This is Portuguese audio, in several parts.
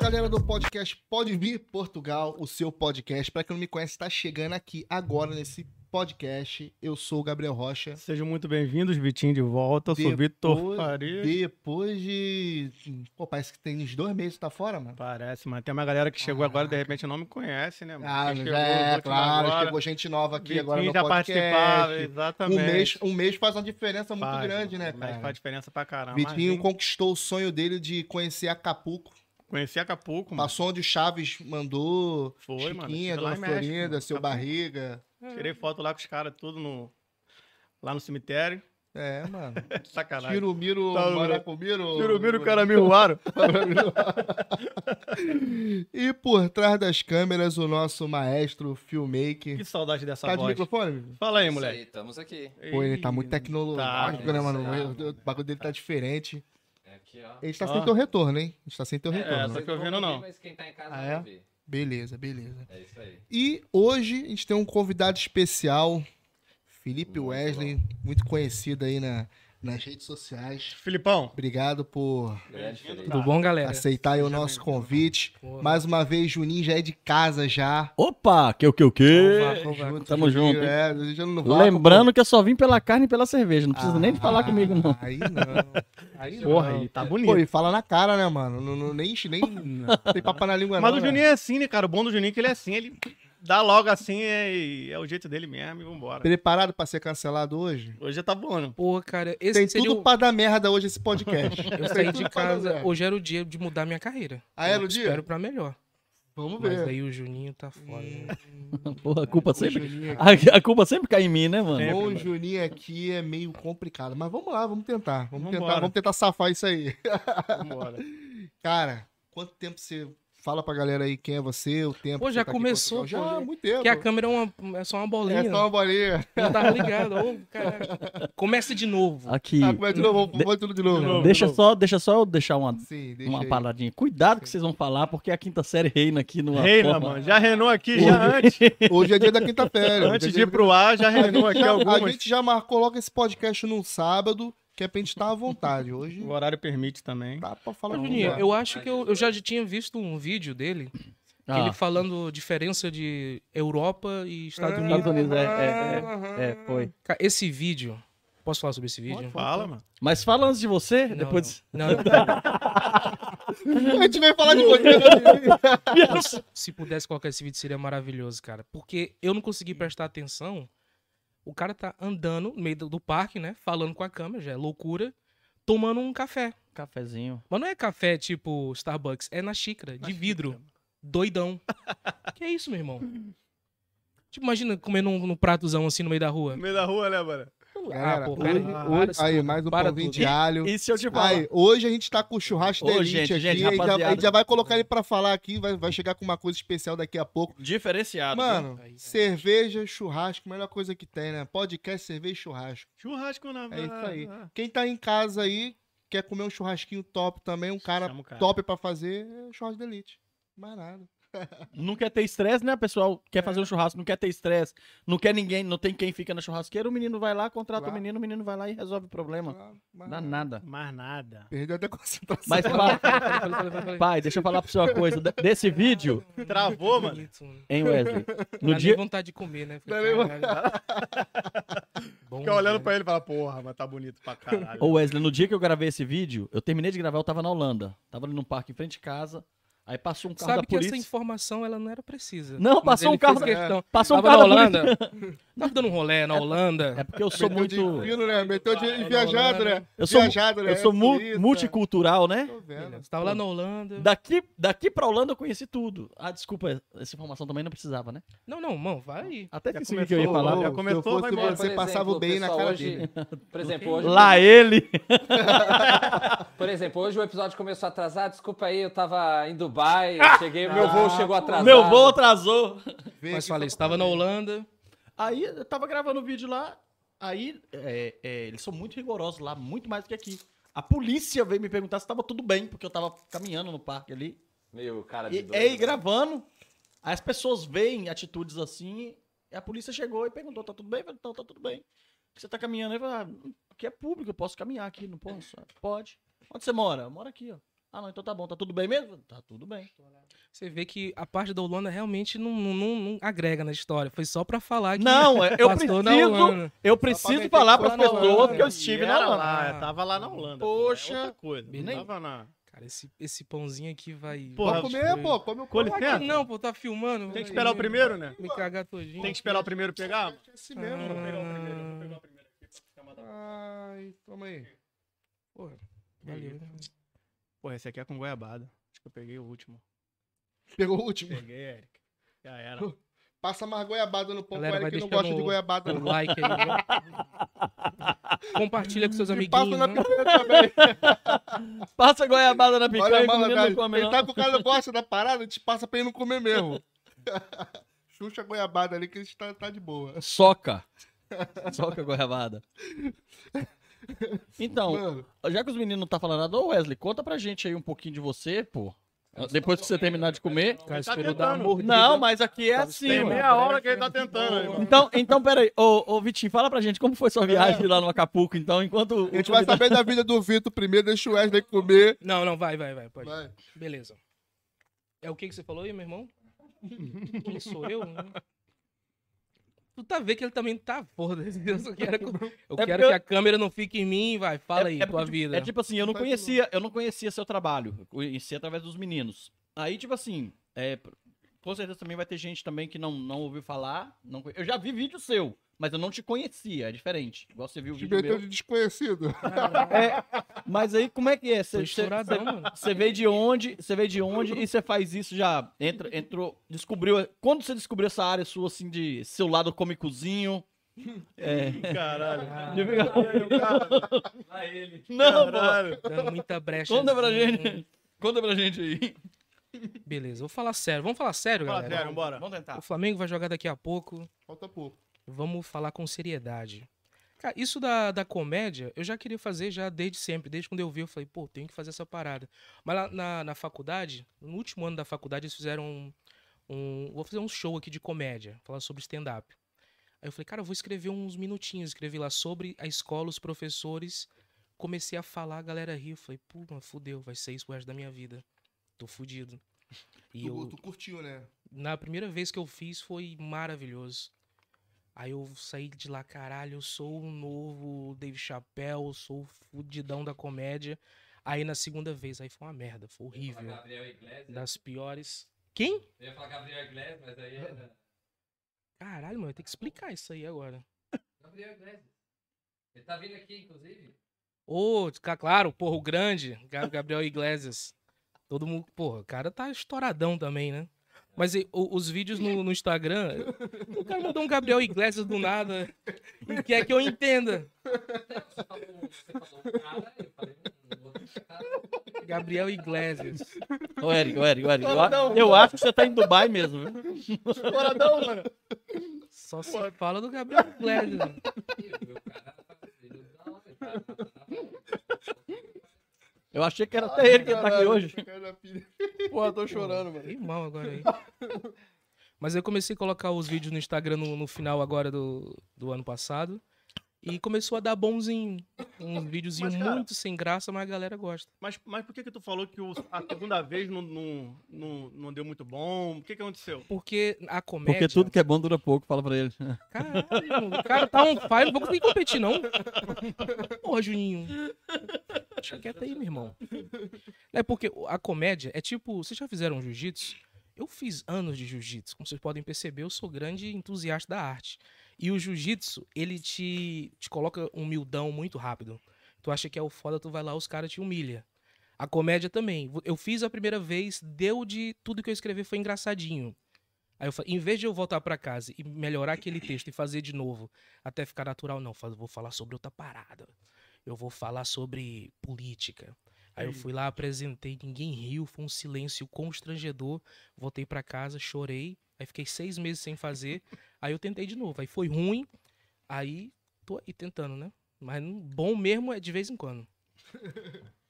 Galera do podcast Pode Vir Portugal, o seu podcast. Para quem não me conhece, está chegando aqui agora nesse podcast. Eu sou o Gabriel Rocha. Sejam muito bem-vindos, Vitinho de volta. Eu sou Vitor Faria. Depois de. Pô, parece que tem uns dois meses que tá fora, mano. Parece, mas tem uma galera que chegou agora de repente não me conhece, né? Mano? Ah, já é, claro. Agora. Chegou gente nova aqui Vitinho agora no já podcast. participava, exatamente. Um mês, um mês faz uma diferença muito Faz, grande, né, cara? Faz diferença pra caramba. Vitinho Mas, conquistou o sonho dele de conhecer Acapulco. Conheci Acapulco, mano. Passou onde o Chaves mandou. Foi, mano. Chiquinha, Estive lá Dona México, Florinda, mano. seu Acapulco. barriga. Tirei foto lá com os caras, tudo no... lá no cemitério. É, mano. Sacanagem. Tiro, miro, Tá, maracumiro. Tiro, miro, caramiro, aro. E por trás das câmeras, o nosso maestro, filmmaker. Que saudade dessa Tá de voz. microfone? Fala aí, Isso moleque. aí, estamos aqui. Pô, ele tá muito tecnológico, Tá, né, mano? isso o bagulho dele tá diferente. É aqui, ó. Ele tá Ó. sem teu retorno, hein? A gente tá sem teu É, retorno. só que eu Vocês vendo vão não. Mas quem tá em casa Ah, vai é? ouvir. Beleza, beleza. É isso aí. E hoje a gente tem um convidado especial, Felipe Muito Wesley, muito conhecido aí na, nas redes sociais. Filipão. Obrigado por. Tudo bom, galera? aceitar o nosso convite. Porra. Mais uma vez, Juninho já é de casa já. Opa, que o que o que? Tamo junto? É, não Lembrando que eu só vim pela carne e pela cerveja, não pô. precisa nem de falar Ah, comigo, não. Aí não. Aí não. Porra, aí tá bonito. Pô, e fala na cara, né, mano? Não, não- nem, nem tem papo na língua, Mas não. o né? Juninho é assim, né, cara? O bom do Juninho é que ele é assim, ele dá logo assim, é, é o jeito dele mesmo e vambora. Preparado pra ser cancelado hoje? Hoje já tá voando. Porra, cara, esse Tem seria tudo o... pra dar merda hoje esse podcast. Eu saí de casa, hoje era o dia de mudar minha carreira. Ah, era o dia? Espero pra melhor. Vamos Mas ver. aí o Juninho tá foda, né? Porra, a culpa sempre. A, a culpa sempre cai em mim, né, mano? Sempre, Com o mano. Juninho aqui é meio complicado. Mas vamos lá, vamos tentar. Vamos tentar, vamos tentar safar isso aí. Vambora. Cara, quanto tempo você fala pra galera aí quem é você, o tempo Pô, que já tá começou, pô, Já, há muito tempo. Porque a câmera é, uma, é só uma bolinha. É só uma bolinha. Não tava ligado. Ô, cara. Começa de novo. Aqui. Ah, começa de novo, vamos fazer tudo de novo. novo. Deixa só, deixa só eu deixar uma, Sim, deixa uma aí. paradinha. Cuidado que vocês vão falar, porque a quinta série reina aqui no Reina, mano. Já reinou aqui, já antes. Hoje é dia da quinta-feira. Antes Hoje é de ir pro ar, já reinou gente, aqui já, a algumas. gente já marcou logo esse podcast num sábado, que é pra gente estar à vontade. Hoje O horário permite também. dá pra Ô, falar com Juninho, você. eu acho que eu, eu já tinha visto um vídeo dele, Ah, ele falando diferença de Europa e Estados Ah, Unidos. Estados Unidos, é, é, é, é, foi. Esse vídeo. Posso falar sobre esse vídeo? Fala, mano. Mas fala antes de você, Não, depois. não. Não, A gente veio falar de você. se pudesse colocar esse vídeo seria maravilhoso, cara. Porque eu não consegui prestar atenção. O cara tá andando no meio do, parque, né? Falando com a câmera, já é loucura. Tomando um café. Cafezinho. Mas não é café tipo Starbucks, é na xícara, de vidro. Doidão. que é isso, meu irmão? Tipo, imagina comendo um, num pratozão assim no meio da rua. No meio da rua, né, mano? Galera, Ah, pô, hoje, hoje- para aí, mais um para pãozinho tudo. de alho. E se eu te falar? Aí, hoje a gente tá com o churrasco da Ô, Elite gente, aqui. gente, a, gente já, a gente já vai colocar ele pra falar aqui, vai, vai chegar com uma coisa especial daqui a pouco. Diferenciado. Mano, Aí, aí. cerveja, churrasco, melhor coisa que tem, né? Podcast, cerveja e churrasco. Churrasco na É isso aí. Ah, Quem tá em casa aí, quer comer um churrasquinho top também, um cara cara. top pra fazer, é o churrasco da Elite. Mais nada. Não quer ter estresse, né, pessoal? Quer fazer um churrasco, não quer ter estresse, não quer ninguém, não tem quem fica na churrasqueira, o menino vai lá, contrata Claro. o menino, o menino vai lá e resolve o problema. Mais Dá nada. Mais nada. Perdeu até a concentração. Mas, pai, Falei, falei, falei, falei, falei. pai, deixa eu falar pra você uma coisa. de- Desse vídeo, Travou, mano. Hein, Wesley? No dia. vontade de comer, né? Nem Bom, Fica olhando velho. pra ele e fala, porra, mas tá bonito pra caralho. Ô, Wesley, no dia que eu gravei esse vídeo, eu terminei de gravar, eu tava na Holanda. Tava ali num parque em frente de casa. Aí passou um carro Sabe da que polícia. essa informação ela não era precisa. Não, passou um carro da- questão. Passou um carro na. Holanda. Tava dando um rolê na Holanda. É porque eu sou Meteu de muito. fino, né? Meteu de Ah, viajado, né? Eu sou, viajado, né? eu sou mu- multicultural, né? Tô vendo. Você tava lá na Holanda. Daqui, daqui pra Holanda eu conheci tudo. Ah, desculpa, essa informação também não precisava, né? Não, não, mano, vai aí. Até Já que o que eu ia começou, falar. já começou, se eu vai fosse embora. você, passava o bem na cara hoje- dele. Por exemplo, hoje, Lá ele! por exemplo, hoje o episódio começou atrasado. Desculpa aí, eu tava em Dubai, cheguei, meu voo chegou atrasado. Meu voo atrasou. Vem Mas falei, só você tava na Holanda. Aí eu tava gravando o vídeo lá. Aí é, é, eles são muito rigorosos lá, muito mais do que aqui. A polícia veio me perguntar se tava tudo bem, porque eu tava caminhando no parque ali. Meu, cara de E, doido. é, e gravando. Aí as pessoas veem atitudes assim. E a polícia chegou e perguntou: tá tudo bem? Eu falei, Não, tá tudo bem. Você tá caminhando? Eu falei, ah, aqui é público, eu posso caminhar aqui, não posso? Ah, Pode. Onde você mora? Eu moro aqui, ó. Ah, não, então tá bom, tá tudo bem mesmo? Tá tudo bem. Você vê que a parte da Holanda realmente não, não, não- não agrega na história. Foi só pra falar que Não, é- eu na preciso, Holanda. eu preciso falar pras na pessoas Holanda. que eu estive na Holanda. lá, eu tava lá na Holanda. Poxa. É outra coisa. Beleza. Não tava na... Cara, esse, esse pãozinho aqui vai... Porra, Pode comer, pô. Come o Com pão. licença. Aqui não, pô, tá filmando. Tem que esperar o primeiro, né? Me cagar todinho. Tem que esperar o primeiro pegar? É assim mesmo. Vou pegar o primeiro, vou pegar o primeiro aqui pra ficar mais da hora. Ai, toma aí. Porra, valeu. né? Porra, esse aqui é com goiabada. Acho que eu peguei o último. Pegou o último. Peguei, Eric. Já era. Passa mais goiabada no pão Galera, com vai ele que não gosta de goiabada. Não. like aí, viu? Compartilha com seus E passa amiguinhos. na né? picanha também. Passa goiabada na picanha Olha, e o mano, velho, come, ele não. tá com o cara não gosta da parada, a gente passa pra ele não comer mesmo. Xuxa goiabada ali que a gente tá, tá de boa. Soca. Soca goiabada. Então, Mano, já que os meninos não tá falando nada, ô Wesley, conta pra gente aí um pouquinho de você, pô. Depois que você terminar de comer. Cara tá. Não, mas aqui é assim, Tem meia hora que ele tá tentando. aí, mano. Então, então, peraí. Ô, ô, Vitinho, fala pra gente como foi sua viagem lá no Acapulco, então, enquanto... a gente vai saber da vida do Vitor primeiro, deixa o Wesley comer. Não, não, vai, vai, vai. Pode. Vai. Beleza. É o que, que você falou aí, meu irmão? Quem sou eu? Tu tá vendo que ele também tá, porra. Eu só quero, eu É quero porque que a câmera não fique em mim, vai. Fala aí, é tua porque, vida. É tipo assim, eu não conhecia, eu não conhecia seu trabalho. Eu conheci através dos meninos. Aí, tipo assim, é, com certeza também vai ter gente também que não, não ouviu falar. Não, eu já vi vídeo seu, mas eu não te conhecia, é diferente. Igual você viu o Te vídeo meteu meu. de desconhecido. É, mas aí como é que é? Você veio de onde? Você veio de onde e você faz isso já? Entra, entrou, descobriu. Quando você descobriu essa área sua assim de seu lado cômicozinho? É. Caralho. de ficar- Lá ele. Não. Caralho. Dando muita brecha. Conta pra gente. Conta pra gente aí. Beleza, vou falar sério. Vamos falar sério, Fala galera. sério, bora. Vamos tentar. O Flamengo vai jogar daqui a pouco. Falta pouco. Vamos falar com seriedade. Cara, isso da, da comédia, eu já queria fazer já desde sempre. Desde quando eu vi, eu falei, pô, tenho que fazer essa parada. Mas lá na, na faculdade, no último ano da faculdade, eles fizeram um, um- Vou fazer um show aqui de comédia, falar sobre stand-up. Aí eu falei, cara, eu vou escrever uns minutinhos. Escrevi lá sobre a escola, os professores. Comecei a falar, a galera riu. Falei, pô, mano, fudeu, vai ser isso pro resto da minha vida. Tô fudido. E Tu, eu, tu curtiu, né? na primeira vez que eu fiz foi maravilhoso. Aí eu saí de lá, caralho, eu sou o novo Dave Chappelle, eu sou o fudidão da comédia. Aí na segunda vez, aí foi uma merda, foi Eu ia falar horrível. Gabriel Iglesias. Das piores. Quem? Eu ia falar Gabriel Iglesias, mas aí era. Caralho, mano, eu tenho que explicar isso aí agora. Gabriel Iglesias. Ele tá vindo aqui, inclusive. Ô, fica claro, porra, o grande, Ga- Gabriel Iglesias. Todo mundo, porra, o cara tá estouradão também, né? Mas e, o- os vídeos no, no Instagram, o cara mandou um Gabriel Iglesias do nada e quer que eu entenda. Você falou, você falou um cara, eu falei. Gabriel Iglesias. Ô, Eric, ô, Eric, ô, Eric. Eu, a- eu acho que você tá em Dubai mesmo, viu? Coradão, mano. Só se fala do Gabriel Iglesias. E o cara tá fazendo da hora, ele tá- tá- tá- Eu achei que era até ele que tá aqui hoje. Porra, tô chorando, mano. Fiquei mal agora aí. Mas eu comecei a colocar os vídeos no Instagram no, no final agora do, do ano passado. E começou a dar bonzinho. Uns videozinhos Mas, cara- muito sem graça, mas a galera gosta. Mas, mas por que que tu falou que o- a segunda vez não, não, não, não deu muito bom? O que que aconteceu? Porque a comédia. Porque tudo que é bom dura pouco, fala pra ele. Caralho, o cara tá on fire, não vou conseguir competir, não. Porra, Juninho. Deixa quieto aí, meu irmão. É porque a comédia é tipo. Vocês já fizeram jiu-jitsu? Eu fiz anos de jiu-jitsu. Como vocês podem perceber, eu sou grande entusiasta da arte. E o jiu-jitsu, ele te, te coloca humildão muito rápido. Tu acha que é o foda, tu vai lá, os caras te humilham. A comédia também. Eu fiz a primeira vez, deu de. Tudo que eu escrevi foi engraçadinho. Aí eu falei, em vez de eu voltar pra casa e melhorar aquele texto e fazer de novo, até ficar natural, não, vou falar sobre outra parada. Eu vou falar sobre política. Aí eu Aí. fui lá, apresentei, ninguém riu, foi um silêncio constrangedor. Voltei pra casa, chorei. Aí fiquei seis meses sem fazer. Aí eu tentei de novo. Aí foi ruim. Aí tô aí tentando, né? Mas bom mesmo é de vez em quando.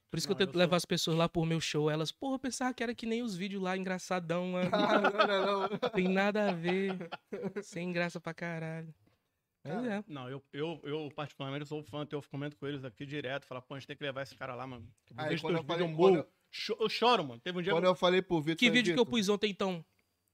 Por isso Não, que eu eu tento levar as pessoas lá por meu show. Elas, porra, eu pensava que era que nem os vídeos lá, engraçadão. Mano. Ah, não, não, não. Tem nada a ver. Sem graça pra caralho. Mas é. Não, eu, eu, eu particularmente sou fã, eu comento com eles aqui direto, falar, pô, a gente tem que levar esse cara lá, mano. Eu Aí quando eu falei, quando. Cho- Eu choro, mano. Teve um dia. Quando eu falei pro Vitor. Que vídeo que eu pus ontem, então?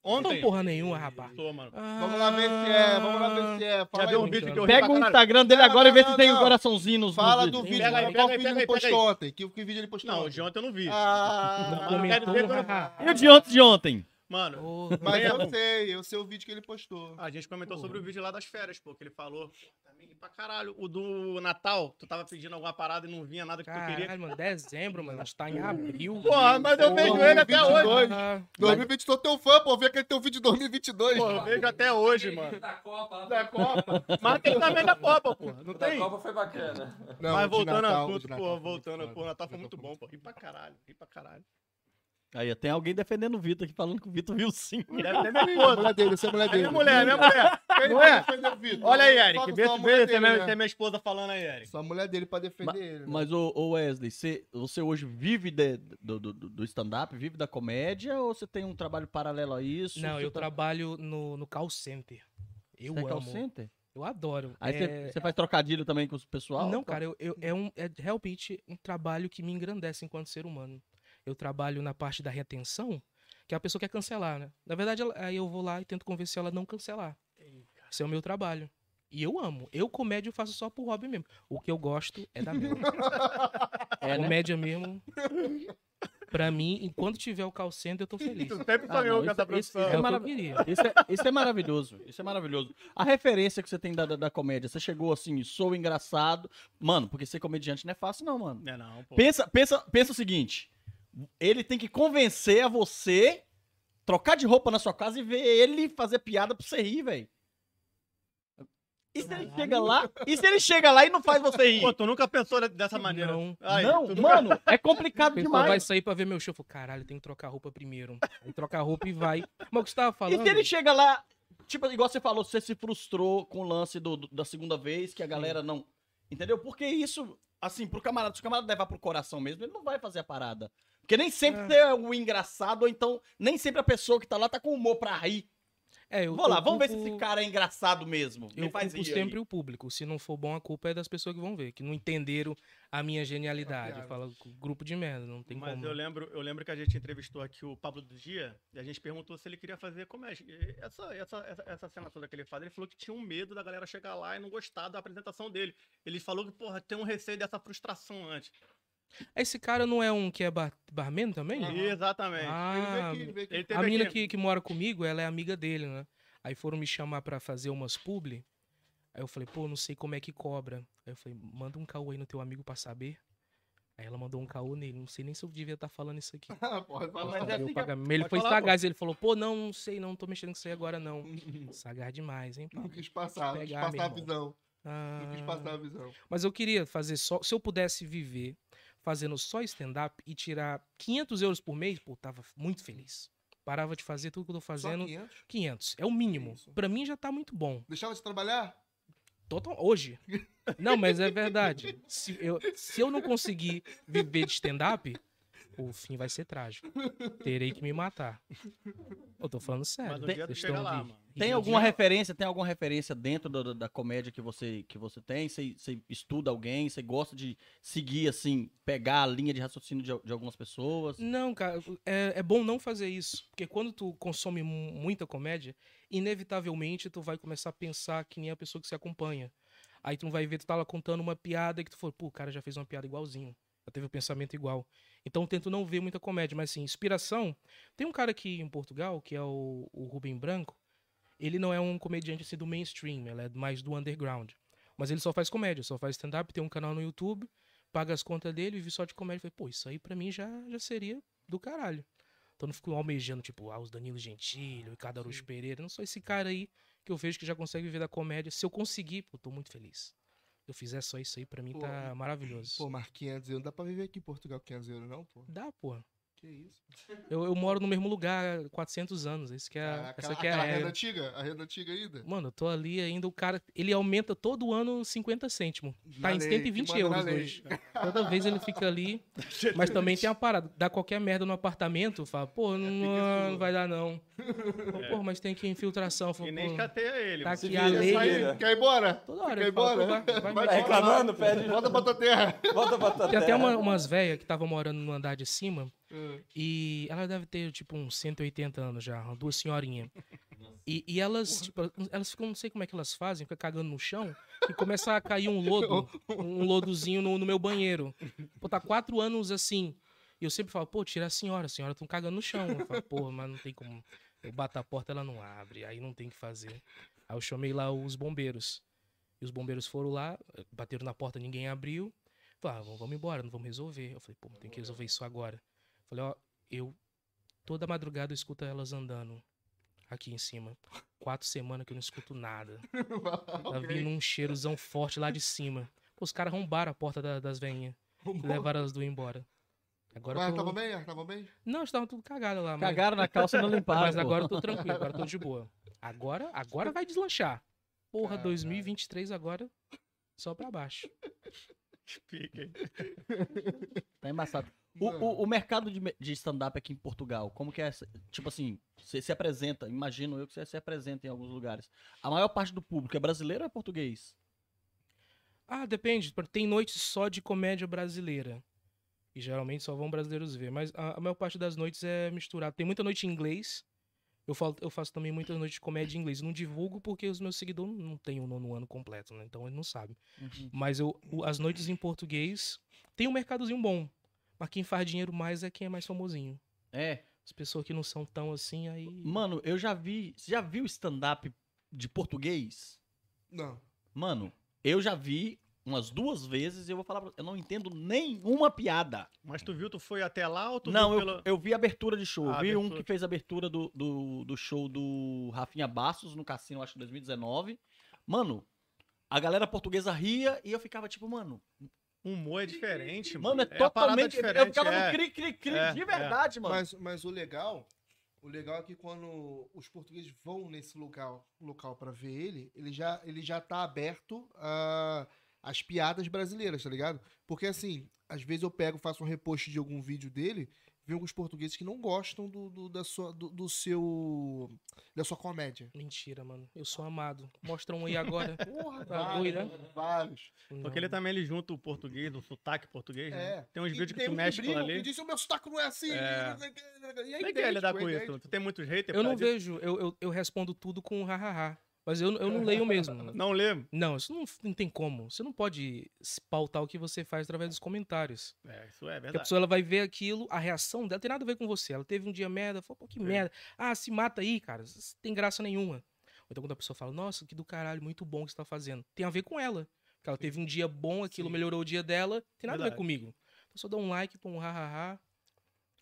Ontem. Não porra nenhuma, rapaz. Tô, mano. Vamos lá ver se é, vamos lá ver se é. Fala Já aí, um vídeo que eu Pega o? Instagram dele Não, agora e não, vê não, se tem um não. coraçãozinho nos Fala nos do vídeo, Pega aí, qual pega vídeo pega ele postou ontem? Que, que vídeo ele postou Não, ontem? de ontem eu não vi. Ah, Não, Comentou, quero ver quando- haha. E o de ontem de ontem? Mano, Porra. mas eu sei, eu sei o vídeo que ele postou. a gente comentou sobre o vídeo lá das férias, pô, que ele falou. Também pra caralho. O do Natal, tu tava pedindo alguma parada e não vinha nada que tu queria. Caralho, mano, dezembro, mano. Nós tá em abril. Porra, mas eu vejo ele até 22. hoje. Ah, 2022, tô teu fã, pô. Vê aquele teu vídeo de 2022. Pô, eu vejo até hoje, mano. Da Copa. Da Copa. Mas tem também da Copa, pô. Não O da tem. Copa foi bacana. Não, Mas voltando Natal, assunto, Natal pô, voltando, pô. Natal foi muito bom, pô. Ri pra caralho, ri pra caralho. Aí tem alguém defendendo o Vitor aqui, falando que o Vitor viu sim. Deve ter minha É mulher dele, é mulher É dele. minha mulher, é minha mulher. Quem vai é? defender o Vitor? Olha aí, Eric. Vê vê é minha, né? é minha esposa falando aí, Eric. Só a mulher dele pra defender Ma- ele. né? Mas, ô, ô Wesley, você, você hoje vive de- do, do, do stand-up, vive da comédia, ou você tem um trabalho paralelo a isso? Não, eu tá- trabalho no, no call center. Eu Você é call amo. center? Eu adoro. Aí você, É- faz trocadilho também com o pessoal? Não, cara, eu, eu- é, um, é realmente um trabalho que me engrandece enquanto ser humano. Eu trabalho na parte da retenção, que a pessoa quer cancelar, né? Na verdade, ela- aí eu vou lá e tento convencer ela a não cancelar. Esse é o meu trabalho. E eu amo. Eu, comédia, eu faço só por hobby mesmo. O que eu gosto é da minha. É, né? comédia mesmo. Pra mim, enquanto tiver o call center, eu tô feliz. Tu sempre sonhou não, com essa isso-. É o que eu marav- queria. Isso é, isso é maravilhoso. Isso é maravilhoso. A referência que você tem da, da, da comédia, você chegou assim, sou engraçado. Mano, porque ser comediante não é fácil, não, mano. Não é não, pô. Pensa, pensa, pensa o seguinte: ele tem que convencer a você trocar de roupa na sua casa e ver ele fazer piada pra você rir, velho. E se ele chega lá? E se ele chega lá e não faz você rir? Pô, tu nunca pensou dessa maneira? Não. Aí, não, nunca- mano, é complicado O pessoal vai demais. sair pra ver meu show. Caralho, tem que trocar a roupa primeiro. Aí troca a roupa e vai. Mas o que você tava E falando? se ele chega lá, tipo, igual você falou, você se frustrou com o lance do, do- da segunda vez, que a galera não. Entendeu? Porque isso, assim, pro camarada, se o camarada levar pro coração mesmo, ele não vai fazer a parada. Porque nem sempre É. você é o engraçado, ou então nem sempre a pessoa que tá lá tá com humor pra rir. É, eu, Vamos lá, vamos ver se esse cara é engraçado mesmo. Me Eu faz culpo sempre aí. o público. Se não for bom, a culpa é das pessoas que vão ver, que não entenderam a minha genialidade. piada. Fala, grupo de merda, não tem Mas como. eu lembro, eu lembro que a gente entrevistou aqui o Pablo do Dia e a gente perguntou se ele queria fazer comédia. E essa, essa, essa, essa cena toda que ele faz, ele falou que tinha um medo da galera chegar lá e não gostar da apresentação dele. Ele falou que, porra, tem um receio dessa frustração antes. Esse cara não é um que é bar barman também? Aham. Exatamente. Ah, Ele veio aqui, ele veio aqui. A menina aqui. que, que mora comigo, ela é amiga dele, né? Aí foram me chamar pra fazer umas publi. Aí eu falei, pô, não sei como é que cobra. Aí eu falei, manda um caô aí no teu amigo pra saber. Aí ela mandou um caô nele. Não sei nem se eu devia estar falando isso aqui. Ah, porra, fala Mas mais. é assim pagar- Ele pode foi falar, sagaz. Ele falou, pô, não, não sei, não tô mexendo com isso aí agora, não. Sagaz demais, hein, Não quis passar, não quis Pegar, passar a visão. Não quis Ah, passar a visão. Mas eu queria fazer só. Se eu pudesse viver fazendo só stand-up e tirar 500 euros por mês, pô, tava muito feliz. Parava de fazer tudo que eu tô Só fazendo. 500? 500. É o mínimo. Isso. Pra mim já tá muito bom. Deixava você trabalhar? Total, hoje. Não, mas é verdade. Se eu, se eu não conseguir viver de stand-up, o fim vai ser trágico. Terei que me matar. Eu tô falando sério. Mas um Tem- chega lá, mano. Tem alguma referência, tem alguma referência dentro da, da- comédia que você, que você tem? Você, você estuda alguém? Você gosta de seguir, assim, pegar a linha de raciocínio de, de algumas pessoas? Não, cara, é, é bom não fazer isso. Porque quando tu consome mu- muita comédia, inevitavelmente tu vai começar a pensar que nem a pessoa que se acompanha. Aí tu não vai ver, tu tá lá contando uma piada que tu falou, pô, o cara já fez uma piada igualzinho. Já teve o pensamento igual. Então eu tento não ver muita comédia, mas assim, inspiração. Tem um cara aqui em Portugal, que é o, o Rubem Branco. Ele não é um comediante assim do mainstream, ele é mais do underground. Mas ele só faz comédia, só faz stand-up, tem um canal no YouTube, paga as contas dele, vive só de comédia. Eu Falei, pô, isso aí pra mim já, já seria do caralho. Então eu não fico almejando, tipo, ah, os Danilo Gentili, o Ricardo Araújo Pereira. Não sou esse cara aí que eu vejo que já consegue viver da comédia. Se eu conseguir, pô, tô muito feliz. Se eu fizer só isso aí, pra mim Pô, tá maravilhoso. Pô, mas 500 euros. Não dá pra viver aqui em Portugal 500 euros, não, pô? Dá, pô. Que isso? Eu, eu moro no mesmo lugar há 400 anos. Esse que é, essa aquela, que é a aquela renda antiga? A renda antiga ainda? Mano, eu tô ali ainda, o cara, ele aumenta todo ano 50 cêntimos. Tá Na em lei, 120 que manda na euros hoje. Toda vez ele fica ali. Mas também tem a parada. Dá qualquer merda no apartamento, fala, pô, não, fica não vai dar não. Fala, Pô, mas tem que infiltração. Fala, E nem escateia ele. tá aqui vira, a lei. Quer ir embora? Toda hora Quer ir fala, embora? pô, vai, vai, Vai reclamando? Pede. Volta pra tua terra. Volta pra tua Tem até terra. uma- umas velhas que estavam morando no andar de cima. É. E ela deve ter, tipo, uns 180 anos já, duas senhorinhas. E, e elas, tipo, elas ficam, não sei como é que elas fazem, ficam cagando no chão e começa a cair um lodo, um lodozinho no, no meu banheiro. Pô, tá quatro anos assim. E eu sempre falo, pô, tira a senhora, a senhora tá cagando no chão. Eu falo, porra, mas não tem como. Eu bato a porta, ela não abre, aí não tem o que fazer. Aí eu chamei lá os bombeiros. E os bombeiros foram lá, bateram na porta, ninguém abriu. Falaram, ah, vamos embora, não vamos resolver. Eu falei, pô, tem que resolver isso agora. Falei, ó, eu toda madrugada eu escuto elas andando aqui em cima. Quatro semanas que eu não escuto nada. Tá vindo um cheirozão forte lá de cima. Pô, os caras arrombaram a porta da- das veinhas. e Levaram as duas embora. Agora Mas eu tô... tava bem? Tava bem? Não, estavam tudo cagado lá. Mas, Cagaram na calça e não limparam. mas pô. agora eu tô tranquilo, agora eu tô de boa. Agora, agora vai deslanchar. Porra, Caralho. 2023 agora só pra baixo. Aí. Tá embaçado. O, Mano. o, o mercado de, de stand-up aqui em Portugal, como que é? Tipo assim, você se apresenta, imagino eu que você se apresenta em alguns lugares. A maior parte do público é brasileiro ou é português? Ah, depende. Tem noites só de comédia brasileira. E geralmente só vão brasileiros ver. Mas a, a maior parte das noites é misturado. Tem muita noite em inglês. Eu, falo, eu faço também muitas noites de comédia em inglês. Não divulgo porque os meus seguidores não têm o nono ano completo, né? Então eles não sabem. Mas eu, as noites em português tem um mercadozinho bom. Mas quem faz dinheiro mais é quem é mais famosinho. É. As pessoas que não são tão assim, aí. Mano, eu já vi. Você já viu stand-up de português? Não. Mano, eu já vi umas duas vezes e eu vou falar pra eu não entendo nenhuma piada. Mas tu viu, tu foi até lá ou tu Não, viu eu, pela... eu vi abertura de show. Ah, vi um abertura. que fez abertura do, do, do show do Rafinha Bastos no Cassino, acho que 2019. Mano, a galera portuguesa ria e eu ficava tipo, mano, O humor é diferente, mano, é, a parada totalmente. eu diferente. ficava é. no cri, cri, cri É, de é. verdade, mano. Mas, mas o legal, o legal é que quando os portugueses vão nesse local, local para ver ele, ele já, ele já tá aberto a as piadas brasileiras, tá ligado? Porque assim, às vezes eu pego, faço um repost de algum vídeo dele, vem alguns portugueses que não gostam do, do, da sua, do, do seu, da sua comédia. Mentira, mano. Eu sou amado. Mostra um aí agora. Porra, Tá vários, doido, vários. Porque ele também ele junta o português, o sotaque português, né? É. Tem uns E vídeos que tem tu um mexe por ali. Que diz, o meu sotaque não é assim. É. que, E aí Como é que tem, lidar tipo, com e isso? Tu tem muitos haters? Eu não vejo, eu, eu, eu respondo tudo com hahaha. Mas eu, eu não leio mesmo. Não lê? Não, isso não, não tem como. Você não pode pautar o que você faz através dos comentários. É, isso é Porque a verdade. pessoa ela vai ver aquilo, a reação dela tem nada a ver com você. Ela teve um dia merda, falou, pô, que É. merda. Ah, se mata aí, cara. Isso tem graça nenhuma. Ou então quando a pessoa fala, nossa, que do caralho, muito bom que você tá fazendo. Tem a ver com ela. Porque ela teve um dia bom, aquilo Sim. melhorou o dia dela, tem nada a ver Verdade. comigo. Então só dou um like, pô, um hahaha.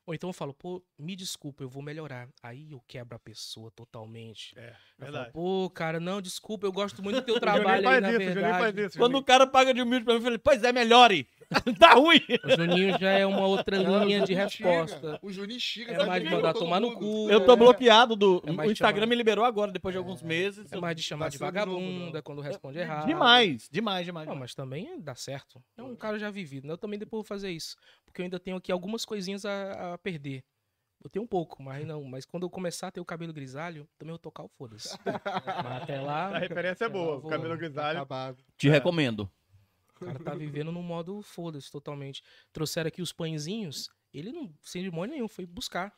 Ou então eu falo, pô, me desculpa, eu vou melhorar. Aí eu quebro a pessoa totalmente. É, Eu falo, verdade. pô, cara, não, desculpa, eu gosto muito do teu trabalho aí, faz na isso, verdade. isso. Quando o cara paga de humilde pra mim, eu falei, pois é, melhore. tá ruim. O Juninho já é uma outra linha de resposta. O Juninho xinga. É tá mais de mandar tomar no cu. Eu tô É. bloqueado do. É o Instagram chamado. me liberou agora, depois de alguns meses. É mais de chamar de Vacilo de novo, vagabunda não. quando responde errado. Demais, demais, demais. Não, mas também dá certo. É um cara já vivido. né? Eu também depois vou fazer isso. Porque eu ainda tenho aqui algumas coisinhas a, a perder. Eu tenho um pouco, mas não. Mas quando eu começar a ter o cabelo grisalho, também eu vou tocar o foda-se. mas até lá, A referência é boa. O vou- cabelo grisalho. Acabado. Te recomendo. o cara tá vivendo num modo foda-se totalmente. Trouxeram aqui os pãezinhos, ele não, sem demônio nenhum, foi buscar.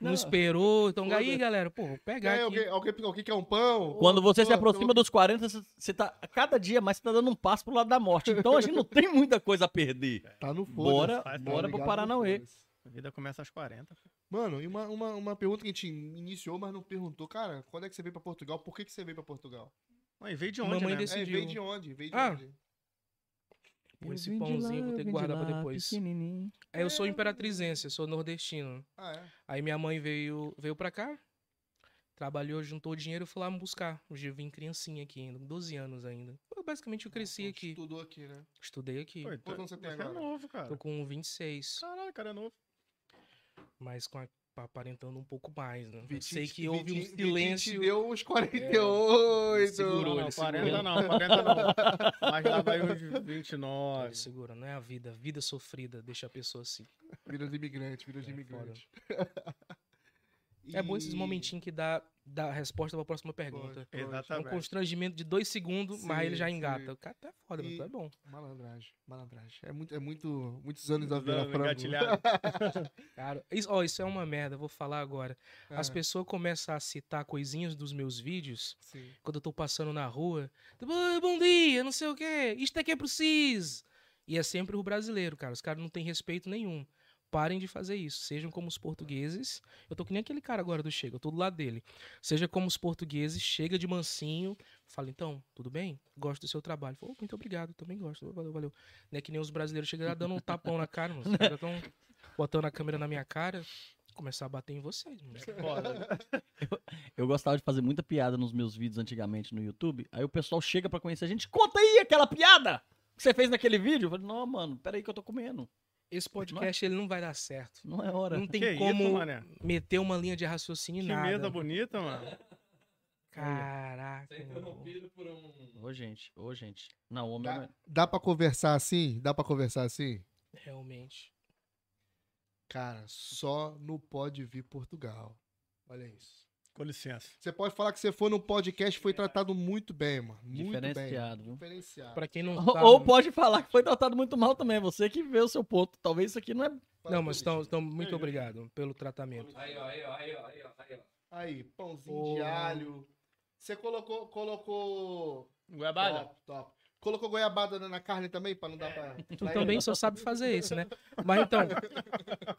Não, Não. esperou. Então, aí, galera, pô, pegar aí, aqui. alguém, alguém, alguém quer um pão? Quando você se Pô, aproxima pelo- dos 40, você- tá. Cada dia mais você tá dando um passo pro lado da morte. Então a gente não tem muita coisa a perder. Tá no foda Bora, faz- bora pro Paranauê. A vida começa às 40. Mano, e uma, uma, uma pergunta que a gente iniciou, mas não perguntou. Cara, quando é que você veio pra Portugal? Por que, que você veio pra Portugal? Mas veio de onde, Mamãe né? desse- É, Decidiu. veio de onde? Veio de Ah, onde? Pô, esse pãozinho eu vou ter que guardar pra depois. É, eu sou imperatrizense, eu sou nordestino. Ah, é? Aí minha mãe veio, veio pra cá, trabalhou, juntou dinheiro e foi lá me buscar. Hoje eu vim criancinha aqui ainda, 12 anos ainda. Eu, basicamente eu cresci Então, aqui, Estudou aqui, né? estudei aqui. Pô, Quantos anos você tem é agora? novo, cara. Tô com 26, Caralho, cara é novo. mas com a- aparentando um pouco mais, né? Vitinho- sei que houve um Vitinho- Vitinho silêncio. te deu uns 48. Segurou, Não, ele não, segurou. 40 não, 40 não. Mas lá vai uns Ele 29. segura, não é a vida. Vida sofrida deixa a pessoa assim. Vida de imigrante, vida de É, imigrante. É bom esses E- momentinhos que dá dá a resposta pra próxima pergunta. Pode, É um Exatamente. constrangimento de dois segundos, mas aí ele Sim, já sim. engata. O cara tá foda, mas E- é bom. Malandragem, malandragem. É muito, é muito, muitos anos a virar frango. engatilhado. Cara, isso, ó, isso é uma merda, vou falar agora. As É, pessoas começam a citar coisinhas dos meus vídeos sim. quando eu tô passando na rua. Tipo, "Ah, bom dia, não sei o quê, isto é que é preciso. E é sempre o brasileiro, cara. Os caras não têm respeito nenhum. Parem de fazer isso. Sejam como os portugueses. Eu tô que nem aquele cara agora do Chega, eu tô do lado dele. Seja como os portugueses, chega de mansinho. Fala, então, tudo bem? Gosto do seu trabalho. Falou, muito obrigado, também gosto. Valeu, valeu. Não é que nem os brasileiros chegam lá dando um tapão na cara, mano. Os caras estão botando a câmera na minha cara. Começar a bater em vocês. mano. Foda. Eu gostava de fazer muita piada nos meus vídeos antigamente no YouTube. Aí o pessoal chega pra conhecer a gente, conta aí aquela piada que você fez naquele vídeo. Eu falei, não, mano, peraí que eu tô comendo. Esse podcast ele não vai dar certo. Não é hora. Não tem Que isso, como mané? meter uma linha de raciocínio Que nada. mesa bonita, mano. Caraca. Mano. interrompido por um. Ô, gente, ô, gente. Não, homem Dá, é... dá pra conversar assim? Dá pra conversar assim? Realmente. Cara, só no Pode Vir Portugal. Olha isso. Com licença. Você pode falar que você foi no podcast e foi tratado muito bem, mano. Muito bem. diferenciado, viu? Diferenciado. Pra quem não Ou, sabe. ou pode falar que foi tratado muito mal também. Você que vê o seu ponto. Talvez isso aqui não é. Não, mas então, então muito obrigado pelo tratamento. Aí, ó, aí, ó, aí, ó, aí, ó, aí, pãozinho Porra. de alho. Você colocou. colocou... Goiabada? Top, top. Colocou goiabada na- carne também, pra não dar pra. Tu também só sabe fazer isso, né? Mas então,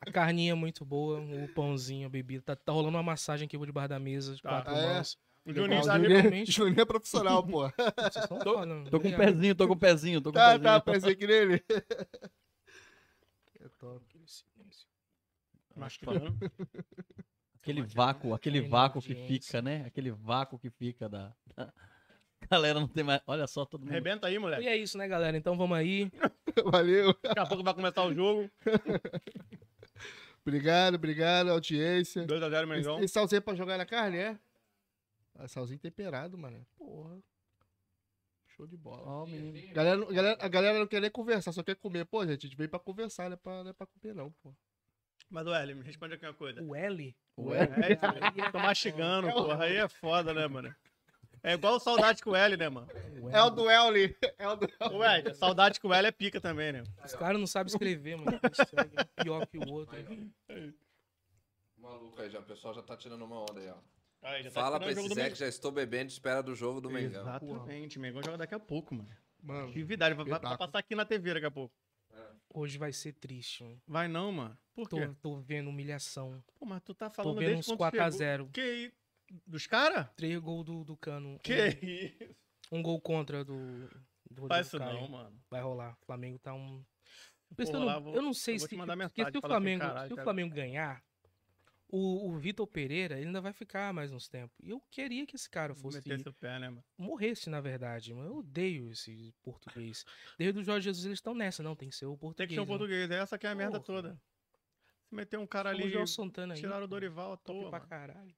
a carninha é muito boa, o pãozinho, a bebida. Tá, tá rolando uma massagem aqui por debaixo da mesa, de Tá. quatro Ah, é? mãos. O Legal, Juninho tá Juninho, realmente. Juninho é profissional, pô. Vocês estão foda, Tô com um obrigado. pezinho, tô com um pezinho, tô com um tá, pezinho. tá, pensei que nele. É top. Mastigando. Aquele vácuo, aquele vácuo que fica, né? Aquele vácuo que fica da. Galera não tem mais. Olha só, todo mundo. Arrebenta aí, moleque. E é isso, né, galera? Então vamos aí. Valeu. Daqui a pouco vai começar o jogo. Obrigado, obrigado, audiência. 2x0 Mengão. Esse salzinho é pra jogar na carne, é? Ah, salzinho temperado, mano. Porra. Show de bola. Ó, menino. Galera, galera, a galera não quer nem conversar, só quer comer. Pô, gente, a gente veio pra conversar, não é pra, não é pra comer, não, pô. Mas, o L, me responde aqui uma coisa. O L. Ué, É isso mesmo. Tô mastigando, porra. Aí é foda, né, mano? É igual o saudade com o L, né, mano? É o L. do Ellie. É o do L, saudade com o L é pica também, né? Os caras não sabem escrever, mano. É Pior que o outro. Maluco aí, já, o pessoal já tá tirando uma onda aí, ó. Aí, já tá Fala pra esse Zé que já estou bebendo de espera do jogo do Mengão. Exatamente, o Mengão joga daqui a pouco, mano. Mano, Que vidade, vai, vai passar aqui na TV daqui a pouco. Hoje vai ser triste, mano. Vai não, mano. Por Tô, quê? tô vendo humilhação. Pô, mas tu tá Tô falando vendo desde uns quando 4x0. chegou. Que Dos caras? Três gols do, do Cano. Que isso? Um, um gol contra do, do Faz isso Caio. não, mano. Vai rolar. O Flamengo tá um. Eu, Vou pensando, rolar, vou- eu não sei eu se. se o assim, Flamengo, "Caralho, se o cara." Flamengo ganhar, o, o Vitor Pereira ele ainda vai ficar mais uns tempos. E eu queria que esse cara fosse. pé, né, mano? Morresse, na verdade. Mas eu odeio esse português. Desde o Jorge Jesus eles estão nessa, não. Tem que ser o português. Tem que ser um né? português. Essa que é a merda Porra. toda. Se meter um cara ali. o Joel Santana aí. Tiraram o pô. Dorival à toa. pra caralho.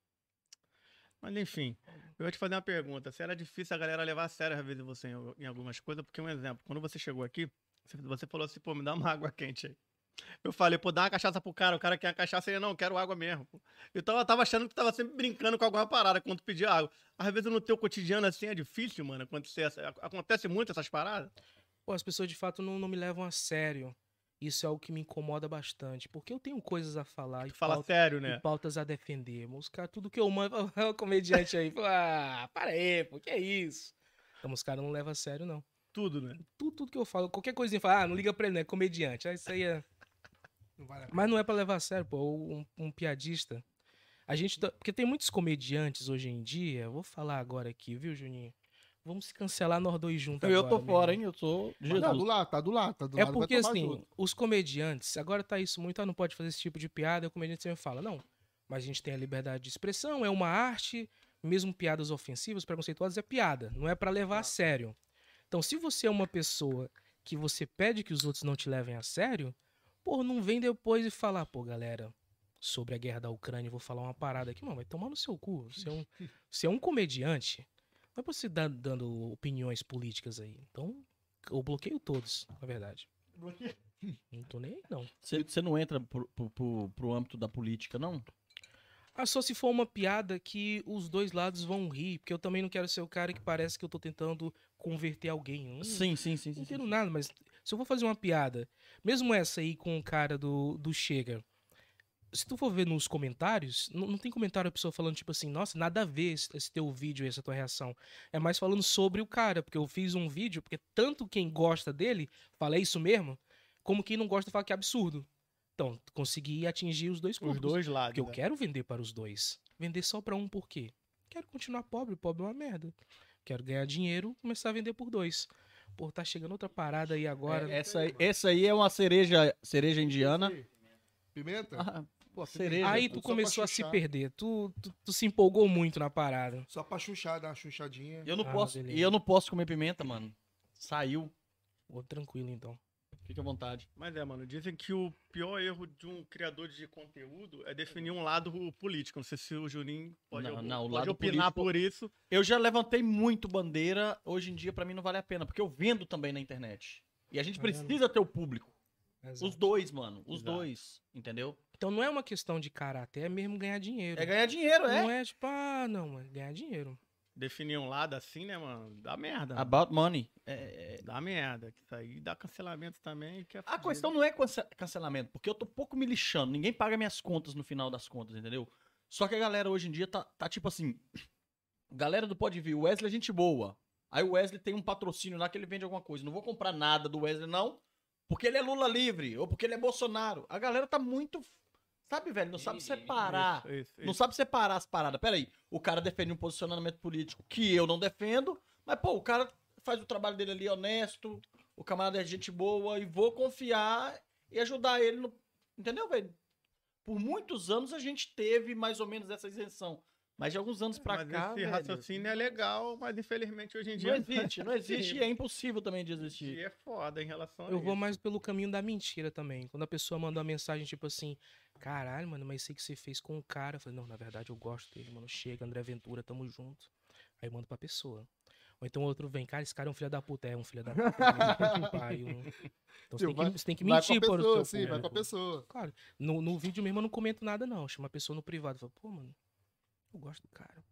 Mas enfim, eu vou te fazer uma pergunta. Se era difícil a galera levar a sério às vezes você em, algumas coisas, porque um exemplo, quando você chegou aqui, você- falou assim, pô, me dá uma água quente aí. Eu falei, pô, dá uma cachaça pro cara, o cara quer a cachaça, ele, não, quero água mesmo. Então eu tava achando que tava sempre brincando com alguma parada quando pedia água. Às vezes no teu cotidiano assim é difícil, mano, acontecer acontece muito essas paradas. Pô, as pessoas de fato não, não me levam a sério. Isso é o que me incomoda bastante. Porque eu tenho coisas a falar e, fala pauta- sério, e né? pautas a defender. Mas os caras, tudo que eu mando, é o comediante aí. Fala, ah, para aí, pô, que é isso? Então os caras não levam a sério, não. Tudo, né? Tudo, tudo que eu falo, qualquer coisinha, fala, ah, não liga pra ele, né? É comediante. Ah, isso aí é. não vale. Mas não é pra levar a sério, pô. Um, um piadista. A gente. tá- Porque tem muitos comediantes hoje em dia. Vou falar agora aqui, viu, Juninho? Vamos se cancelar nós dois juntos Eu agora, tô meu fora, hein? Eu sou Tá do Jesus. lado, tá do lado, tá do É lado. vai porque, tomar assim, junto. os comediantes, agora tá isso muito, ah, não pode fazer esse tipo de piada, e o comediante sempre fala, não, mas a gente tem a liberdade de expressão, é uma arte, mesmo piadas ofensivas, preconceituosas, é piada, não é pra levar a sério. Então, se você é uma pessoa que você pede que os outros não te levem a sério, pô, não vem depois e falar, pô, galera, sobre a guerra da Ucrânia, vou falar uma parada aqui, mano, vai tomar no seu cu. Você é um, você é um comediante, não é pra você dar dando opiniões políticas aí. Então, eu bloqueio todos, na verdade. Não tô nem aí, não. Você você não entra pro, pro, pro, pro âmbito da política, não? Ah, só se for uma piada que os dois lados vão rir, porque eu também não quero ser o cara que parece que eu tô tentando converter alguém. Hum, Sim, sim, sim. não sim, entendo sim. nada, mas se eu for fazer uma piada, mesmo essa aí com o cara do, do Chega, se tu for ver nos comentários, não, não tem comentário a pessoa falando tipo assim, nossa, nada a ver esse, esse teu vídeo e essa tua reação. É mais falando sobre o cara, porque eu fiz um vídeo, porque tanto quem gosta dele fala "É isso mesmo, como quem não gosta fala que é absurdo. Então, consegui atingir os dois Os públicos. dois lados. Porque eu né? quero vender para os dois. Vender só para um por quê? Quero continuar pobre, pobre é uma merda. Quero ganhar dinheiro, começar a vender por dois. Pô, tá chegando outra parada aí agora. É, essa, aí- essa aí é uma cereja, cereja indiana. Pimenta? Ah, Pô, cereja. aí tu começou a se perder. Tu, tu, tu se empolgou muito na parada. Só pra chuchar, dar uma chuchadinha. Eu não Ah, posso. beleza. E eu não posso comer pimenta, mano. Saiu. Pô, tranquilo então. Fique à vontade. Mas é, mano, dizem que o pior erro de um criador de conteúdo é definir um lado político. Não sei se o Juninho pode, Não, não, o pode lado opinar político- por isso. Eu já levantei muito bandeira. Hoje em dia, pra mim, não vale a pena. Porque eu vendo também na internet. E a gente Tá precisa ter o público. Exato. Os dois, mano. Os Exato. dois. Entendeu? Então não é uma questão de caráter, é mesmo ganhar dinheiro. É ganhar dinheiro, é. Não é tipo, ah, não, é ganhar dinheiro. Definir um lado assim, né, mano? Dá merda. mano. About money. É, é- Dá merda. que Isso aí dá cancelamento também. Que é A questão não é cance- cancelamento, porque eu tô pouco me lixando. Ninguém paga minhas contas no final das contas, entendeu? Só que a galera hoje em dia tá, tá tipo assim. Galera do Pode Vir, o Wesley é gente boa. Aí o Wesley tem um patrocínio lá que ele vende alguma coisa. Não vou comprar nada do Wesley, não. Porque ele é Lula livre, ou porque ele é Bolsonaro. A galera tá muito. Sabe, velho? Não sabe separar. Isso, isso, Não isso. sabe separar as paradas. Pera aí, o cara defende um posicionamento político que eu não defendo, mas, pô, o cara faz o trabalho dele ali honesto, o camarada é gente boa e vou confiar e ajudar ele no. Entendeu, velho? Por muitos anos a gente teve mais ou menos essa isenção. Mas de alguns anos pra Mas cá. esse velho, raciocínio é legal, mas infelizmente hoje em dia Não existe, não existe e é impossível também de E existir. é foda em relação a Eu vou isso. mais pelo caminho da mentira também. Quando a pessoa manda uma mensagem tipo assim, caralho, mano, mas sei que você fez com o cara. Eu falei, não, na verdade eu gosto dele, mano. Chega, André Ventura, tamo junto. Aí eu mando pra pessoa. Ou então outro vem, cara, esse cara é um filho da puta. É um filho da puta. Pai, eu- Então você tem, Vai- que, você tem que Vai mentir com a para o pessoa, seu sim, vai com a público. pessoa. Claro, no, no vídeo mesmo eu não comento nada, não. Chama a pessoa no privado. Fala, pô, mano, eu gosto do cara,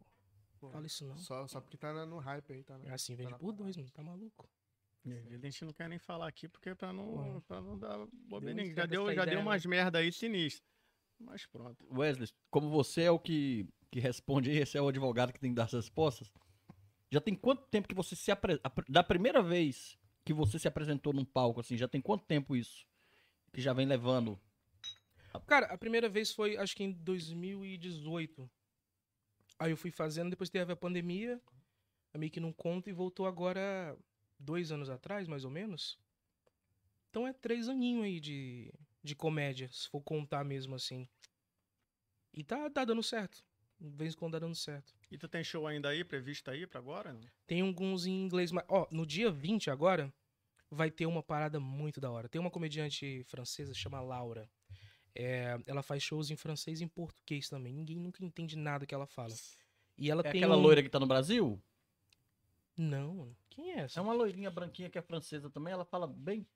pô. Fala isso não. Só, só porque tá no hype aí, tá? É assim, vende na por dois, mano. Tá maluco? A gente não quer nem falar aqui porque pra não, pra não dar bobeirinha. muito Já deu, já ideia, deu né? umas merda aí sinistras. Mas pronto. Wesley, como você é o que, que responde aí, esse é o advogado que tem que dar as respostas. Já tem quanto tempo que você se apre... apre- Da primeira vez que você se apresentou num palco, assim, já tem quanto tempo isso? Que já vem levando. Cara, a primeira vez foi, acho que em 2018. Aí eu fui fazendo, depois teve a pandemia, a meio que não conta, e voltou agora dois anos atrás, mais ou menos. Então é três aninhos aí de, de comédia, se for contar mesmo assim. E tá, tá dando certo. De vez em quando tá dando certo. E tu tem show ainda aí, previsto aí pra agora? Não? Tem alguns em inglês, mas, ó, no dia 20 agora, vai ter uma parada muito da hora. Tem uma comediante francesa, chama Laura. É, ela faz shows em francês e em português também. Ninguém nunca entende nada que ela fala. E ela É tem aquela um... loira que tá no Brasil? Não. Quem é essa? É uma loirinha branquinha que é francesa também, ela fala bem.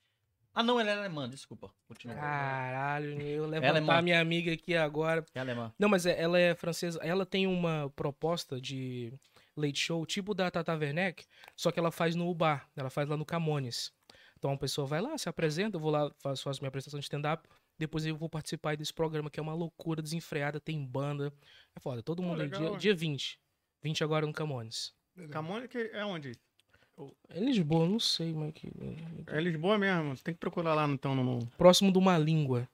Ah, não, ela é alemã, desculpa. Continua. Caralho, eu é levantar mó- minha amiga aqui agora. É alemã. Não, mas é- ela é francesa. Ela tem uma proposta de late show, tipo da Tata Werneck, só que ela faz no bar. Ela faz lá no Camones. Então a pessoa vai lá, se apresenta, eu vou lá, faço, faço minha apresentação de stand-up. Depois eu vou participar aí desse programa, que é uma loucura desenfreada, tem banda. É foda, todo Pô, mundo aí. legal, Dia, hein? dia 20. 20 agora no Camones. Camões que é onde? É Lisboa, não sei, mas que. É Lisboa mesmo. Você tem que procurar lá então no. Próximo de uma língua.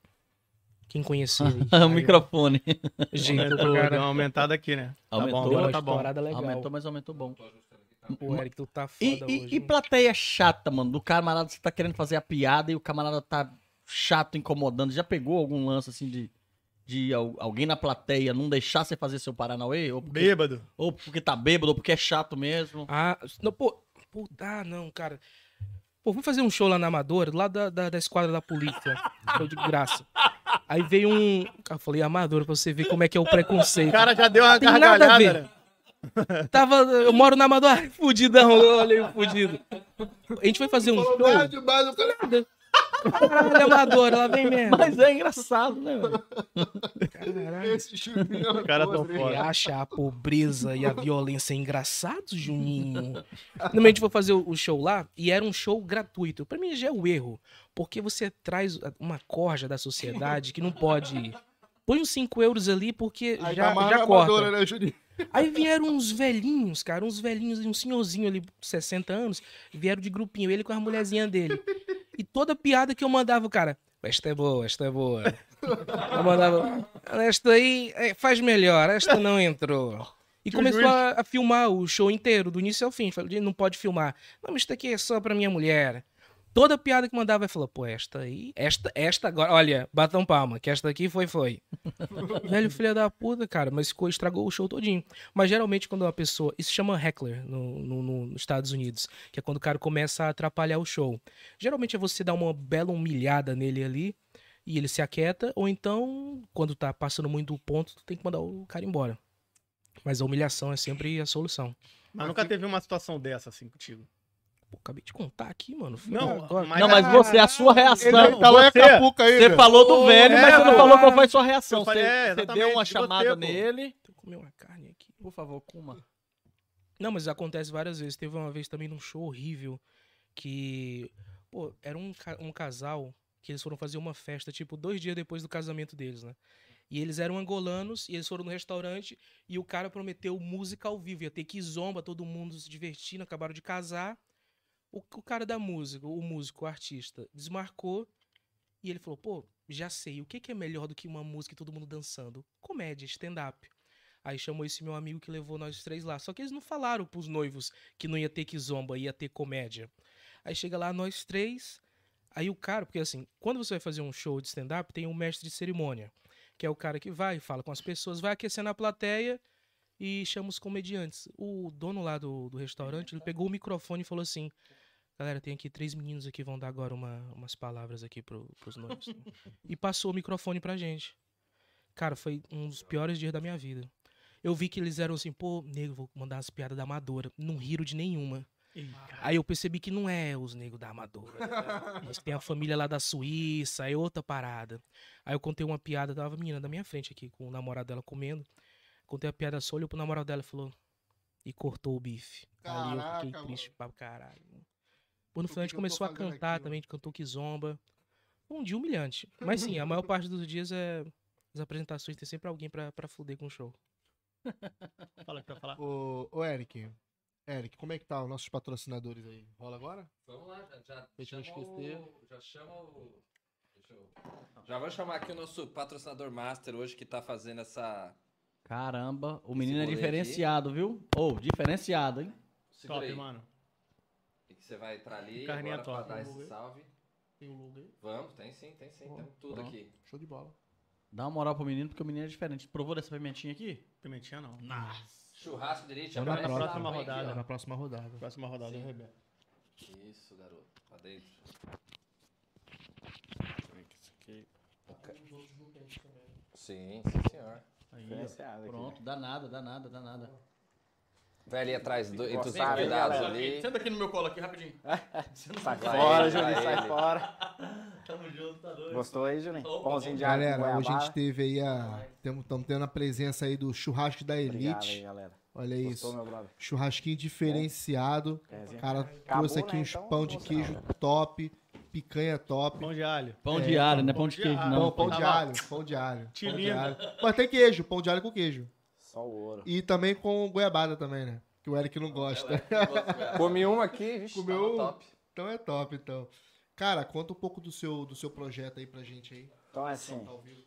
Quem conhecer aí. o Aí, microfone. Jeito Aumentou, deu uma cara. aumentada aqui, né? Aumentou? Tá bom, agora tá bom. legal. Aumentou, mas aumentou bom. Pô, Eric, tu tá E, foda e- hoje. e hein? plateia chata, mano? Do camarada, você tá querendo fazer a piada e o camarada tá chato, incomodando. Já pegou algum lance assim de, de al- alguém na plateia não deixar você fazer seu Paranauê? Ou porque, Bêbado. ou porque tá bêbado, ou porque é chato mesmo? Ah, não, pô. Puta, ah, não, cara. Pô, fui fazer um show lá na Amadora, lá da, da, da esquadra da polícia. Show de graça. Aí veio um. Eu falei, Amadora, pra você ver como é que é o O preconceito. cara já deu uma Tem nada a gargalhada, ver. né? Tava, eu moro na Amadora, ai, fudidão, olha aí, fudido. A gente foi fazer um show. Cara- Caralho, amadora, ela vem mesmo. Mas é engraçado, né, velho? Caralho. Esse Juninho é Os caras tão fora. acha a pobreza e a violência engraçados, Juninho? Normalmente a gente foi fazer o show lá e era um show gratuito. Pra mim já é o erro. Porque você traz uma corja da sociedade que não pode. Põe uns 5 euros ali porque Aí já, tá já amadora, corta. né, Juninho? Aí vieram uns velhinhos, cara, uns velhinhos, um senhorzinho ali, 60 anos, vieram de grupinho, ele com as mulherzinhas dele. E toda piada que eu mandava, o cara, esta é boa, esta é boa. Eu mandava, esta aí é, faz melhor, esta não entrou. E começou a, a filmar o show inteiro, do início ao fim. Falei, não pode filmar. Não, mas isso aqui é só pra minha mulher. Toda piada que mandava, ele falou, pô, esta aí, esta, esta agora, olha, batam palma, que esta aqui foi, foi. Velho filho da puta, cara, mas ficou, estragou o show todinho. Mas geralmente quando uma pessoa, isso chama heckler no, no- no- nos Estados Unidos, que é quando o cara começa a atrapalhar o show. Geralmente é você dar uma bela humilhada nele ali, e ele se aquieta, ou então, quando tá passando muito do ponto, tu tem que mandar o cara embora. Mas a humilhação é sempre a solução. Mas nunca teve uma situação dessa assim contigo. Pô, acabei de contar aqui, mano. Não, agora. mas- Não, mas você, a sua reação. Ele tá você- Acapulco ainda. Você falou do velho, mas é, você não pô. falou qual foi a sua reação. Falei, você, é, você deu uma chamada nele. Eu comer uma carne aqui. Por favor, Kuma. Não, mas acontece várias vezes. Teve uma vez também num show horrível que, pô, era um, um casal que eles foram fazer uma festa, tipo, dois dias depois do casamento deles, né? E eles eram angolanos e eles foram no restaurante e o cara prometeu música ao vivo. Ia ter que zomba, todo mundo se divertindo, acabaram de casar. O, o cara da música, o músico, o artista, desmarcou e ele falou, pô, já sei, o que, que é melhor do que uma música e todo mundo dançando? Comédia, stand-up. Aí chamou esse meu amigo que levou nós três lá. Só que eles não falaram pros noivos que não ia ter que zomba, ia ter comédia. Aí chega lá nós três. Aí o cara, porque assim, quando você vai fazer um show de stand-up, tem um mestre de cerimônia, que é o cara que vai, fala com as pessoas, vai aquecendo a plateia e chama os comediantes. O dono lá do, do restaurante, ele pegou o microfone e falou assim: Galera, tem aqui três meninos aqui, vão dar agora uma- umas palavras aqui pro, pros noivos. e passou o microfone pra gente. Cara, foi um dos piores dias da minha vida. Eu vi que eles eram assim, pô, nego, vou mandar umas piadas da Amadora. Não riram de nenhuma. Aí eu percebi que não é os negros da Amadora. Mas tem a família lá da Suíça, é outra parada. Aí eu contei uma piada, tava a menina da minha frente aqui, com o namorado dela comendo. Contei a piada só, olhou pro namorado dela e falou. E cortou o bife. Ali eu fiquei Caraca, triste mano. pra caralho. Pô, no O tô começou a cantar aqui, também, a gente cantou que zomba. Um dia humilhante. Mas sim, a maior parte dos dias é. As apresentações tem sempre alguém pra, pra fuder com o show. Fala o que tu vai falar. Ô, ô, Eric. Eric, como é que tá os nossos patrocinadores aí? Rola agora? Vamos lá, já, já Deixa eu não chama esquecer. o- Já chama o. Deixa eu. Já vou chamar aqui o nosso patrocinador master hoje que tá fazendo essa. Caramba, o menino é diferenciado, viu? Ou, diferenciado, hein? Segura Top, aí. mano. E você vai entrar ali Carninha agora pra top. dar esse salve. Tem o logo aí? Vamos, tem sim, tem sim. Ó, Temos tudo pronto. aqui. Show de bola. Dá uma moral pro menino, porque o menino é diferente. Provou dessa pimentinha aqui? Pimentinha não. Churrasco de elite. Vamos na lá, próxima aqui, rodada. ó. Na próxima rodada. Próxima rodada, Sim. Rebeca. Isso, garoto. Pra dentro. Sim, sim, senhor. Aí, aqui. Pronto, dá nada, dá nada, dá nada. Vai ali atrás do, entre os convidados galera? ali. Senta aqui no meu colo aqui, rapidinho. Sai Vai fora, Juninho, sai fora. Tamo junto, tá doido. Gostou aí, Juninho? Pãozinho de alho Galera, hoje a gente teve aí a. Estamos tendo a presença aí do churrasco da Obrigado aí, Elite. galera. Olha Gostou, isso. Churrasquinho diferenciado. O cara Acabou, trouxe aqui né? uns Então, pão de queijo galera. top, picanha top. Pão de alho. Pão É, de alho, não é pão de queijo, não. Pão, pão de Tá alho, pão de alho. Pão de alho. Mas tem queijo, pão de alho com queijo. Só o ouro. E também com goiabada também, né? Que o Eric não gosta. Comi um aqui, vixe, Comeu um? top. Então é top, então. Cara, conta um pouco do seu, do seu projeto aí pra gente aí. Então é assim,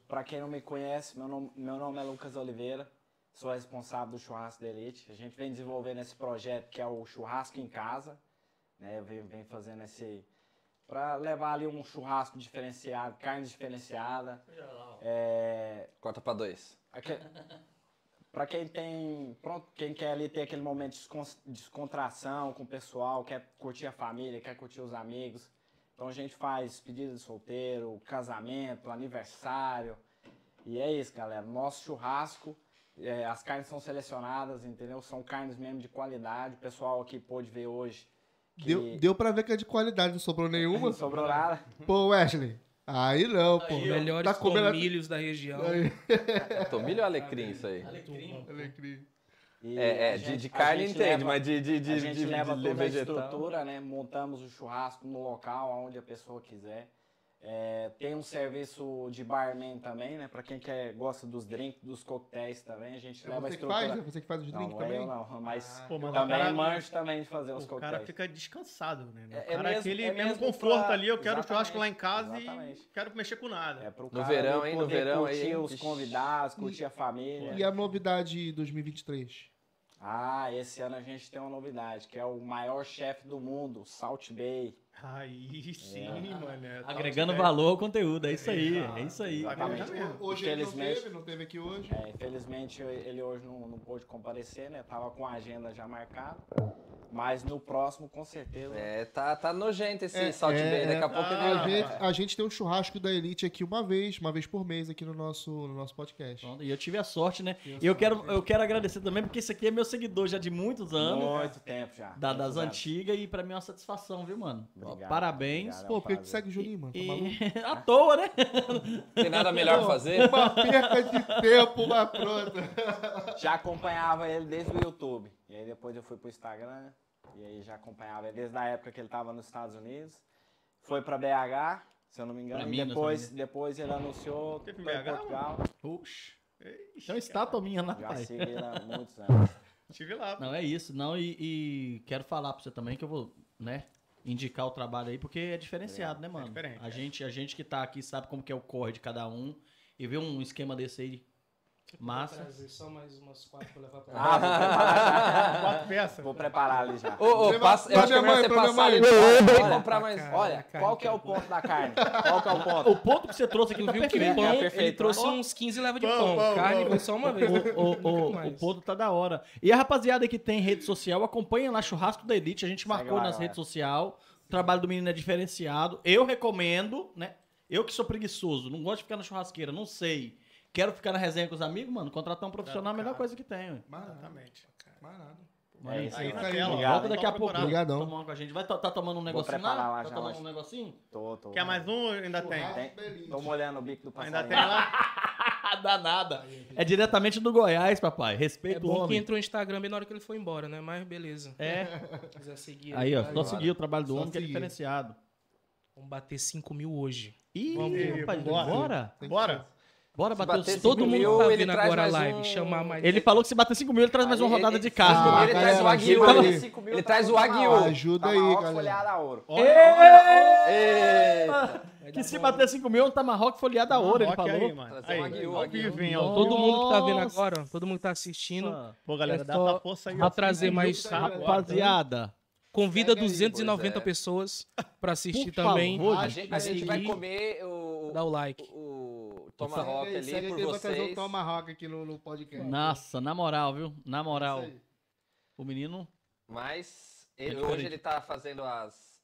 pra quem não me conhece, meu nome, meu nome é Lucas Oliveira, sou responsável do Churrasco da Elite. A gente vem desenvolvendo esse projeto que é o Churrasco em Casa, né? Eu venho, venho fazendo esse... Pra levar ali um churrasco diferenciado, carne diferenciada. É, Corta pra dois. Aque- Pra quem tem. Pronto, quem quer ali ter aquele momento de descon- descontração com o pessoal, quer curtir a família, quer curtir os amigos. Então a gente faz pedido de solteiro, casamento, aniversário. E é isso, galera. Nosso churrasco, é, as carnes são selecionadas, entendeu? São carnes mesmo de qualidade. O pessoal aqui pôde ver hoje Deu, deu pra ver que é de qualidade, não sobrou nenhuma. Não sobrou nada. Pô, Wesley. Aí não, pô. Os melhores Tá comendo- tomilhos da região. Aí, Tomilho ou alecrim isso aí? alecrim. E É, é a de, de a carne entende, leva- mas de, de, de, a gente de, leva de toda a vegetal. estrutura, né? Montamos o churrasco no local, onde a pessoa quiser. É, tem um serviço de barman também, né? Pra quem quer, gosta dos drinks, dos coquetéis também. A gente É leva a você que estrutura. faz, né? Você que faz os drinks não é também? eu não, mas Pô, mas também cara- manjo também de fazer os O cara coquetéis. fica descansado, né? É- o é cara mesmo- aquele é mesmo mesmo conforto pra- ali, eu quero churrasco lá em casa exatamente. e quero mexer com nada. É pro No cara verão, hein? No verão aí, curtir hein? os convidados, curtir a família. E a novidade 2023? Ah, esse ano a gente tem uma novidade, que é o maior chefe do mundo, Salt Bay. Aí sim, mano. é, Agregando tá- valor ao conteúdo, é isso aí, é isso aí. Exatamente. Hoje ele não teve, não teve aqui hoje. É, infelizmente ele hoje não, não pôde comparecer, né? Tava com a agenda já marcada. Mas no próximo, com certeza. É, tá, tá nojento esse É, Salt é, Bay. Daqui a é. pouco Ah, ele... A gente, a gente tem um churrasco da Elite aqui uma vez, uma vez por mês aqui no nosso, no nosso podcast. Pronto, E eu tive a sorte, né? E eu quero, eu quero agradecer também, porque esse aqui é meu seguidor já de muitos anos. Muito tempo já. da- das antigas e pra mim é uma satisfação, viu, mano? Obrigado, Parabéns. obrigado. Pô, por que que segue o Juninho, mano? Tá E... maluco? à toa, né? Tem nada melhor pra fazer? Uma perca de tempo, uma pronta. Já acompanhava ele desde o YouTube. E aí depois eu fui pro Instagram. E aí já acompanhava ele desde a época que ele tava nos Estados Unidos. Foi pra BH, se eu não me engano. Pra e Minas, depois, né? depois ele anunciou Teve pra BH, Portugal. Oxi. Tem uma estátua minha lá, Já pai. segui ele há muitos anos. Estive lá. Não, é isso. Não, e, e quero falar pra você também que eu vou, né, indicar o trabalho aí, porque é diferenciado, né, mano? diferente, a, é. gente, a gente que tá aqui sabe como que é o corre de cada um. E ver um esquema desse aí, massa. Trazer só mais umas quatro pra levar pra Ah, vou preparar Quatro peças. já. Vou preparar ali já. Ô, ô, passa, eu pra acho que é minha melhor mãe, você pra minha passar ali comprar mais. cara. Olha, carne, qual que é o ponto da carne? Qual que é o O ponto? ponto que você trouxe aqui Tu tá viu que perfeito. pão, É ele trouxe uns 15 leva de Pão, pão. pão, Carne foi só uma vez. O, o, o, ponto tá da hora. E a rapaziada que tem rede social, acompanha lá Churrasco da Elite. A gente marcou lá, nas redes sociais. O trabalho do menino é diferenciado. Eu recomendo, né? Eu que sou preguiçoso, não gosto de ficar na churrasqueira, não sei. Quero ficar na resenha com os amigos, mano. Contratar um profissional é a melhor coisa que tem. ué. Exatamente. Mais nada. É isso Aí na Aí, Volta daqui a pouco. Obrigadão. Tomar com a gente. Vai, tá, tá tomando um negocinho lá? lá Tá tomando um negocinho? Tô, tô. Quer mais um? Ainda tem. Tem? Tô molhando o bico do Ainda passarinho. tem lá. Ah, dá nada. É diretamente do Goiás, papai. É Respeito o bom que homem. entrou no Instagram bem na hora que ele foi embora, né? Mas beleza. É. Se quiser seguir. Aí, ó. tá Só seguir o trabalho do Só homem que é diferenciado. Vamos bater 5 mil hoje. Ih, Vamos. rapaz, Bora. bora? Bora. Bater, bater Todo mundo mil, tá ele vendo traz agora a live. um- Chamar mais. Ele falou que se bater 5 mil, ele traz mais uma Aí, rodada ele- de carro. Ah, ele traz o Aguil. Ele, aí. ele traz o Aguil. Ajuda aí, Tomahawk galera. folhada a ouro. Que se bater 5 mil, Tamarrock folheado a ouro, ele falou. aí, mano. Aí, ao ao Todo mundo que tá vendo agora, ó, todo mundo que tá assistindo. Pô, galera, É dá essa força aí. pra ó. trazer mais tá? Rapaziada, convida aí, 290 pois é. pessoas pra assistir Por também. favor, A gente, a gente vai comer o, Dá o like. o Tomahawk ali segue por vai trazer vocês. o Tomahawk aqui no, no podcast. nossa, na moral, viu? Na moral. O menino. Mas ele- diferente. hoje ele tá fazendo as.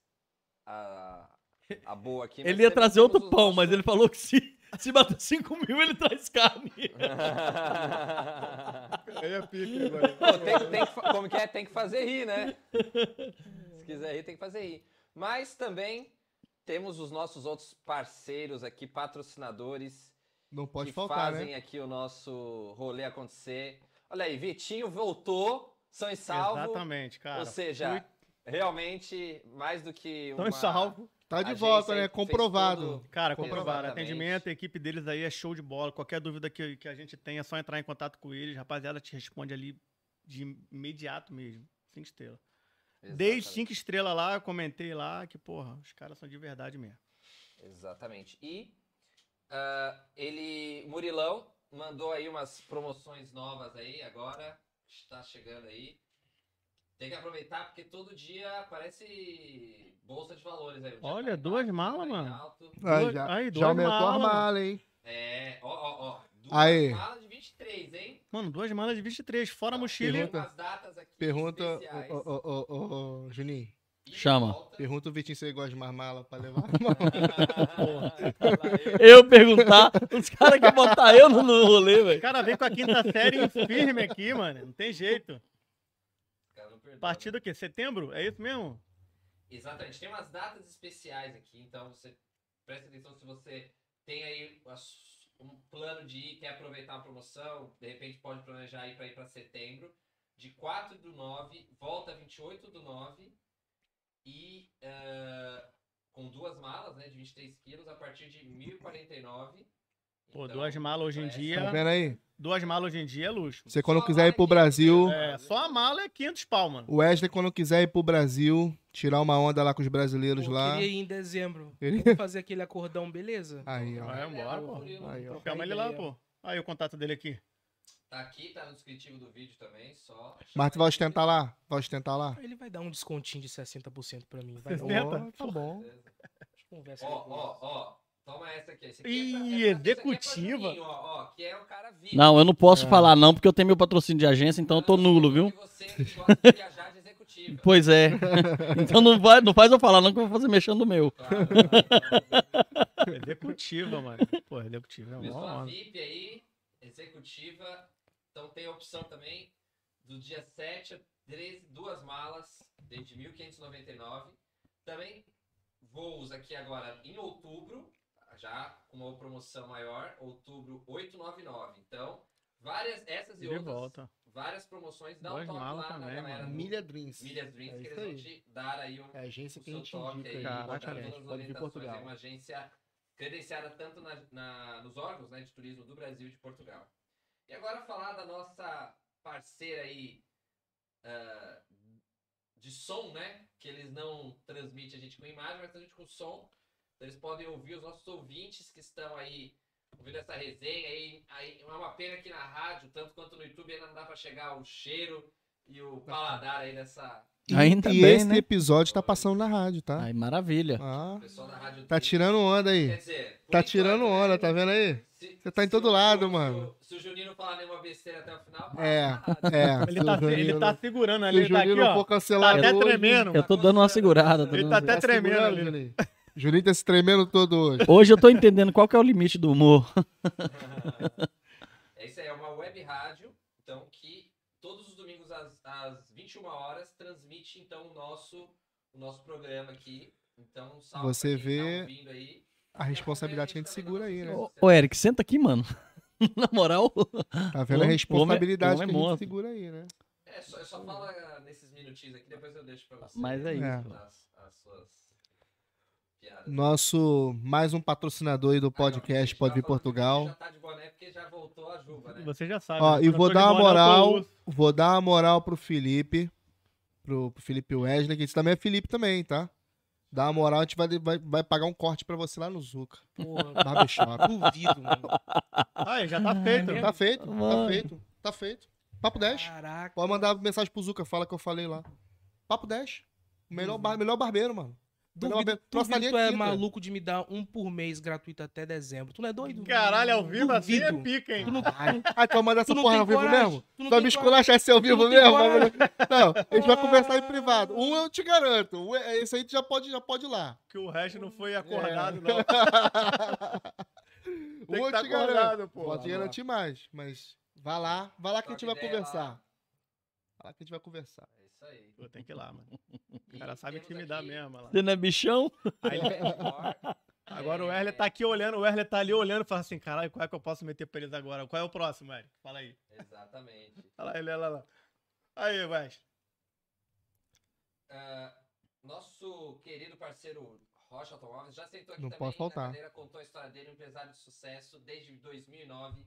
A, a boa aqui. Ele ia trazer outro pão, nossos- mas ele falou que se, se bater 5 mil, ele traz carne. Aí é pique agora. Pô, tem, tem que, como que é? Tem que fazer rir, né? Se quiser rir, tem que fazer rir. Mas também temos os nossos outros parceiros aqui, patrocinadores, Não pode que faltar, fazem né? aqui o nosso rolê acontecer. Olha aí, Vitinho voltou, são e salvo. Exatamente, cara. Ou seja, realmente, mais do que uma... em salvo. Tá de volta, né? Comprovado. tudo. Cara, Comprovadamente. comprovaram. Atendimento, a equipe deles aí é show de bola. Qualquer dúvida que, que a gente tem é só entrar em contato com eles. Rapaziada, te responde ali de imediato mesmo. Cinco estrelas. Desde Exatamente. cinco estrelas lá, eu comentei lá que, porra, os caras são de verdade mesmo. Exatamente. E ah, ele, Murilão, mandou aí umas promoções novas aí agora. Está chegando aí. Tem que aproveitar porque todo dia aparece bolsa de valores aí. Olha, tá duas malas, tá mano. alto. Aí, Duas- já, aí, já duas aumentou a malas, mala, hein? É, ó, ó, ó. Duas Aí. malas de 23, hein? Mano, duas malas de 23, fora a hein? Pergunta- umas datas aqui Pergunta, ô, ô, ô, ô, Juninho. Chama. Pergunta o Vitinho se ele gosta de mais mala pra levar. Eu perguntar, os caras querem botar eu no, rolê, O velho. cara vem com a quinta série firme aqui, mano. Não tem jeito. Partido o quê? Setembro? É isso mesmo? Exatamente. Tem umas datas especiais aqui, então você presta atenção se você tem aí um plano de ir, quer aproveitar uma promoção, de repente pode planejar ir para ir para setembro. De 4 do 9, volta 28 do 9 e ah, com duas malas, né, de 23 quilos, a partir de 1.049. Pô, Então, duas malas hoje em parece- dia. Tá vendo aí? Duas malas hoje em dia é luxo. Você quando Só quiser ir pro aqui, Brasil, É, só a mala é 500 pau, mano. o Wesley quando quiser ir pro Brasil, tirar uma onda lá com os brasileiros Pô, lá. queria ir em dezembro. Ele- Vamos fazer aquele acordão, beleza? Aí, ó. Vai embora, pô. Aí, ó. Chama ele lá, pô. Aí o contato dele aqui. Tá aqui, tá no descritivo do vídeo também, só. Mas tu vai ostentar lá? Vai ostentar lá? Ele vai dar um descontinho de 60% pra mim. Vai dar um... 60? Ó, tá bom. Conversa Ó, ó, ó. Toma essa aqui. Esse aqui Ih, é pra- é pra- esse aqui é pra executiva. Juninho, ó, ó, que é o cara VIP. Não, eu não posso É. falar não, porque eu tenho meu patrocínio de agência, então eu tô nulo, viu? Você que gosta de viajar de executiva. Pois é. Então não, vai, não faz eu falar não, que eu vou fazer mexendo no meu. Claro, claro. Executiva, mano. Pô, executiva é onda. VIP aí, executiva. Então tem a opção também do dia 7 a 13, duas malas, desde 1.599. Também voos aqui agora em outubro, já com uma promoção maior, outubro 899. Então, várias, essas e De outras, volta. várias promoções. Dá Duas um toque malas lá na também, galera mano. do Milha Dreams. Milhas Dreams, É que eles vão te dar aí um, É a agência o que a gente toque indica aí. Caraca, velho. todas orientações. Portugal. É uma agência credenciada tanto na, na- nos órgãos né, de turismo do Brasil e de Portugal. E agora falar da nossa parceira aí ah, de som, né? Que eles não transmitem a gente com imagem, mas a gente com som. Então eles podem ouvir os nossos ouvintes que estão aí ouvindo essa resenha. Aí, aí é uma pena que na rádio, tanto quanto no YouTube, ainda não dá para chegar o cheiro e o paladar aí dessa. E, Ainda e bem, esse né? episódio tá passando na rádio, tá? Ai, maravilha. Ah, O pessoal da rádio tá tem- tirando onda Quer aí. dizer, por Tá enquanto, tirando né? onda, tá vendo aí? Se- Você tá em se todo o- lado, se o- mano. Se o Juninho não falar nenhuma besteira até o final, É, tá é. Ele se tá, Juninho ele tá segurando se ali, o ele tá Juninho aqui, não ó. for cancelado Tá até hoje, tremendo. Eu tô dando uma segurada. Ele dando tá até Tá tremendo ali. Juninho. Juninho tá se tremendo todo hoje. Hoje eu tô entendendo qual que é o limite do humor. É isso aí, é uma web rádio, então que todos os domingos às, às 21 horas transmite então o nosso o nosso programa aqui. Então, salve Você tá vê ouvindo aí. A responsabilidade que a gente segura aí, né? Ô, ô, Eric, senta aqui, mano. Na moral. Tá vendo a responsabilidade homem que a gente segura aí, né? É, só, só falo ah, nesses minutinhos aqui, depois eu deixo pra você. Mas é isso. As, as suas. Nosso mais um patrocinador aí do Ah, não, podcast Pode Vir que Portugal. Já tá de boné porque já voltou a Juba, né? Você já sabe. Ó, né? e vou dar uma tô moral, urso. vou dar uma moral pro Felipe, pro, pro Felipe Wesley, que esse também é Felipe também, tá? Dá uma moral, a gente vai, vai, vai pagar um corte pra você lá no Zuca. Porra, Barbershop. duvido, mano. Aí, já tá feito. É Tá feito, tá Mano. feito, tá feito. Papo 10. Caraca. Pode mandar mensagem pro Zuca, fala que eu falei lá. Papo 10. O melhor, bar- melhor barbeiro, mano. Duvido, duvido tu é quinta. maluco de me dar um por mês gratuito até dezembro. Tu não é doido? Caralho, ao vivo assim é Duvido. pica, hein? Tu não, Ah, então manda essa porra ao vivo coragem. mesmo? Tu não Vai me esculachar esse ao vivo mesmo? coragem. Não, a gente vai conversar em privado. Um eu te garanto. um é- Esse aí tu já pode, já pode ir lá. Que o resto não foi acordado, É. não. Um eu tá te garanto. pô. Pode garantir mais, mas vá lá. Vá lá que a gente vai conversar. lá. Vá lá que a gente vai conversar. É aí. Pô, tem que ir lá, mano. O E cara sabe intimidar aqui mesmo, lá. Você não é bichão? Aí, agora o Werler tá aqui olhando, o Werler tá ali olhando e fala assim, caralho, qual é que eu posso meter pra eles agora? Qual é o próximo, Eric? Fala aí. Exatamente. Fala aí, olha lá. Aí, Wes. Ah, nosso querido parceiro Rocha Automóveis já sentou aqui Não também pode faltar. na cadeira, contou a história dele, um empresário de sucesso desde 2009,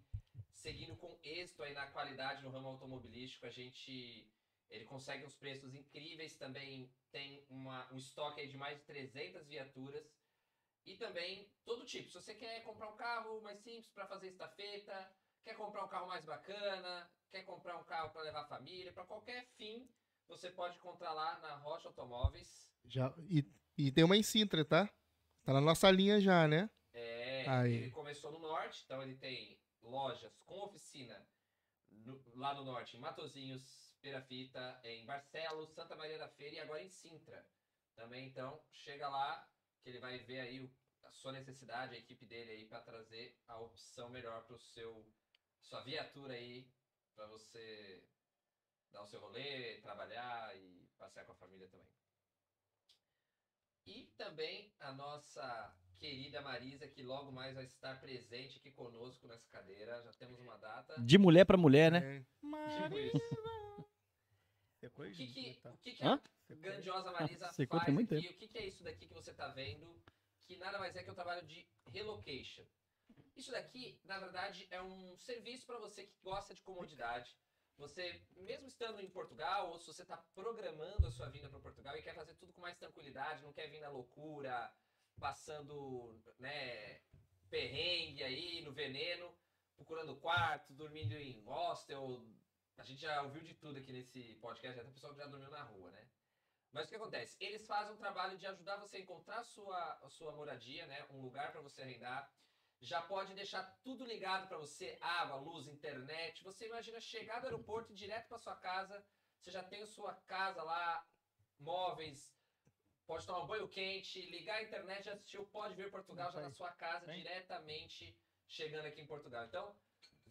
seguindo com êxito aí na qualidade no ramo automobilístico. A gente, ele consegue uns preços incríveis, também tem uma, um estoque de mais de 300 viaturas e também todo tipo. Se você quer comprar um carro mais simples para fazer estafeta, quer comprar um carro mais bacana, quer comprar um carro para levar a família, para qualquer fim, você pode encontrar lá na Rocha Automóveis. Já, e, e tem uma em Sintra, tá? Tá na nossa linha já, né? É, Aí. ele começou no norte, então ele tem lojas com oficina no- lá no norte, em Matozinhos, Perafita, em Barcelos, Santa Maria da Feira e agora em Sintra. Também, então, chega lá que ele vai ver aí o- a sua necessidade, a equipe dele aí para trazer a opção melhor para o seu sua viatura aí para você dar o seu rolê, trabalhar e passear com a família também. E também a nossa querida Marisa, que logo mais vai estar presente aqui conosco nessa cadeira. Já temos uma data. De mulher pra mulher, né? É. Tipo isso. Secou O que, que, tá. o que, que Hã? grandiosa Marisa Secou faz tem muito aqui? O que, que é isso daqui que você tá vendo? Que nada mais é que o trabalho de relocation. Isso daqui, na verdade, é um serviço para você que gosta de comodidade. Você, mesmo estando em Portugal, ou se você está programando a sua vinda para Portugal e quer fazer tudo com mais tranquilidade, não quer vir na loucura, passando, né, perrengue aí no veneno, procurando quarto, dormindo em hostel. A gente já ouviu de tudo aqui nesse podcast, até o pessoal que já dormiu na rua, né? Mas o que acontece? Eles fazem um trabalho de ajudar você a encontrar a sua, a sua moradia, né? Um lugar para você arrendar. Já pode deixar tudo ligado para você, água, luz, internet. Você imagina chegar do aeroporto ir direto para sua casa. Você já tem a sua casa lá, móveis, pode tomar um banho quente, ligar a internet, já assistiu, pode ver Portugal já na sua casa, Tem. diretamente chegando aqui em Portugal. Então,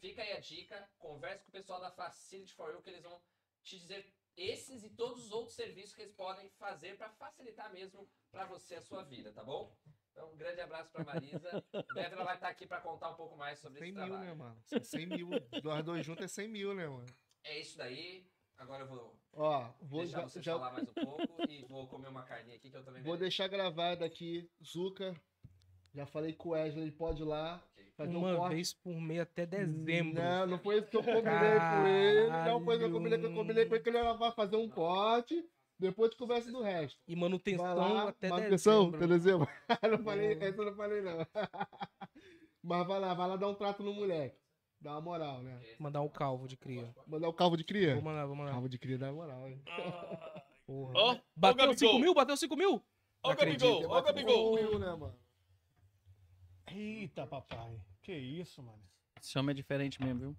fica aí a dica, converse com o pessoal da Facility for You que eles vão te dizer esses e todos os outros serviços que eles podem fazer para facilitar mesmo para você a sua vida, tá bom? Então, um grande abraço para Marisa. Breve ela vai estar aqui para contar um pouco mais sobre 100 esse mil, trabalho. né, mano? 100 mil. Nós dois juntos é 100 mil, né, mano? É isso daí. Agora eu vou Ó, vou, deixar já, vocês já- falar mais um pouco e vou comer uma carninha aqui que eu também vou mereço. deixar gravado aqui, Zuca. Já falei com o Wesley, ele pode ir lá. Fazer um Uma corte. vez por mês até dezembro. Não, não foi isso que eu combinei com ele. Não foi isso que eu combinei, que eu combinei com ele que ele vai fazer um corte. Depois tu conversa do resto. E manutenção lá, até manutenção, dezembro. até dezembro. não falei, essa eu não falei, não. Mas vai lá, vai lá dar um trato no moleque. Dá uma moral, né? Mandar um calvo de cria. Mandar o calvo de cria? Vou mandar, vou mandar. Calvo de cria dá moral, hein? Porra. Ó, ó, Bateu Gabigol. 5 mil? Bateu 5 mil? Ó, acredito. Gabigol, ó, Gabigol. Eu, né, mano? Eita, papai. Que isso, mano. Esse homem é diferente mesmo, viu?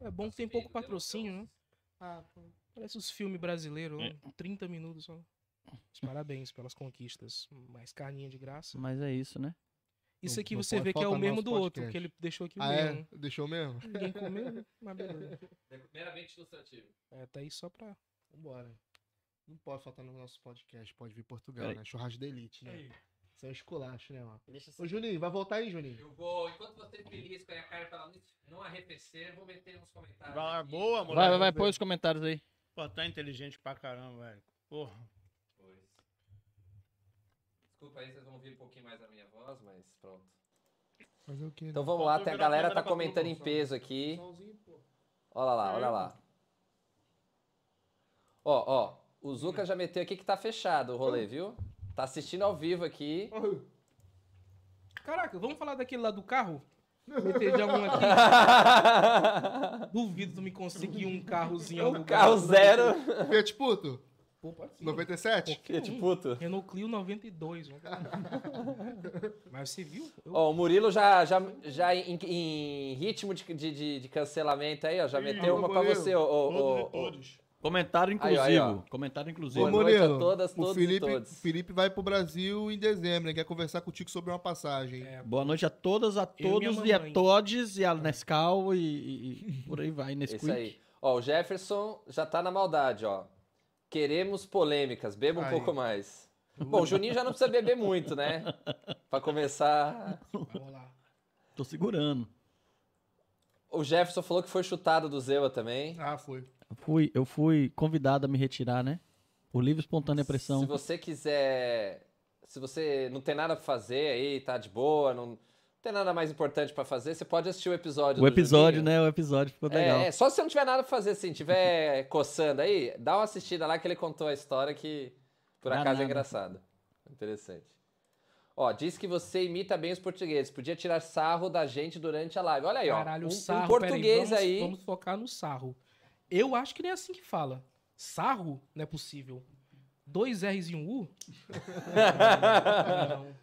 É bom que tem pouco patrocínio, né? Ah, pô, parece os filmes brasileiros, É. ó, 30 minutos só. Mas Parabéns pelas conquistas. Mais carninha de graça. Mas é isso, né? Isso aqui não você vê que é o mesmo do outro, que ele deixou aqui o Ah, mesmo. é? Deixou mesmo? Ninguém comeu, né? mas beleza. Meramente ilustrativo. É, tá aí só pra. Vambora. Não pode faltar no nosso podcast, pode vir Portugal, Peraí. né? Churrasco de elite, né? Isso é um esculacho, né, mano? Deixa Ô, Juninho, vai voltar aí, Juninho? Eu vou, enquanto você belisca aí a cara pra não- não arrefecer, eu vou meter uns comentários. Vai, aqui. boa, moleque. Vai, vai, vai, põe os comentários aí. Pô, tá inteligente pra caramba, velho. Porra. Pois. Desculpa aí, vocês vão ouvir um pouquinho mais a minha voz, mas pronto. Fazer o quê? né? Então vamos lá, a galera tá comentando em peso aqui. Olha lá, olha lá. Ó, ó, o Zuka já meteu aqui que tá fechado o rolê, viu? Tá assistindo ao vivo aqui. Caraca, vamos falar daquele lá do carro? Meter já um aqui. Duvido tu me conseguir um carrozinho. Um carro zero. Fiat Puto? Pô, pode ser. 97? Fiat puto. Renault Clio 92. vamos lá. Mas você viu? Eu- Ó, o Murilo já, já, já em, em ritmo de, de, de- de cancelamento aí, ó. Já meteu uma pra Murilo. você, Todos ó, e ó. todos. Comentário Aí, inclusivo. aí, ó. Comentário inclusivo. Boa noite a Murilo, todas, o todos e Felipe, todos. o Felipe vai pro Brasil em dezembro, né? Quer conversar contigo sobre uma passagem. É, Boa noite a todas, a Eu e todos e a todes e a Nescau e, e- e por aí vai, Nesquik. Isso aí. Ó, o Jefferson já tá na maldade, ó. Queremos polêmicas, beba um Aí. pouco mais. Bom, o Juninho já não precisa beber muito, né? Pra começar. vamos lá. Tô segurando. O Jefferson falou que foi chutado do Zewa também. Ah, foi. Eu fui, eu fui convidado a me retirar, né? Por livre espontânea pressão. Se você quiser. Se você não tem nada pra fazer aí, tá de boa, não, não tem nada mais importante pra fazer, você pode assistir o episódio O do episódio, Juninho. né? O episódio ficou legal. É, é, só se você não tiver nada pra fazer, assim, tiver coçando aí, dá uma assistida lá que ele contou a história que, por Dá acaso, nada. é engraçado. Interessante. Ó, diz que você imita bem os portugueses. Podia tirar sarro da gente durante a live. Olha aí, ó. Caralho, um, um sarro. português peraí, vamos, aí. Vamos focar no sarro. Eu acho que nem é assim que fala. Sarro? Não é possível. Dois R's e um U? não.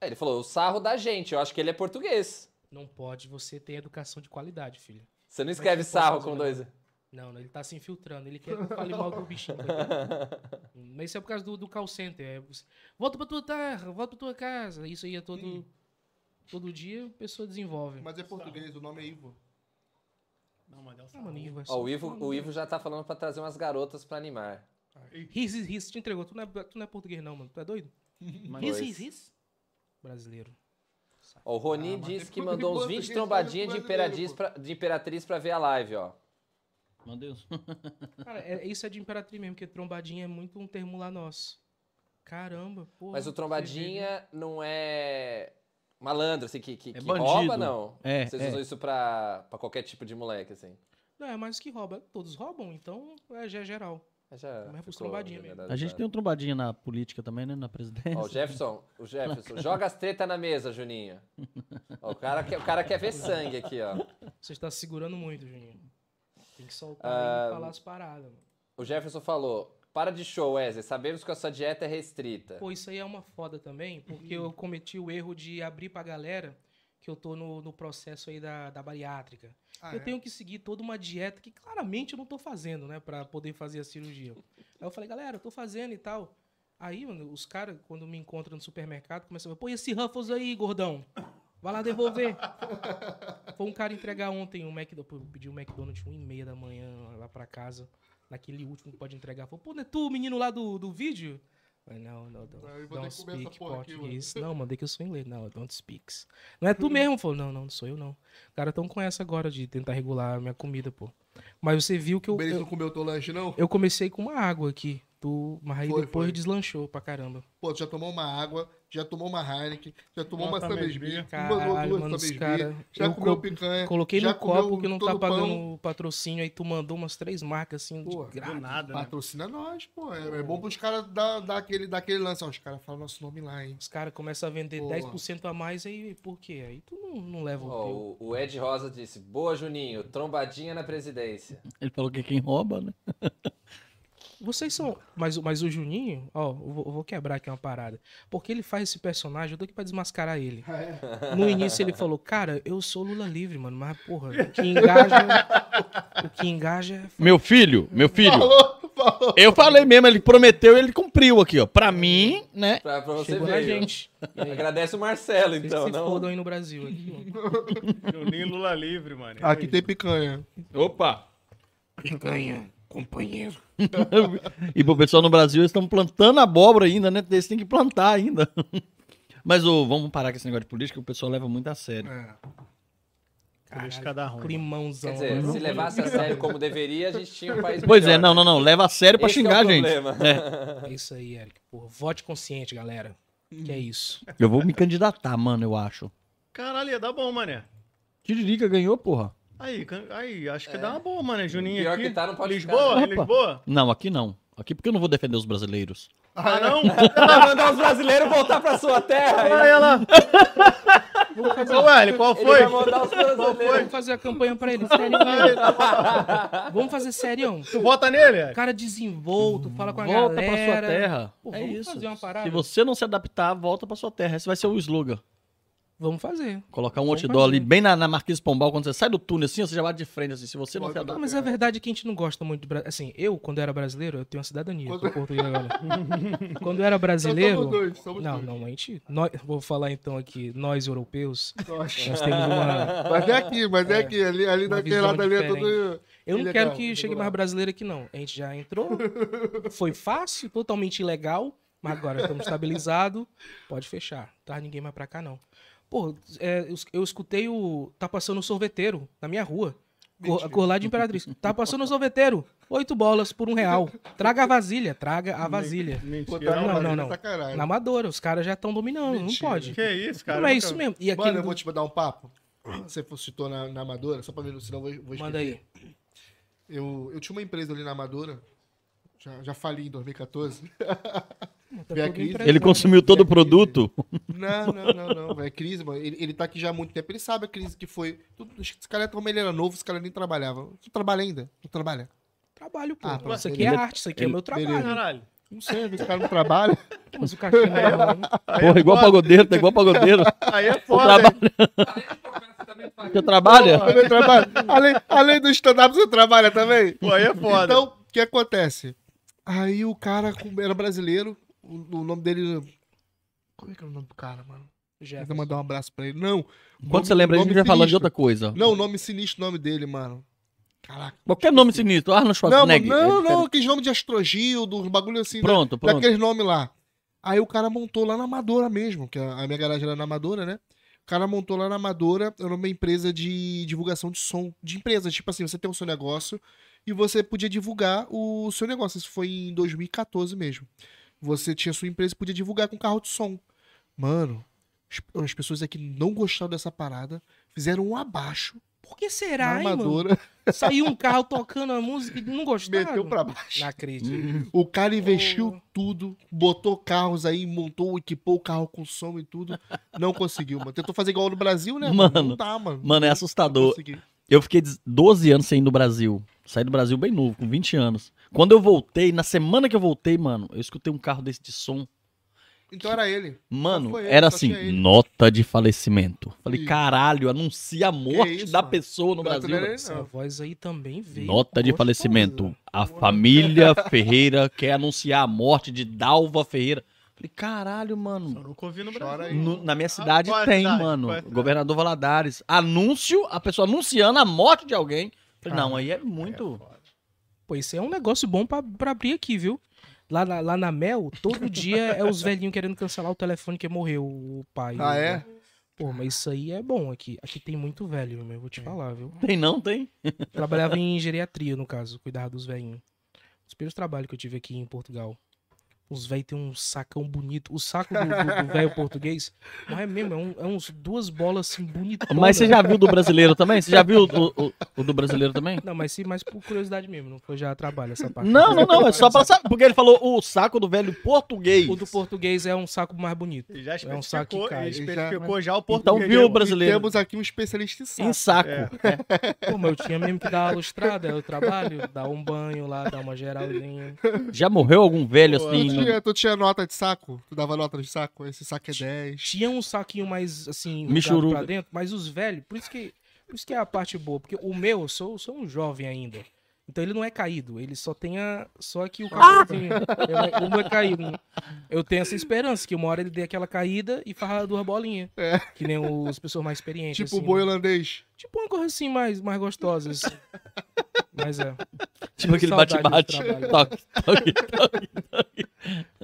É, ele falou o sarro da gente. Eu acho que ele é português. Não pode. Você tem educação de qualidade, filho. Você não escreve sarro com dois. Não, não, ele tá se infiltrando. Ele quer que eu fale mal do bichinho. coitado. Mas isso é por causa do, do call center. É, você- volta pra tua terra, volta pra tua casa. Isso aí é todo, todo dia a pessoa desenvolve. Mas é português, o nome é Ivo. Não, mas é o Ah, mano, Ivo, é Ó, o Ivo, o já tá falando pra trazer umas garotas pra animar. Riz, riz, te entregou. Tu não, é, tu não é português, não, mano. Tu é doido? Riz, riz, riz. Brasileiro. Ó, o Roni Ah, disse que mandou uns gosta 20 que trombadinhas de imperatriz, pra, de imperatriz pra ver a live, ó. Meu Deus. Cara, é- isso é de imperatriz mesmo, porque trombadinha é muito um termo lá nosso. Caramba, porra. Mas o trombadinha não é malandro, assim, que, que, É que rouba, não. É, Vocês é. usam isso pra, pra qualquer tipo de moleque, assim. Não, é mais que rouba. Todos roubam, então é, já é geral. Mas já Mas é ficou trombadinha mesmo. A gente tem um trombadinho na política também, né? Na presidência. Ó, o Jefferson, o Jefferson, joga as tretas na mesa, Juninho. Ó, o, cara quer, o cara quer ver sangue aqui, ó. Você está segurando muito, Juninho. Tem que soltar Ah, e falar as paradas. Mano. O Jefferson falou: para de show, Wesley. Sabemos que a sua dieta é restrita. Pô, isso aí é uma foda também, porque eu cometi o erro de abrir pra galera que eu tô no, no processo aí da, da bariátrica. Ah, eu é? tenho que seguir toda uma dieta que claramente eu não tô fazendo, né, Pra poder fazer a cirurgia. Aí eu falei, galera, eu tô fazendo e tal. Aí, mano, os caras, quando me encontram no supermercado, começam a falar, pô, e esse Ruffles aí, gordão? Vai lá devolver. Foi um cara entregar ontem um McDonald's, pô, eu pedi um McDonald's 1 e meia da manhã lá pra casa, naquele último que pode entregar. Falou, pô, não é tu o menino lá do, do vídeo? Falei, não, não, não. Ah, Don't speak português. não, mandei que eu sou inglês. Não, don't speaks. Não é tu mesmo? Falou, não, não, não sou eu não. Os caras tão com essa agora de tentar regular a minha comida, pô. Mas você viu que O eu, eu, não comeu teu lanche, não? eu comecei com uma água aqui. Tu, mas aí Foi, depois foi. deslanchou pra caramba. Pô, tu já tomou uma água, já tomou uma Heineken, já tomou Uma uma Samesbi. Mano, duas Samesbi, já eu comeu co- picanha, Coloquei já no copo que não tá pagando pão. o patrocínio, aí tu mandou umas três marcas assim Pô, de Do graça. nada, né? Patrocina nós, pô. É, é bom pros caras dar, dar aquele, dar aquele lance. Ó, os caras falam nosso nome lá, hein? Os caras começam a vender Pô. 10% a mais, aí por quê? Aí tu não, não leva o Ó, teu. o, o Ed Rosa disse: Boa, Juninho, trombadinha na presidência. Ele falou que quem rouba, né? Vocês são. Mas, o- mas o Juninho, ó, eu vou, eu vou quebrar aqui uma parada. Porque ele faz esse personagem, eu tô aqui pra desmascarar ele. No início ele falou, cara, eu sou Lula livre, mano. Mas, porra, o que engaja. o que engaja é. Meu filho, meu filho. Falou, falou. Eu falei mesmo, ele prometeu e ele cumpriu aqui, ó. Pra mim, né? Pra, pra você Chegou ver. gente. Agradece o Marcelo, vocês então. se Não... fodam aí no Brasil. Aqui, mano. Juninho Lula livre, mano. Aqui tem picanha. Opa! Picanha, companheiro. E pro pessoal no Brasil, eles estão plantando abóbora ainda, né? Eles têm que plantar ainda. Mas ô, vamos parar com esse negócio de política, que o pessoal leva muito a sério. É. Ruim. Climãozão. Quer dizer, mano. se levasse a sério como deveria, a gente tinha um país Pois é, melhor, não, né? não, não. Leva a sério pra é o xingar a gente. problema. É. É isso aí, Eric. Porra, vote consciente, galera. Que é isso. Eu vou me candidatar, mano, eu acho. Caralho, ia dar bom, mané. Tiririca ganhou, porra. Aí, aí, acho que dá uma boa, mané. Juninho Pior aqui. que tá, não pode ficar, Lisboa, né? em Lisboa. Não, aqui não. Aqui porque eu não vou defender os brasileiros. Ah, não? Vai mandar os brasileiros voltar pra sua terra. Olha ela. Ô, Hélio, qual Ele foi? vai mandar os brasileiros. Vamos fazer a campanha pra ele, sério mesmo. Vamos fazer sério. Tu vota nele, Hélio? Cara desenvolto, fala com a Volta pra galera. sua terra. Pô, é vamos isso. fazer uma parada? Se você não se adaptar, volta pra sua terra. Esse vai ser o slogan. Vamos fazer. Colocar um Vamos outdoor ali fazer. bem na, na Marquise Pombal, quando você sai do túnel assim, você já bate de frente assim. Se você não Não, adaptar. mas a verdade é que a gente não gosta muito de Brasil. Assim, eu, quando era brasileiro, eu tenho uma cidadania. Tô português agora. quando eu era brasileiro. Somos dois, somos Não, dois. não, a gente. Nós, vou falar então aqui, nós europeus, Nossa. nós temos uma. Mas é aqui, mas é, aqui. Ali, ali daquele lado ali é tudo. Eu não quero que chegue mais brasileiro aqui, não. A gente já entrou, foi fácil, totalmente ilegal, mas agora estamos estabilizados, pode fechar. Tá ninguém mais pra cá, não. Pô, é, eu, eu escutei o. Tá passando o sorveteiro na minha rua. Cor, cor lá de Imperatriz. Tá passando o sorveteiro. Oito bolas por um real. Traga a vasilha, traga a vasilha. Pô, Mentira. tá Não, não, não, não. Sacanagem. Na Amadora, os caras já estão dominando, não Mentira. pode. Que isso, cara? Não é isso mesmo. E aquele. Mano, eu vou te dar um papo. Você citou na, na Amadora, só pra mim, senão eu vou, vou Manda aí. Eu, eu tinha uma empresa ali na Amadora, já, já fali em 2014. Tá crise. Ele consumiu todo o produto. Não, não, não, não. É crise, mano. Ele, ele tá aqui já há muito tempo. Ele sabe a crise que foi. Tudo, esse cara, como ele era novo, esse cara nem trabalhava. Tu trabalha ainda? Tu trabalha? Trabalho, pô. Ah, pronto, isso aqui é arte, isso aqui é o meu trabalho. beleza. Caralho. Não sei, esse cara não trabalha. Mas o cachimbo é. Porra, igual pagodeiro, tá igual pagodeiro. Aí é foda. Você trabalha? Além, trabalha. além, além do stand-up, você trabalha também? Pô, aí é foda. Então, o que acontece? Aí o cara era brasileiro, o, o nome dele. Como é que é o nome do cara, mano? Vou Jefferson. mandar um abraço pra ele. Não. Quando você lembra, a gente vai falando de outra coisa. Não, o nome sinistro, o nome dele, mano. Caraca. Qualquer nome sinistro. Arnold Não, Schwarzenegger. mano, é não, diferente. não, aqueles nomes de Astrogildo, uns bagulho assim. da- Pronto, pronto. Daqueles nomes lá. Aí o cara montou lá na Amadora mesmo, que a a minha garagem era na Amadora, né? O cara montou lá na Amadora, era uma empresa de divulgação de som, de empresa. Tipo assim, você tem o seu negócio e você podia divulgar o seu negócio. Isso foi em 2014 mesmo. Você tinha sua empresa e podia divulgar com carro de som. Mano, as- as pessoas aqui não gostaram dessa parada, fizeram um abaixo Por que será, hein, mano? Saiu um carro tocando a música e não gostaram. meteu pra baixo. Não acredito. O cara investiu Oh. tudo, botou carros aí, montou, equipou o carro com som e tudo. Não conseguiu, mano. Tentou fazer igual no Brasil, né? Mano, não dá, mano. Mano, é assustador. Eu fiquei 12 anos sem ir no Brasil. Saí do Brasil bem novo, com 20 anos. Quando eu voltei, na semana que eu voltei, mano, eu escutei um carro desse de som. Então era ele. Mano, foi ele, era só assim, nota de falecimento. Falei, Ih. caralho, anuncia a morte isso, da mano? pessoa no Não, Brasil. não ele, Essa voz aí também veio. Nota de falecimento. A família Ferreira quer anunciar a morte de Dalva Ferreira. Falei, caralho, mano. Eu nunca ouvi no Chora Brasil. aí. No- na minha cidade qual é a tem, cidade? mano. É? Governador Valadares. Anúncio, a pessoa anunciando a morte de alguém. Falei, Ah, não, aí é muito. Pô, isso é um negócio bom pra, pra abrir aqui, viu? Lá na, lá na Mel, todo dia é os velhinhos querendo cancelar o telefone que morreu o pai. Ah, é? Pô, mas isso aí é bom aqui. Aqui tem muito velho, meu, vou te falar, viu? Tem não, tem. Trabalhava em geriatria, no caso, cuidar dos velhinhos. Os primeiros trabalhos que eu tive aqui em Portugal. Os velhos têm um sacão bonito. O saco do- velho português não é mesmo, é, um- é uns duas bolas assim bonitonas. Mas você já viu do brasileiro também? Você já viu o, o- o do brasileiro também? Não, mas sim, mais por curiosidade mesmo, não foi já trabalho essa parte. Não, não, não. É só pra saber. Porque ele falou o saco do velho português. O do português é um saco mais bonito. Ele já É um saco que especificou, cai. ele Ele já- especificou já o Então português. viu o E brasileiro. temos aqui um especialista em saco. Em saco. É. Pô, mas eu tinha mesmo que dar uma lustrada, eu trabalho, dar um banho lá, dar uma geralzinha. Já morreu algum velho Pô, assim? Tinha, tu tinha nota de saco? Tu dava nota de saco? Esse saco é 10. Tinha um saquinho mais assim, pra dentro, mas os velhos, por isso que, por isso que é a parte boa, porque o meu, eu sou, sou um jovem ainda. Então ele não é caído, ele só tem a, só aqui o cabelinho. Ele não é caído. Eu tenho essa esperança que uma hora ele dê aquela caída e farra duas bolinhas. É. Que nem os pessoas mais experientes. Tipo o assim. boi holandês. Tipo uma coisa assim mais, mais gostosa. assim. Mas é. Tipo aquele bate-bate. trabalho. Toque, toque, toque.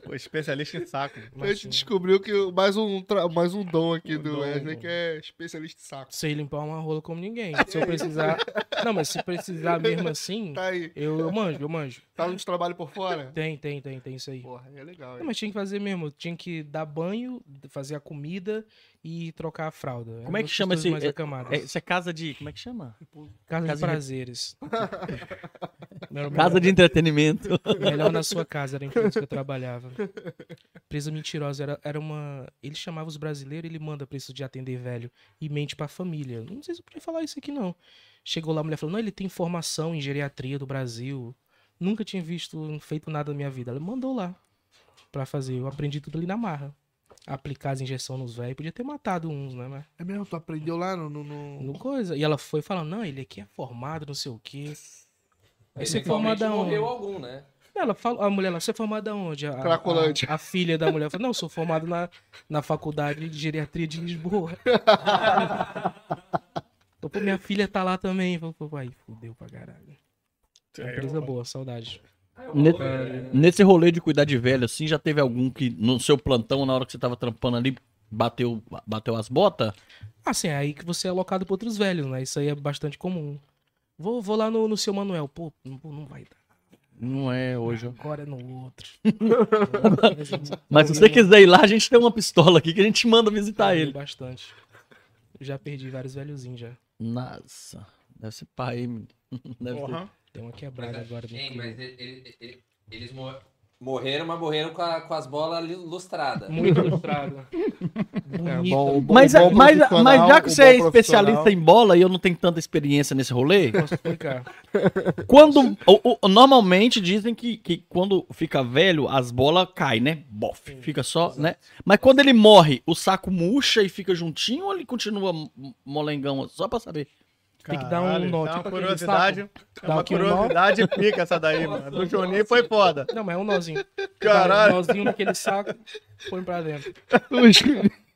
O especialista em saco. A gente descobriu que mais um, tra- mais um dom aqui Um do dom, Wesley, que é especialista em saco. sei limpar uma rola como ninguém. Se eu precisar. Não, mas se precisar mesmo assim, Tá aí. eu, eu manjo, eu manjo. Tá nos trabalhos por fora? Tem, tem, tem, tem isso aí. Porra, é legal. Não, mas tinha que fazer mesmo. Tinha que dar banho, fazer a comida e trocar a fralda. Como é que chama esse- Mais é-. É, isso é casa de. Como é que chama? casa, casa de de- prazeres. Melhor- Casa de entretenimento. Melhor na sua casa, era a empresa que eu trabalhava. Empresa mentirosa, era, era uma. Ele chamava os brasileiros, ele manda preço de atender velho e mente pra família. Não sei se eu podia falar isso aqui, não. Chegou lá, a mulher falou: não, ele tem formação em geriatria do Brasil. Nunca tinha visto, feito nada na minha vida. Ela mandou lá pra fazer. Eu aprendi tudo ali na marra. Aplicar as injeções nos velhos. Podia ter matado uns, né? Mas É mesmo, tu aprendeu lá no. no, no- no coisa. E ela foi falando: não, ele aqui é formado, não sei o quê. Você é formada onde? morreu algum, né? Ela falou, a mulher lá, você é formada onde? A, Cracolândia. A, a filha da mulher falou, não, eu sou formado na, na faculdade de geriatria de Lisboa. então, pô, minha filha tá lá também. Falei, pô, aí, fudeu pra caralho. É uma empresa boa, saudade. Ne- Nesse rolê de cuidar de velho, assim, já teve algum que no seu plantão, na hora que você tava trampando ali, bateu, bateu as botas? Assim, é aí que você é alocado pra outros velhos, né? Isso aí é bastante comum. Vou, vou lá no, no seu Manuel. Pô, não, não vai dar. Não é hoje. ó. Agora é no outro. Mas se você quiser ir lá, a gente tem uma pistola aqui que a gente manda visitar Perdi ele. Bastante. Já perdi vários velhozinhos já. Nossa, deve ser pai, menino. Deve ser. Porra. Deu uma quebrada agora. no Hein, clima. mas ele- ele- ele- eles mor- morreram, mas morreram com, a- com as bolas lustradas. Muito ilustrado. É, bom, bom, Mas, bom mas, mas já que você é especialista em bola e eu não tenho tanta experiência nesse rolê, Posso explicar? quando. o- o- normalmente dizem que, que quando fica velho, as bolas caem, né? Bof, fica só, né? Mas quando ele morre, o saco murcha e fica juntinho ou ele continua molengão? Só pra saber. Tem que dar um nó, é tipo uma curiosidade. É Dá uma aqui um curiosidade pica essa daí, mano. Do Juninho foi foda. Não, mas é um nozinho. Caralho. Dá um nozinho naquele saco, põe pra dentro.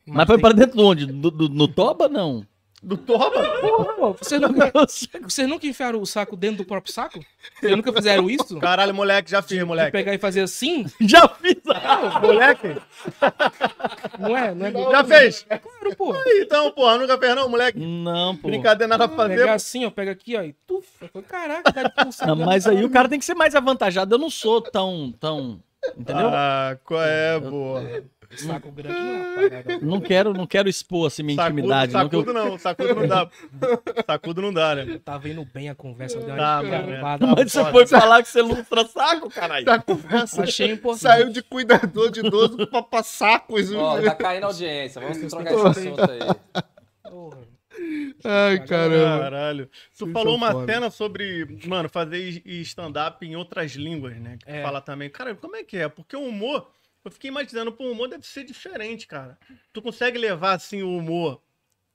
Mas foi tem- para dentro de onde? Do- do- no toba, não? Do Toba? Pô, vocês nunca, vocês nunca enfiaram o saco dentro do próprio saco? Vocês nunca fizeram isso? Caralho, moleque, já fiz, De moleque. pegar e fazer assim? Já fiz. Moleque, Não é? Não é já fez? Claro, pô. Então, porra, nunca fez não, moleque. Não, pô. Brincadeira nada pra fazer. Pegar assim, ó, pega aqui, ó, e tuf. Eu falei, Caraca, dá de pulsar. Não, mas aí o cara tem que ser mais avantajado. Eu não sou tão, tão, entendeu? Ah, qual é, boa. Saco grande não é parada. Não quero, não quero expor assim minha Sacudo, intimidade. não, que eu- sacudo não, sacudo não dá. Sacudo não dá, né? Tava indo bem a conversa, deu Tá, uma mano, escarbada. Mas você foi falar que você lustra saco, caralho. Da conversa. Achei importante. Saiu de cuidador de idoso pra, pra sacos. Ó, tá caindo a audiência. Vamos trocar esse assunto aí. Porra. Ai, caramba. Caralho. Tu falou uma foda. cena sobre, mano, fazer stand-up em outras línguas, né? Que É. fala também. Cara, como é que é? Porque o humor, eu fiquei imaginando, pô, o humor deve ser diferente, cara. Tu consegue levar, assim, o humor,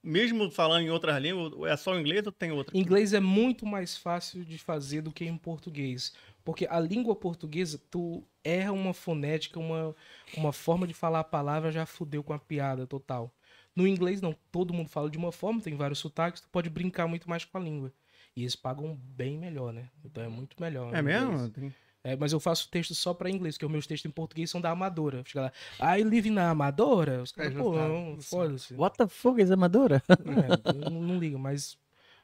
mesmo falando em outras línguas, é só o inglês ou tem outra? Inglês é muito mais fácil de fazer do que em português. Porque a língua portuguesa, tu erra uma fonética, uma, uma forma de falar a palavra, já fudeu com a piada total. No inglês, não. Todo mundo fala de uma forma, tem vários sotaques, tu pode brincar muito mais com a língua. E eles pagam bem melhor, né? Então é muito melhor. É no inglês. mesmo? Tem- É, mas eu faço texto só pra inglês, porque os meus textos em português são da Amadora. Chega lá, I live na Amadora? Os caras, É, pô, tá. não, foda-se. What the fuck is amadora? É, eu não, não ligo, mas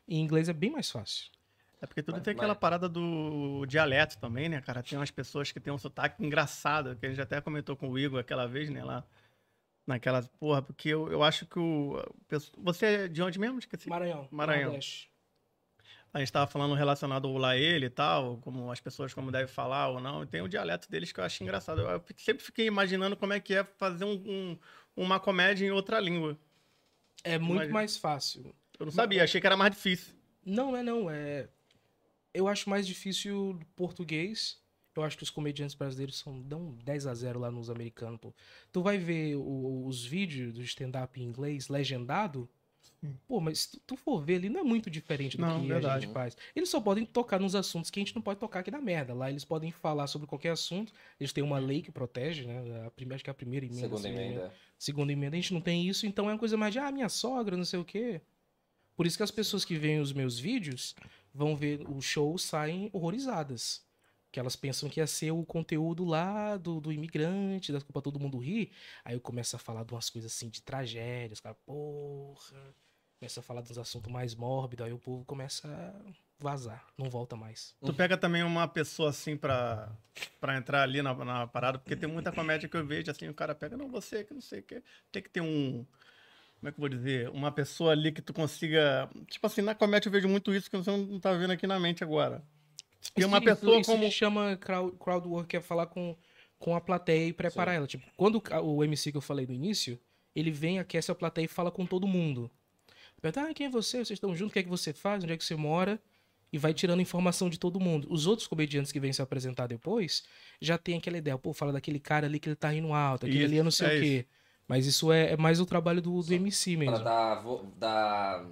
em inglês é bem mais fácil. É porque tudo Mas- tem aquela mas- parada do dialeto também, né, cara? Tem umas pessoas que têm um sotaque engraçado, que a gente até comentou com o Igor aquela vez, né, lá naquela... Porra, porque eu, eu acho que o... Você é de onde mesmo? Esqueci. Maranhão. Maranhão. Nordeste. A gente tava falando relacionado ao lá ele e tal, como as pessoas como devem falar ou não. Tem o dialeto deles que eu acho engraçado. Eu sempre fiquei imaginando como é que é fazer um, um- uma comédia em outra língua. É muito Imagina. mais fácil. Eu não sabia, achei que era mais difícil. Não, não é não. É... Eu acho mais difícil português. Eu acho que os comediantes brasileiros são, dão 10 a 0 lá nos americanos, pô. Tu vai ver o- os vídeos do stand-up em inglês legendado. Pô, mas se tu, tu for ver ali, não é muito diferente do Não, que a verdade. gente faz. Eles só podem tocar nos assuntos que a gente não pode tocar aqui na merda. Lá eles podem falar sobre qualquer assunto. Eles têm uma lei que protege, né? A primeira, acho que é a primeira emenda. Segunda engano. emenda. Segunda emenda, a gente não tem isso, então é uma coisa mais de, ah, minha sogra, não sei o quê. Por isso que as pessoas que veem os meus vídeos vão ver o show saem horrorizadas. Que elas pensam que ia ser o conteúdo lá do, do imigrante, da culpa todo mundo rir. Aí eu começo a falar de umas coisas assim de tragédias, cara, porra. Começa a falar dos assuntos mais mórbidos, aí o povo começa a vazar, não volta mais. Tu pega também uma pessoa assim pra, pra entrar ali na, na parada, porque tem muita comédia que eu vejo assim, o cara pega, não, você que não sei o que. Tem que ter um. Como é que eu vou dizer? Uma pessoa ali que tu consiga. Tipo assim, na comédia eu vejo muito isso que você não tá vendo aqui na mente agora. Tem uma Isso- pessoa isso como. chama crowd, crowd work, que é falar com, com a plateia e preparar ela. Tipo, quando o MC que eu falei no início, ele vem, aquece a plateia e fala com todo mundo. Pergunta, ah, quem é você? Vocês estão juntos? O que é que você faz? Onde é que você mora? E vai tirando informação de todo mundo. Os outros comediantes que vêm se apresentar depois já tem aquela ideia. Pô, fala daquele cara ali que ele tá rindo alto, aquele Isso, ali eu não sei é o quê. Mas isso é, é mais o trabalho do, do MC Pra mesmo. dar, vo- dar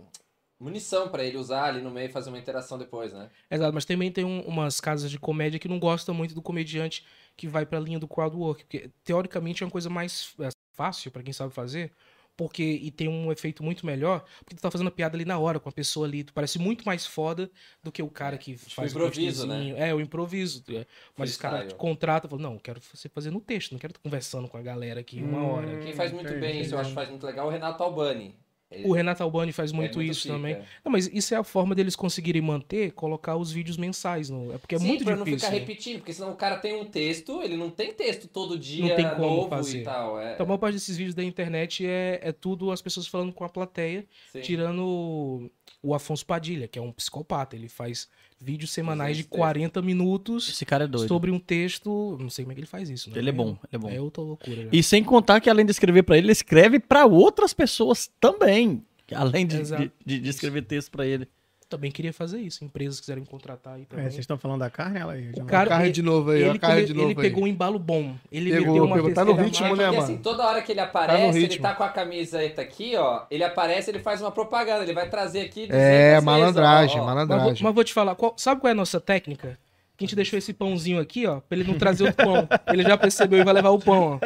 munição pra ele usar ali no meio e fazer uma interação depois, né? Exato, mas também tem um- umas casas de comédia que não gostam muito do comediante que vai pra linha do crowd work, porque teoricamente é uma coisa mais é, fácil pra quem sabe fazer, porque e tem um efeito muito melhor, porque tu tá fazendo a piada ali na hora com a pessoa ali, tu parece muito mais foda do que o cara que faz o improviso, né? É, o improviso. é. Mas os caras Freestyle. contratam, falam, não, eu quero você fazer no texto, não quero tu conversando com a galera aqui uma Hum. hora. Quem faz muito entendi. bem isso, eu acho que faz muito legal, é o Renato Albani. Ele- O Renato Albani faz é muito isso também. Não, mas isso é a forma deles conseguirem manter, colocar os vídeos mensais. No... É porque é Sim, muito pra difícil. não ficar né? repetindo, porque senão o cara tem um texto, ele não tem texto todo dia tem como novo fazer. e tal. É, Então, a maior parte desses vídeos da internet é, é tudo as pessoas falando com a plateia, sim. tirando o Afonso Padilha, que é um psicopata. Ele faz vídeos semanais de 200 40 minutos Esse cara é doido. sobre um texto. Não sei como é que ele faz isso. né? Ele é bom, ele é bom. É outra loucura. já. E sem contar que além de escrever pra ele, ele escreve pra outras pessoas também. Além de, de, de- de escrever texto pra ele. Também queria fazer isso. Empresas quiserem contratar aí É, também. vocês estão falando da carne, ela aí. o cara, carne ele, de novo aí, ele, carne de novo ele aí. pegou um embalo bom. Ele Pegou, meteu uma pegou. Tá no ritmo, né, Porque mano? assim, toda hora que ele aparece, ele ritmo. tá com a camiseta aqui, ó. Ele aparece, ele faz uma propaganda. Ele vai trazer aqui. 200 É, vezes, malandragem, ó, ó. Mas vou, malandragem. mas vou te falar, qual- sabe qual é a nossa técnica? Que a gente deixou esse pãozinho aqui, ó, pra ele não trazer o pão. Ele já percebeu e vai levar o pão, ó.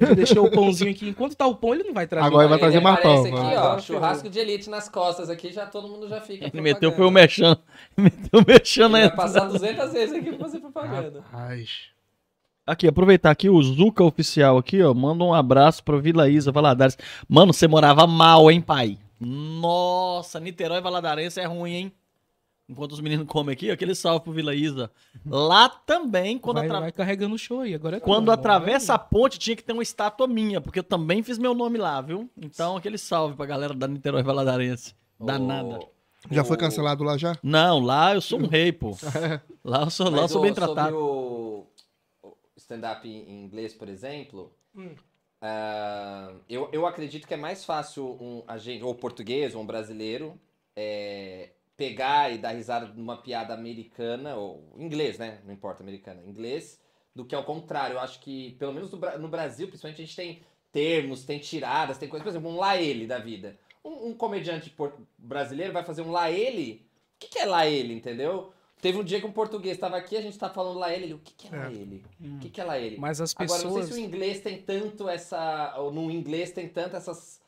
A gente deixou o pãozinho aqui. Enquanto tá o pão, ele não vai trazer. Agora ele vai trazer mais pão, aqui, ó, Agora churrasco de elite nas costas aqui, já todo mundo já fica. Ele meteu foi o mexão. Meteu o mexão Ele na vai passar 200 vezes aqui pra fazer propaganda. Rapaz. Aqui, aproveitar aqui, o Zuca Oficial aqui, ó. Manda um abraço pra Vila Isa Valadares. Mano, você morava mal, hein, pai? Nossa, Niterói Valadarense é ruim, hein? Enquanto os meninos comem aqui, aquele salve pro Vila Isa. Lá também, quando, vai, atra- vai carregando o show aí. Agora é quando tudo, atravessa a ponte, tinha que ter uma estátua minha, porque eu também fiz meu nome lá, viu? Então, aquele salve pra galera da Niterói Valadarense. Danada. O- Já foi cancelado lá já? Não, lá eu sou um rei, pô. Lá eu sou, lá eu sou bem tratado. o o stand-up em inglês, por exemplo, Hum. ah, eu, eu acredito que é mais fácil um agente, ou português, ou um brasileiro, é, pegar e dar risada numa piada americana, ou inglês, né? Não importa, americana, inglês, do que ao contrário. Eu acho que, pelo menos no, no Brasil, principalmente, a gente tem termos, tem tiradas, tem coisas, por exemplo, um lá ele da vida. Um, um comediante brasileiro vai fazer um lá ele. O que, que é lá ele, entendeu? Teve um dia que um português estava aqui, a gente tá falando lá ele, ele, o que, que é lá É. ele? O que, que é lá ele? Mas as Agora, não sei pessoas. se o inglês tem tanto essa. Ou no inglês tem tanto essas.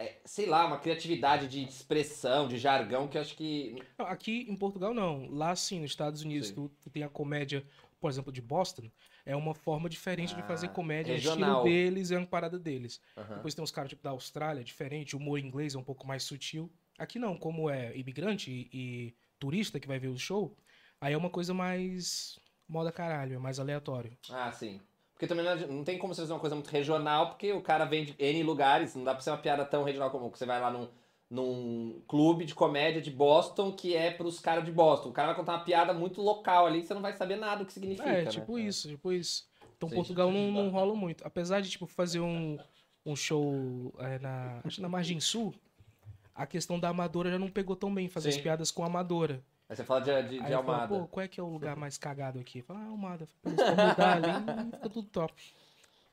É, sei lá, uma criatividade de expressão, de jargão, que eu acho que. Aqui em Portugal, não. Lá sim, nos Estados Unidos, Sim. tu, tu tem a comédia, por exemplo, de Boston. É uma forma diferente de fazer Ah, comédia, é regional. estilo deles, é uma parada deles. Aham. Depois tem uns caras tipo da Austrália, diferente, o humor inglês é um pouco mais sutil. Aqui não, como é imigrante e, e turista que vai ver o show, aí é uma coisa mais moda caralho, é mais aleatório. Ah, sim. Porque também não, adi- não tem como você fazer uma coisa muito regional, porque o cara vem de N lugares, não dá pra ser uma piada tão regional como você vai lá num, num clube de comédia de Boston que é pros caras de Boston. O cara vai contar uma piada muito local ali, você não vai saber nada do que significa. é, né? tipo isso, tipo isso. Então Sim. Portugal não, não rola muito. Apesar de, tipo, fazer um, um show é, na, acho na Margem Sul, a questão da Amadora já não pegou tão bem, fazer Sim. as piadas com a Amadora. Aí você fala de, de, de eu falo, Almada. pô, qual é que é o lugar mais cagado aqui? Fala, ah, Almada. Pra eles mudar ali, fica tudo top.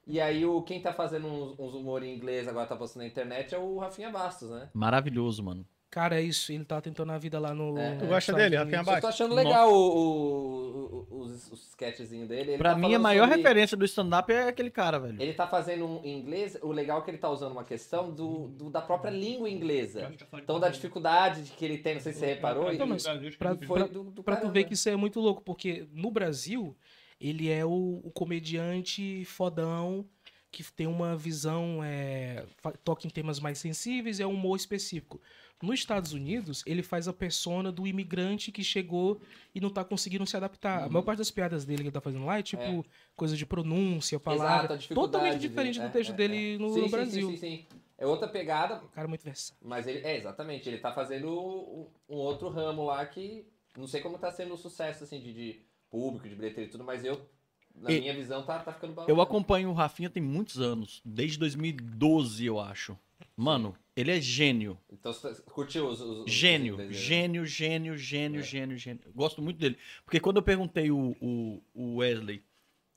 E aí o quem tá fazendo uns, uns humor em inglês agora tá postando na internet é o Rafinha Bastos, né? Maravilhoso, mano. Cara, é isso, ele tá tentando a vida lá no. É. nos Tu gosta dele. Rafinha Eu tô achando legal o, o- o- os, os sketchzinhos dele. Ele Pra tá mim, a maior sobre- referência do stand-up é aquele cara, velho. Ele tá fazendo um em inglês, o legal é que ele tá usando uma questão do, do- da própria língua inglesa. Então, da dificuldade de que ele tem, não sei se você reparou, e Não, mas pra, pra- do, do pra tu ver que isso é muito louco, porque no Brasil, ele é o, o comediante fodão, que tem uma visão, é, toca em temas mais sensíveis, é um humor específico. Nos Estados Unidos, ele faz a persona do imigrante que chegou e não tá conseguindo se adaptar. A maior parte das piadas dele que ele tá fazendo lá é tipo Uhum. É. coisa de pronúncia, Exato, palavra. a dificuldade totalmente diferente é, do texto é, dele é. no, Sim, no sim, Brasil. Sim, sim, sim. É outra pegada, O cara é muito versátil. mas ele. É, exatamente. Ele tá fazendo um, um outro ramo lá que. Não sei como tá sendo o sucesso, assim, de, de público, de bilheteria e tudo, mas eu, na E- minha visão, tá, tá ficando bom. Eu acompanho o Rafinha tem muitos anos. Desde 2012, eu acho. Mano, ele é gênio. Então você curtiu os. os- os Gênio, né? gênio, gênio, gênio, É. gênio, gênio. Gosto muito dele. Porque quando eu perguntei o, o, o Wesley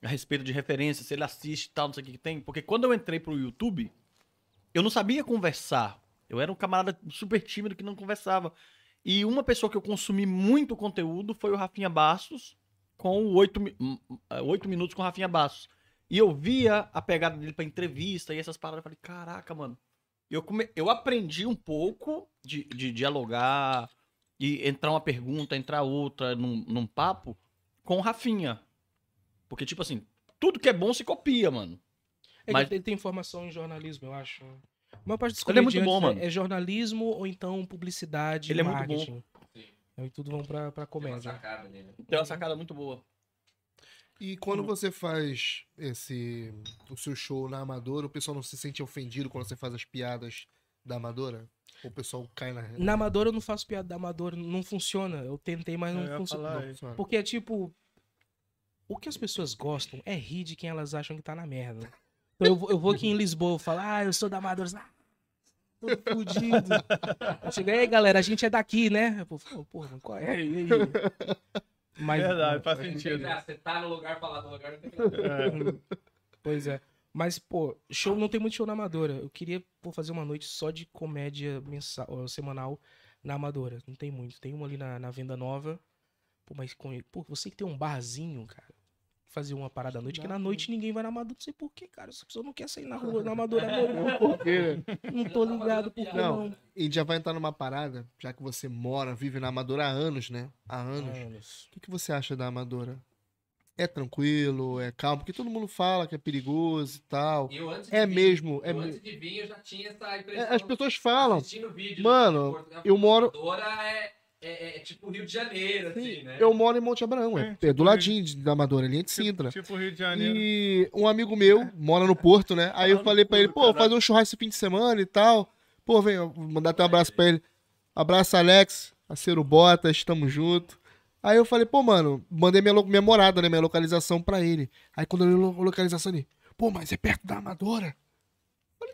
a respeito de referência, se ele assiste e tal, não sei o que que tem. Porque quando eu entrei pro YouTube, eu não sabia conversar. Eu era um camarada super tímido que não conversava. E uma pessoa que eu consumi muito conteúdo foi o Rafinha Bastos, com o 8, mi- hum, eh, oito minutos com o Rafinha Bastos. E eu via a pegada dele pra entrevista e essas paradas. Eu falei, caraca, mano. Eu, come... eu aprendi um pouco de, de dialogar e entrar uma pergunta, entrar outra num, num papo com o Rafinha. Porque, tipo assim, tudo que é bom se copia, mano. É Mas- que ele tem formação em jornalismo, eu acho. A maior parte dos Ele é muito bom, mano. É, jornalismo ou então publicidade Ele e é muito bom. marketing. Sim. Aí tudo vão pra, pra Tem uma comédia. sacada né? Tem uma sacada muito boa. E quando você faz esse o seu show na Amadora, o pessoal não se sente ofendido quando você faz as piadas da Amadora? Ou o pessoal cai na Na Amadora eu não faço piada da Amadora, não funciona. Eu tentei, mas Eu não funciona. falar Não isso. funciona. Porque é tipo. O que as pessoas gostam é rir de quem elas acham que tá na merda. Então eu, vou- eu vou aqui em Lisboa eu falo, ah, eu sou da Amadora. Ah, todo fudido. Eu chego, aí galera, a gente é daqui, né? Falo, porra, qual é? E aí? Mas, Verdade, faz sentido. Você tá no lugar, falar do lugar, não tem. É. Pois é. Mas, pô, show não tem muito show na Amadora. Eu queria pô, fazer uma noite só de comédia mensal, semanal na Amadora. Não tem muito. Tem uma ali na, na Venda Nova. Pô, mas com... Pô, você que tem um barzinho, cara. Fazer uma parada à noite, que na noite ninguém vai na Amadora. Não sei por quê, cara. Essa pessoa não quer sair na rua, na Amadora à noite. Por quê? Não tô ligado por que Não. não. E já vai entrar numa parada, já que você mora, vive na Amadora há anos, né? Há anos. Anos. O que, que você acha da Amadora? É tranquilo, é calmo, porque todo mundo fala que é perigoso e tal. Eu antes É de vir- mesmo, é eu antes de vir, eu já tinha essa É, impressão. As pessoas falam. Assistindo vídeo Mano, eu moro- Amadora É, é, é tipo Rio de Janeiro, assim, né? Eu moro em Monte Abraão, é, É, é tipo do ladinho de- da Amadora, linha de Sintra. Tipo Rio de Janeiro. E um amigo meu mora no Porto, né? Aí eu falei pra ele, pô, fazer um churrasco esse fim de semana e tal. Pô, vem, mandar até um abraço pra ele. Abraço, Alex, parceiro Botas, tamo junto. Aí eu falei, pô, mano, mandei minha, minha morada, né? Minha localização pra ele. Aí quando eu li a localização ele, pô, mas é perto da Amadora.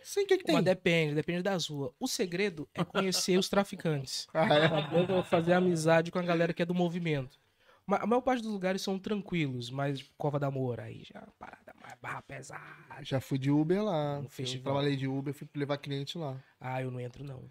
Sim, o que que tem? Mas depende, depende das ruas. O segredo é conhecer os traficantes. Ah, é? Fazer amizade com a galera que é do movimento. A maior parte dos lugares são tranquilos, mas Cova da Moura aí já é uma parada mais barra pesada. Já fui de Uber lá. No Eu festival. trabalhei de Uber, fui levar cliente lá. Ah, eu não entro não.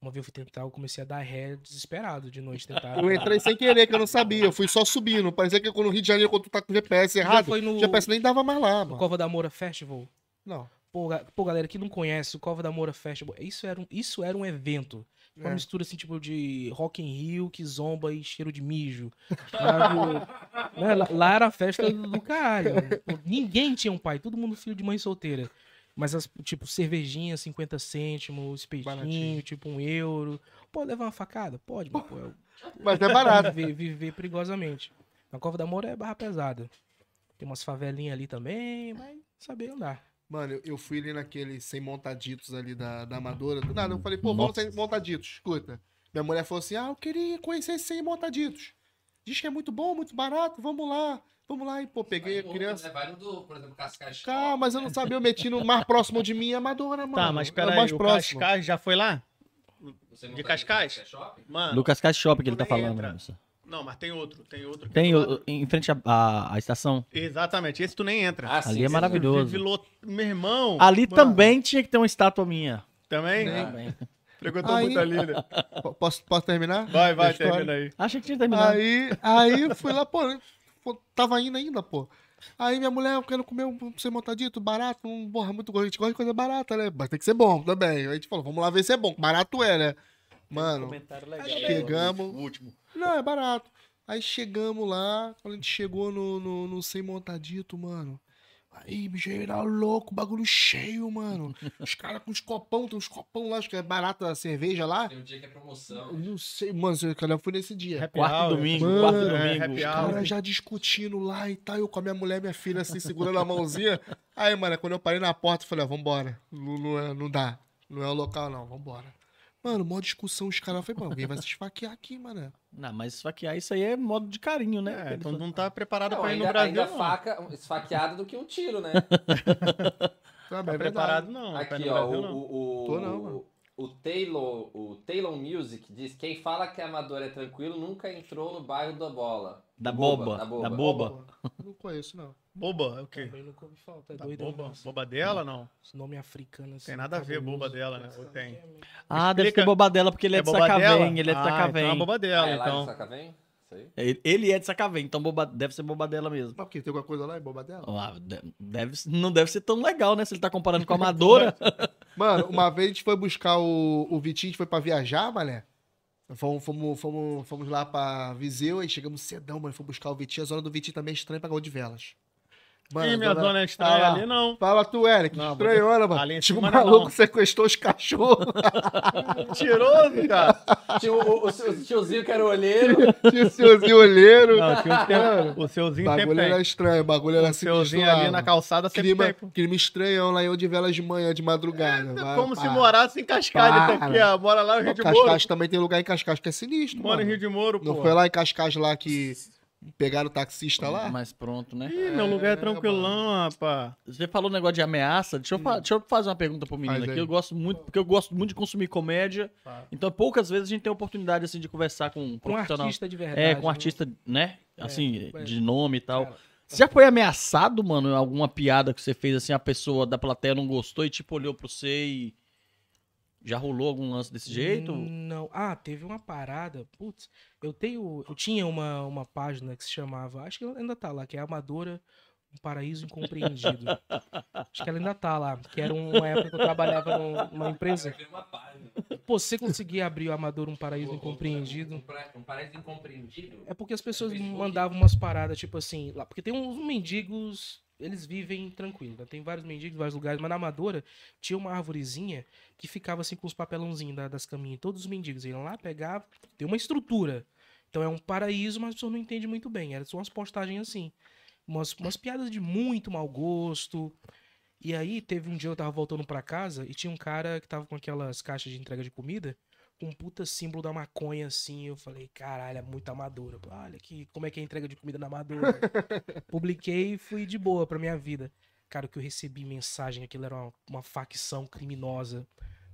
Uma vez eu fui tentar, eu comecei a dar ré desesperado de noite tentar. Eu entrei sem querer, que eu não sabia. Eu fui só subindo. Parecia que quando no Rio de Janeiro, quando tu tá com o GPS errado, foi no, o GPS nem dava mais lá, no mano. Cova da Moura Festival. Não. Pô, ga- pô, galera que não conhece, o Cova da Moura Festival, isso era um, isso era um evento. Uma É. mistura assim, tipo, de Rock in Rio, que zomba e cheiro de mijo. Né, lá- lá era a festa do, do caralho. Ninguém tinha um pai, todo mundo filho de mãe solteira. Mas, as, tipo, cervejinha, 50 cêntimos, espetinho, Baratinho. tipo, um euro. Pode levar uma facada? Pode, mas, pô, é Mas é barato. viver, viver perigosamente. Na Cova da Moura é barra pesada. Tem umas favelinhas ali também, mas saber andar. Mano, eu- eu fui ali naquele sem montaditos ali da, da Amadora. Do nada, eu falei, pô, vamos sem montaditos. Escuta. Minha mulher falou assim: ah, eu queria conhecer esse sem montaditos. Diz que é muito bom, muito barato, vamos lá. Vamos lá. E, pô, peguei a Vai criança. outro, né? Vai no do, por exemplo, Cascais. Calma, mas eu não sabia, eu meti no mais próximo de mim, Amadora, mano. Tá, mas É pera o aí, mais o próximo. Cascais já foi lá? Você de Cascais? Shopping? Mano, Lucas Caixa Shopping que ele tá falando. entra. né? Não, mas tem outro, tem outro. Tem é o- em frente à estação. Exatamente, esse tu nem entra. Ah, sim, Ali é sim, maravilhoso. Vive lot- Meu irmão, Ali Mano. também tinha que ter uma estátua minha. também? Também. Frequentou Aí- muito ali, né? Posso, posso terminar? Vai, vai, termina aí. Achei que tinha terminado. Aí, aí eu fui lá, pô, pô, tava indo ainda, pô. Aí minha mulher, eu quero comer um sem montadito, barato, um, porra, muito gostoso. A gente gosta de coisa barata, né? Mas tem que ser bom também. Aí a gente falou, vamos lá ver se é bom. Barato é, né? Mano, Comentário legal. chegamos. O último. Não, é barato. Aí chegamos lá, quando a gente chegou no, no, no sem montadito, mano. Aí, bicho, era louco, bagulho cheio, mano. Os caras com os copão, tem uns copão lá, acho que é barato a cerveja lá. Tem um dia que é promoção. Eu não sei, mano, eu fui nesse dia. Happy Quarto hour, domingo, Mano, quarto é, domingo. happy Os caras já discutindo lá e tal, eu com a minha mulher, minha filha, assim, segurando a mãozinha. Aí, mano, quando eu parei na porta, eu falei, ó, vambora. Não, não, é, não dá. Não é o local, não, vambora. Mano, mó discussão, os caras, eu falei, pô, alguém vai se esfaquear aqui, mano. Não, mas esfaquear isso aí é modo de carinho, né? É, então não tá preparado Não, pra ir no Brasil, ainda não. faca esfaqueado do que um tiro, né? Sabe, Tá é preparado, não. Aqui, ó, Brasil, o, não. o, o, Tô não, mano. o Taylor, o Taylor Music diz quem fala que Amador é tranquilo nunca entrou no bairro da bola. Da Boba, boba. da boba. Da boba. Não conheço, não. Boba, é o quê? Também nunca ouvi falar, tá Tá doido? boba? né? Boba dela, não? Esse nome africano assim. Tem nada a ver, cabuloso. boba dela, né? Ou tem? Ah, deve Explica. ser bobadela, porque ele é, de boba dela? Sacavém. Ele é de ah, Então é Sacavém. boba Ah, dela, é lá de então. Sacavém? Isso aí. Ele- Ele é de Sacavém, então boba- deve ser bobadela mesmo. Mas o quê? Tem alguma coisa lá em boba dela? Ah, de- deve, não deve ser tão legal, né? Se ele tá comparando com a Amadora. Mano, uma vez a gente foi buscar o, o Vitinho, a gente foi pra viajar, mané. Fomos, fomos, fomos, fomos lá pra Viseu, aí chegamos cedão, mano. Fomos buscar o Vitinho. A zona do Vitinho também é estranha pra gol de velas. Mano, Ih, minha zona é estranha Ah ali, não. Fala tu, Eric. Não, Estranhona, mano. ali em um não é maluco não. que sequestrou os cachorros. Mentiroso, cara. Tinha o, o, o tiozinho que era o olheiro. Tinha o seuzinho olheiro. Não, tinha um Mano, tempo. O O seuzinho sempre bagulho era estranho, o bagulho era O sinistro seuzinho lá, ali na calçada sempre Clima, tem. clima estranhão lá eu de velas de manhã, de madrugada. Vai, É Como se pá. morasse em Cascais, Para. aqui, ó. Mora lá no Rio de Moro. Cascais também tem lugar em Cascais que é sinistro, Mora em mano. Rio de Moro, Não pô. foi lá em Cascais lá que pegaram o taxista lá? Mas pronto, né? Ih, meu lugar é É, tranquilão, rapaz. Você falou um negócio de ameaça. Deixa eu, fa- deixa eu fazer uma pergunta pro menino Faz aqui. aí. Eu gosto muito, porque eu gosto muito de consumir comédia. Então, poucas vezes a gente tem a oportunidade, assim, de conversar com um Com profissional. artista de verdade. É, com um né? artista, né? Assim, é. de nome e tal. Cara, Você já foi ameaçado, mano, em alguma piada que você fez, assim, a pessoa da plateia não gostou e, tipo, olhou pra você e... Já rolou algum lance desse jeito? Não. Ah, teve uma parada. Putz, eu tenho. Eu tinha uma, uma página que se chamava. Acho que ainda tá lá, que é Amadora Um Paraíso Incompreendido. acho que ela ainda tá lá. Que era uma época que eu trabalhava num- numa empresa. Pô, você conseguir abrir o Amador Um Paraíso Um, Incompreendido. pra- um paraíso incompreendido? É porque as pessoas mandavam umas paradas, tipo assim, lá. Porque tem uns mendigos, eles vivem tranquilo, né? Tem vários mendigos vários lugares, mas na Amadora tinha uma árvorezinha que ficava assim com os papelãozinhos da- das caminhas. Todos os mendigos iam lá, pegavam, tem uma estrutura. Então é um paraíso, mas a pessoa não entende muito bem. Era só umas postagens assim. Umas, umas piadas de muito mau gosto. E aí, teve um dia eu tava voltando pra casa e tinha um cara que tava com aquelas caixas de entrega de comida com um puta símbolo da maconha assim. Eu falei, caralho, é muito amadora. Olha que, como é que é a entrega de comida na amadora. Publiquei e fui de boa pra minha vida. Cara, o que eu recebi mensagem, aquilo era uma, uma facção criminosa.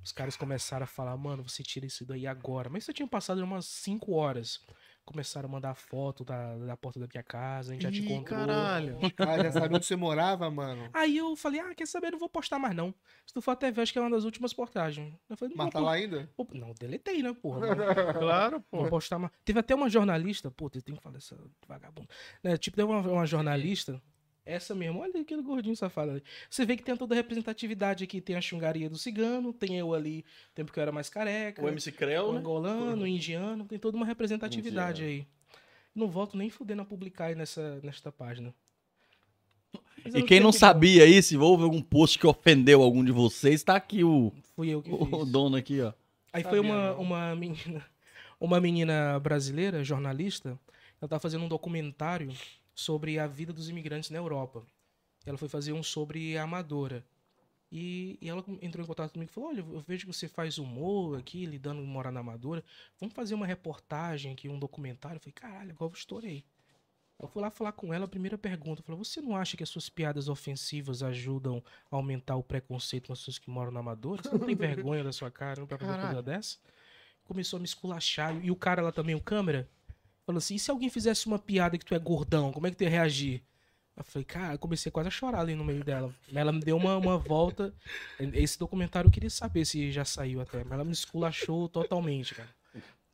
Os caras começaram a falar, mano, você tira isso daí agora. Mas isso tinha passado umas 5 horas. Começaram a mandar foto da, da porta da minha casa, a gente já te Ih, encontrou. caralho. Ah, já sabia onde você morava, mano. Aí eu falei, ah, quer saber? Não vou postar mais não. Se tu for até ver, acho que é uma das últimas postagens. Eu falei, Mas tá lá ainda? Pô, Não, deletei, né, porra? Não, Claro, pô. vou postar mais. Teve até uma jornalista, pô, eu tenho que falar dessa vagabunda. Né, tipo, teve uma, uma jornalista, essa mesmo, olha aquele gordinho safado ali. Você vê que tem toda a representatividade aqui. Tem a chungaria do cigano, tem eu ali, tempo que eu era mais careca. O MC o Creu, né? angolano, o indiano, tem toda uma representatividade Indiano. aí. Não volto nem fudendo a publicar aí nessa, nesta página. Mas E quem não tenho- sabia aí, se houve algum post que ofendeu algum de vocês, tá aqui o, Fui eu que o fiz. dono aqui, ó. Aí foi Sabia, uma, não. uma menina, uma menina brasileira, jornalista, ela tava fazendo um documentário sobre a vida dos imigrantes na Europa. Ela foi fazer um sobre a Amadora. E, e ela entrou em contato comigo e falou: Olha, eu vejo que você faz humor aqui, lidando com morar na Amadora. Vamos fazer uma reportagem aqui, um documentário. Eu falei: Caralho, igual eu estourei. Eu fui lá falar com ela, a primeira pergunta. Eu falei: Você não acha que as suas piadas ofensivas ajudam a aumentar o preconceito com as pessoas que moram na Amadora? Você não tem vergonha da sua cara não, pra fazer uma coisa dessa? Começou a me esculachar. E o cara lá também, o câmera, falou assim: e se alguém fizesse uma piada que tu é gordão, como é que tu ia reagir? Eu falei, cara, eu comecei quase a chorar ali no meio dela. Ela me deu uma, uma volta. Esse documentário eu queria saber se já saiu até, mas ela me esculachou totalmente, cara.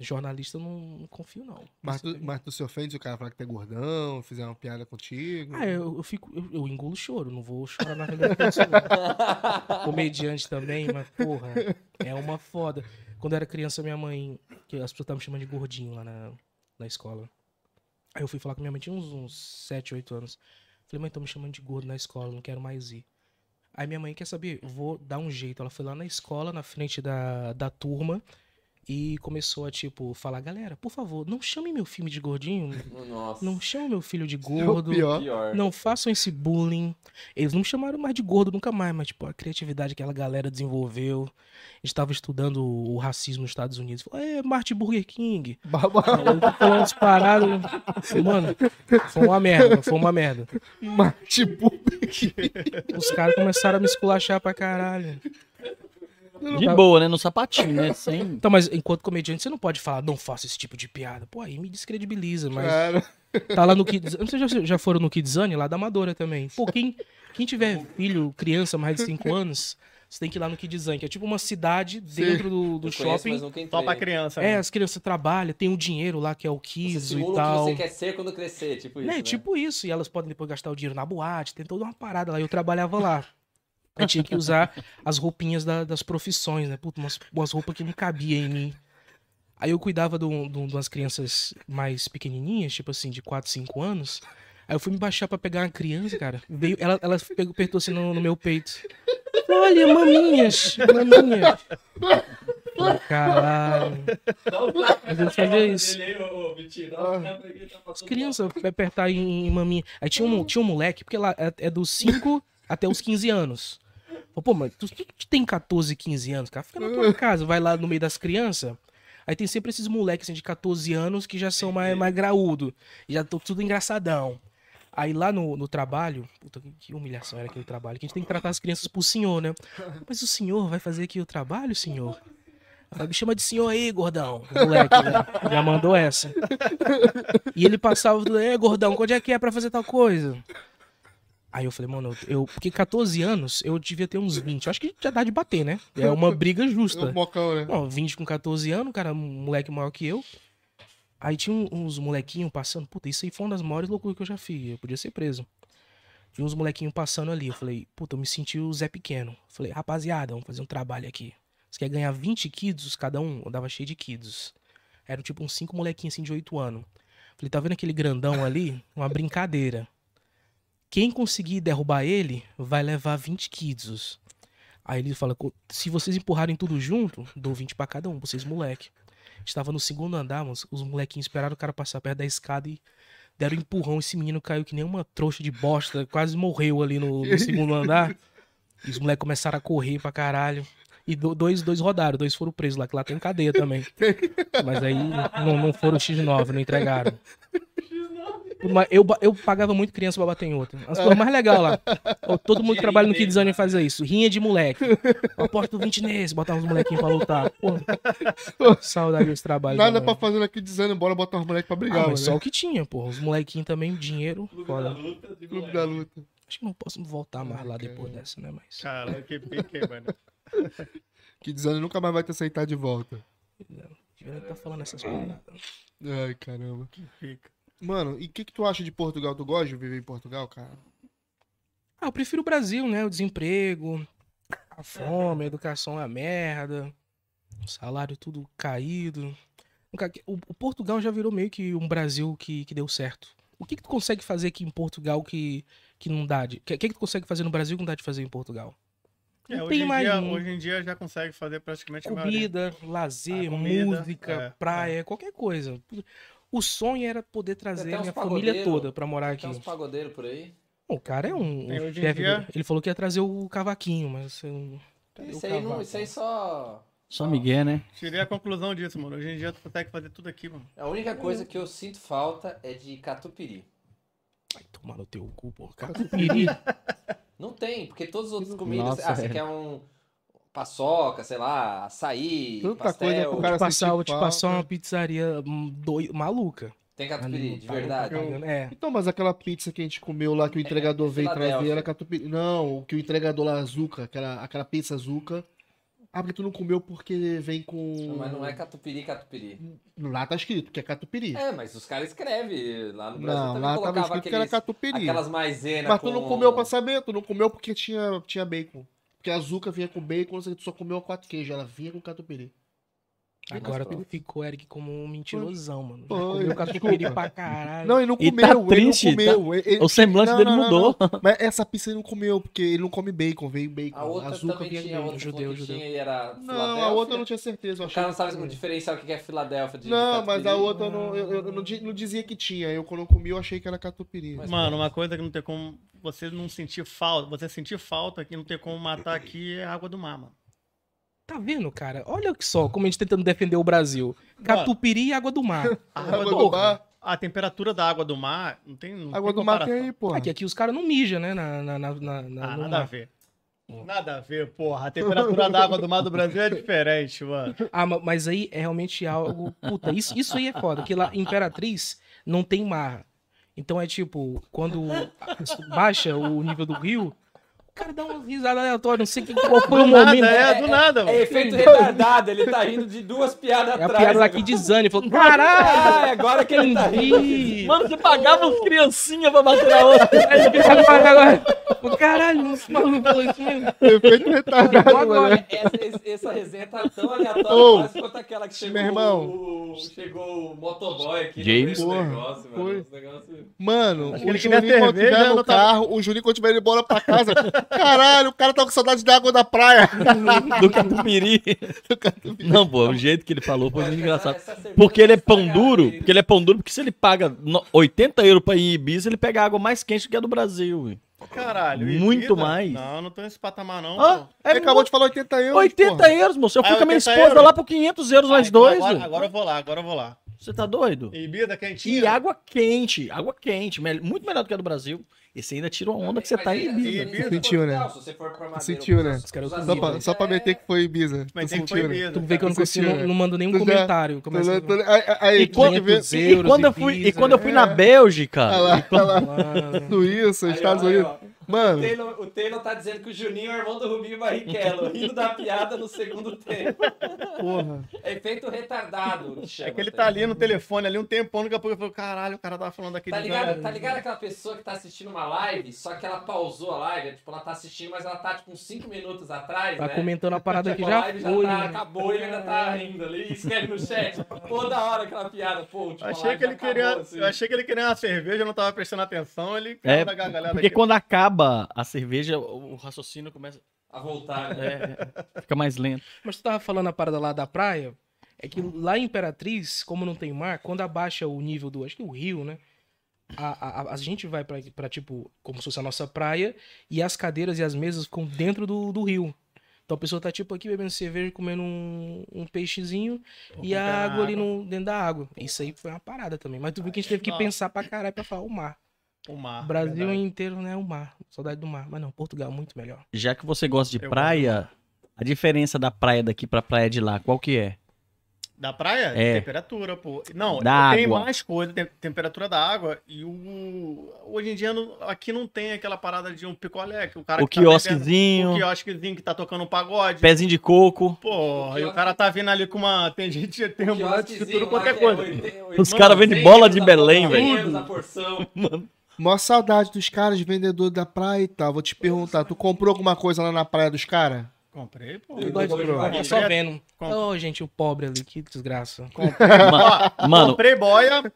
Jornalista eu não, não confio, não. Mas tu, mas tu se ofende se o cara falar que tu é gordão, fizer uma piada contigo? Ah, eu, eu fico. Eu, eu engulo choro, não vou chorar na não. Comediante também, mas, porra, é uma foda. Quando eu era criança, minha mãe. Que as pessoas estavam me chamando de gordinho lá na, na escola. Aí eu fui falar com minha mãe, tinha uns, uns 7, 8 anos. Falei, mãe, estão me chamando de gordo na escola, não quero mais ir. Aí minha mãe, quer saber? Vou dar um jeito. Ela foi lá na escola, na frente da, da turma, e começou a, tipo, falar, galera, por favor, não chame meu filho de gordinho. Nossa. Não chame meu filho de É o gordo. pior. Pior. Não façam esse bullying. Eles não me chamaram mais de gordo nunca mais, mas, tipo, a criatividade que aquela galera desenvolveu. A gente tava estudando o racismo nos Estados Unidos. Falou, é, Martin Burger King. Baba- Aí eu falando umas paradas. Mano, foi uma merda, foi uma merda. Mate Os caras começaram a me esculachar pra caralho. De boa, né? No sapatinho, né? Sem. Então, mas enquanto comediante, você não pode falar, não faça esse tipo de piada. Pô, aí me descredibiliza, mas. Cara, Tá lá no Kids. Vocês já, já foram no Kidzane, lá da Amadora também. Pô, quem, quem tiver filho, criança mais de 5 anos, você tem que ir lá no Kidzane, que é tipo uma cidade dentro do, do conheço, shopping. nunca Só pra criança. É, né? as crianças trabalham, tem o dinheiro lá que é o Kids e simula o que tal. você quer ser quando crescer, tipo isso, né? né? Tipo isso. E elas podem depois gastar o dinheiro na boate, tem toda uma parada lá. Eu trabalhava lá. Eu tinha que usar as roupinhas da- das profissões, né? Puta, umas, umas roupas que não cabiam em mim. Aí eu cuidava de, um- um- umas crianças mais pequenininhas, tipo assim, de 4, 5 anos. Aí eu fui me baixar pra pegar uma criança, cara. Veio, ela, ela pegou, apertou assim no, no meu peito. Olha, maminhas, maminhas. Caralho. Mas ele fazia isso. As crianças apertar em, em maminha. Aí tinha um, tinha um moleque, porque lá é, é dos 5 até os 15 anos. Pô, mas tu, tu tem 14, 15 anos, cara, fica na tua casa, vai lá no meio das crianças. Aí tem sempre esses moleques assim, de 14 anos que já são mais, mais graúdo. Já tô tudo engraçadão. Aí lá no, no trabalho, puta, que- humilhação era aquele trabalho, que a gente tem que tratar as crianças por senhor, né? Mas o senhor vai fazer aqui o trabalho, senhor? Ela me chama de senhor aí, gordão. O moleque, né? Já mandou essa. E ele passava, é, gordão, onde é que é pra fazer tal coisa? Aí eu falei, mano, eu. Porque 14 anos eu devia ter uns 20. Eu acho que já dá de bater, né? É uma briga É justa. um mocão, né? Não, 20 com 14 anos, cara, um moleque maior que eu. Aí tinha uns molequinhos passando. Puta, isso aí foi uma das maiores loucuras que eu já fiz. Eu podia ser preso. Tinha uns molequinhos passando ali. Eu falei, puta, eu me senti o Zé Pequeno. Eu falei, rapaziada, vamos fazer um trabalho aqui. Você quer ganhar 20 kids cada um? Eu dava cheio de kids. Eram tipo uns 5 molequinhos assim de 8 anos. Falei, tá vendo aquele grandão ali? Uma brincadeira. Quem conseguir derrubar ele vai levar 20 kids. Aí ele fala, "Co- se vocês empurrarem tudo junto, dou 20 pra cada um, vocês moleque. Estava no segundo andar, mas os molequinhos esperaram o cara passar perto da escada e deram um empurrão. Esse menino caiu que nem uma trouxa de bosta, quase morreu ali no, no segundo andar. E os moleques começaram a correr pra caralho. E do- dois, dois rodaram, dois foram presos lá, que lá tem cadeia também. Mas aí não, não foram X9, não entregaram. Eu, eu pagava muito criança pra bater em outra. As coisas mais legais lá. Todo mundo que trabalha no Kids Zone fazia isso. Rinha de moleque. Aposta o 20 nesse, botava os molequinhos pra lutar. Porra. Saudade desse trabalho. Nada pra fazer aqui dizendo, bora botar os moleques pra brigar, Ah, mas só o que tinha, porra. Os molequinhos também, dinheiro. Foda. Clube da luta. Acho que não posso voltar mais lá depois dessa, né? Mas. Cara, que pique, mano. Que dizendo nunca mais vai te aceitar de volta. Devia estar falando essas paradas. Ai, caramba. Fica. Mano, e o que, que tu acha de Portugal? Tu gosta de viver em Portugal, cara? Ah, eu prefiro o Brasil, né? O desemprego, a fome, a educação é uma merda, o salário tudo caído. O, o Portugal já virou meio que um Brasil que, que deu certo. O que, que tu consegue fazer aqui em Portugal que, que não dá de. O que, que, que tu consegue fazer no Brasil que não dá de fazer em Portugal? É, Não hoje, tem em mais dia, um. hoje em dia já consegue fazer praticamente a. Comida, lazer, A comida, música, é, praia, qualquer coisa. O sonho era poder trazer minha família toda pra morar aqui. Tem uns pagodeiros por aí. O cara é um, um chefe. dia- Ele falou que ia trazer o cavaquinho, mas. eu- cadê Isso o aí, não, isso aí só. Só Miguel, né? Tirei a conclusão disso, mano. Hoje em dia tu consegue fazer tudo aqui, mano. A única coisa que eu sinto falta é de catupiry. Vai tomar no teu cu, pô. Catupiry. Não tem, porque todas as outras comidas. Nossa, ah, você velho. quer um paçoca, sei lá, açaí, Tanta pastel. coisa pro Vou cara te passar, vou te passar falta. uma pizzaria hum, doi- maluca. Tem catupiry, não de tá- verdade. não tá pagando. É. Então, mas aquela pizza que a gente comeu lá, que o entregador é veio trazer, era catupiry. Não, o que o entregador lá, Azuca, aquela, aquela pizza Azuca. Ah, porque tu não comeu porque vem com... Mas não é catupiry, catupiry. Lá tá escrito que é catupiry. É, mas os caras escrevem. Lá no Brasil não, também lá tava colocava escrito que era aqueles, catupiry. aquelas maizenas Mas tu não com- comeu pra saber, tu não comeu porque tinha, tinha bacon. Porque a Azuca vinha com bacon, só comeu a quatro queijos, ela vinha com catupiry. Agora tu ficou, Eric, como um mentirosão, mano. Já Foi, comeu catupiry pra caralho. Não, ele não E comeu, tá ele triste, não comeu. Ele- ele- O semblante Não, dele não, mudou. não. Mas essa pizza ele não comeu, porque ele não come bacon, veio bacon. A outra Azuca também tinha, a bacon. outra judeu, que judeu. tinha e era Não, a outra eu não tinha certeza. eu O achei cara não que sabe tinha. diferenciar o que é Filadélfia Não, mas a outra eu não, eu, eu não dizia que tinha. Eu quando eu comi eu achei que era catupiry. Mas- Mano, uma coisa que não tem como você não sentir falta, você sentir falta que não tem como matar aqui é água do mar, mano. Tá vendo, cara? Olha só como a gente tentando defender o Brasil. Catupiry e água do mar. água do porra. mar, A temperatura da água do mar não tem. Não água tem do mar tem aí, pô. Aqui, aqui os caras não mijam, né? Na, na, na, na- Ah, nada a mar. ver. Nada a ver, porra. A temperatura da água do mar do Brasil é diferente, mano. Ah, ma- mas aí é realmente algo. Puta, isso, isso aí é foda. Que lá, Imperatriz não tem mar. Então é tipo, quando baixa o nível do rio, cara dá uma risada aleatória. Não sei que, qual foi o Do nada, momento. é, do nada, mano. É efeito retardado, ele tá rindo de duas piadas É a atrás. piada daqui de Zane. Ele falou: caralho! Ah, agora que ele tá rindo. Mano, você pagava os criancinhas pra bater na outra. Ele com agora. Pô, Caralho, esse maluco falou isso mesmo. Efeito retardado, Agora. mano. Essa, essa resenha tá tão aleatória Ô, quase quanto aquela que chegou meu irmão. o, chegou o motoboy aqui James. meio do Porra, negócio, foi. mano. Mano, o ele Juninho quando tiver no carro, o Juninho quando tiver indo embora pra casa, caralho, o cara tá com saudade da água da praia. Do catupiry. Não, pô, o jeito que ele falou foi muito engraçado. Porque ele é tá pão duro, porque ele é pão duro, porque se ele paga no- 80 euros pra ir em Ibiza, ele pega a água mais quente que a do Brasil. velho. Caralho. Muito Ibiza? mais. Não, não tô nesse patamar, não. Ah, pô. é Ele acabou de falar 80 euros. 80 porra. euros, moço. Eu fui Ah, com a minha 80 esposa euros? lá por 500 euros nós Ah, dois. Agora, agora eu vou lá, agora eu vou lá. Você tá doido? Ibiza quentinha. E água quente, água quente, muito melhor do que a do Brasil. Esse ainda tira uma onda que você Mas tá em Ibiza. Ibiza. Sentiu, né? Não, se você for pra Madeira, Sentiu, né? os caras Só pra, só pra meter que foi Ibiza. Mas Tu sentiu, foi né? Tu vê que eu não, Você consigo, não, não mando nenhum Tu já- comentário. Tô- tô- Aí, aí, E quando, 500 e quando eu fui, e quando eu fui na é. Bélgica, Olha lá, olha lá. Suíça, Estados Unidos. Ó. O Mano, Taylor, o Taylor tá dizendo que o Juninho é o irmão do Rubinho Barrichello, rindo da piada no segundo tempo. porra. É efeito retardado. que É que ele tá ali no telefone, ali um tempão, daqui a pouco eu falo, caralho, o cara tava falando daquele Tá ligado, tá ligado aquela pessoa que tá assistindo uma live, só que ela pausou a live, tipo, ela tá assistindo, mas ela tá tipo uns 5 minutos atrás, Tá né? comentando a parada que Tipo, a já live foi. tá, né? acabou e ele ainda tá rindo ali, escreve no chat. Toda hora aquela piada, pô, tipo, Achei que ele acabou, queria. assim. Eu achei que ele queria uma cerveja, eu não tava prestando atenção, ele É, Porque aqui. quando acaba a cerveja, o raciocínio começa. A voltar, né? É, fica mais lento. Mas tu tava falando a parada lá da praia, é que lá em Imperatriz, como não tem mar, quando abaixa o nível do, acho que o rio, né? A, a, a gente vai pra, pra, tipo, como se fosse a nossa praia, e as cadeiras e as mesas ficam dentro do, do rio. Então a pessoa tá, tipo, aqui bebendo cerveja, comendo um, um peixezinho e a na água ali água. no, dentro da água. Isso aí foi uma parada também. Mas tu viu que a gente teve que Nossa. pensar pra caralho pra falar o mar. O mar. O Brasil verdade. inteiro, né? O mar. Saudade do mar. Mas não, Portugal, muito melhor. Já que você gosta de Eu praia, a diferença da praia daqui pra praia de lá, qual que é? Da praia? É. Temperatura, pô. Não, Da tem água. mais coisa, tem temperatura da água. E o. Hoje em dia não- aqui não tem aquela parada de um picolé, que o cara O que tá bebendo- quiosquezinho, O quiosquezinho que tá tocando um pagode. pezinho de coco. Porra, e o cara tá vindo ali com uma. Tem gente, tem ambulante de tudo, qualquer coisa. Os caras vendem bola de Belém, velho. a porção. Mó saudade dos caras, vendedor da praia e tal. Vou te perguntar, tu comprou alguma coisa lá na praia dos caras? Comprei, pô. Eu gosto de só vendo. Ô, gente, o pobre ali, que desgraça. Ó, Mano, Comprei boia.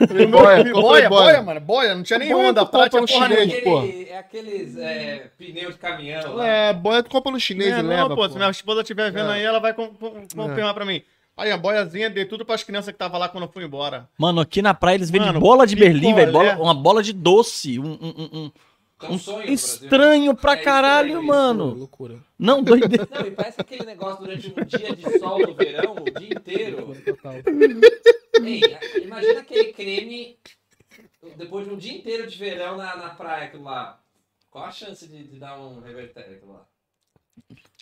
Boia, comprei boia, boia, boia. mano. Boia, não tinha nem Boia onda. Praia compra no chinês. Aquele- é aqueles é, pneu de caminhão. lá. É, boia tu compra no chinês É, e não, leva, pô, pô. se minha esposa estiver vendo É. aí, ela vai É. confirmar pra mim. Aí, a boiazinha, dei tudo pras crianças que tava lá quando eu fui embora. mano, aqui na praia eles vendem Mano, bola de Berlim, velho. bola- Uma bola de doce. Um, um- um- um- É um um sonho no Brasil. estranho pra É caralho, estranho isso. mano. Loucura. Não, doideira. Não, e parece aquele negócio durante um dia de sol do verão, o dia inteiro. Total. Ei, imagina aquele creme depois de um dia inteiro de verão na, na praia, aquilo lá. Qual a chance de, de dar um revertério aquilo lá?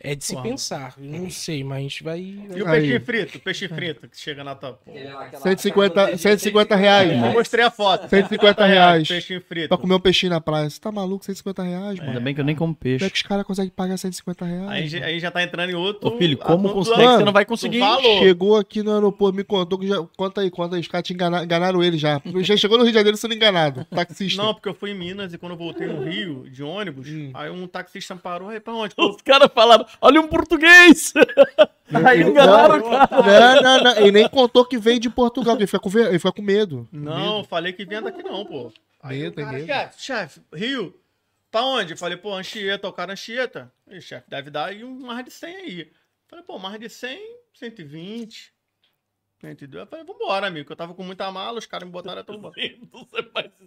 É de se Porra. pensar. Eu não sei, mas a gente vai. E o Aí. peixe frito? Peixe frito que chega na tua. Aquele lá, aquela- 150 aquela 150 reais, Eu mano. mostrei a foto. 150 reais. Peixe frito. Pra comer um peixinho na praia. Você tá maluco? 150 reais, mano. Ainda bem que eu nem como Como é peixe. que os caras conseguem pagar 150 reais? Aí, já- aí já tá entrando em outro. Ô, filho, como assunto consegue? do- Você não vai conseguir. Chegou aqui no aeroporto, me contou que já. Conta aí, conta aí. Os caras te engana- enganaram ele já. Já chegou no Rio de Janeiro sendo enganado. Taxista. Não, porque eu fui em Minas e quando eu voltei no Rio de ônibus, Hum. aí um taxista me parou, aí pra onde? Os caras falaram, olha um português! Aí enganaram o não, não, não, não. Ele nem contou que veio de Portugal, ele fica com, ele fica com medo. Não, falei que vinha daqui não, pô. Aí Medo, cara, medo. chefe, chefe, Rio, pra onde? Eu Falei, pô, Anchieta, o cara Anchieta. Chefe, deve dar aí um mais de 100 aí. Falei, pô, mais de 100, 120, 102. Eu falei, vambora, amigo, que eu tava com muita mala, os caras me botaram até embora.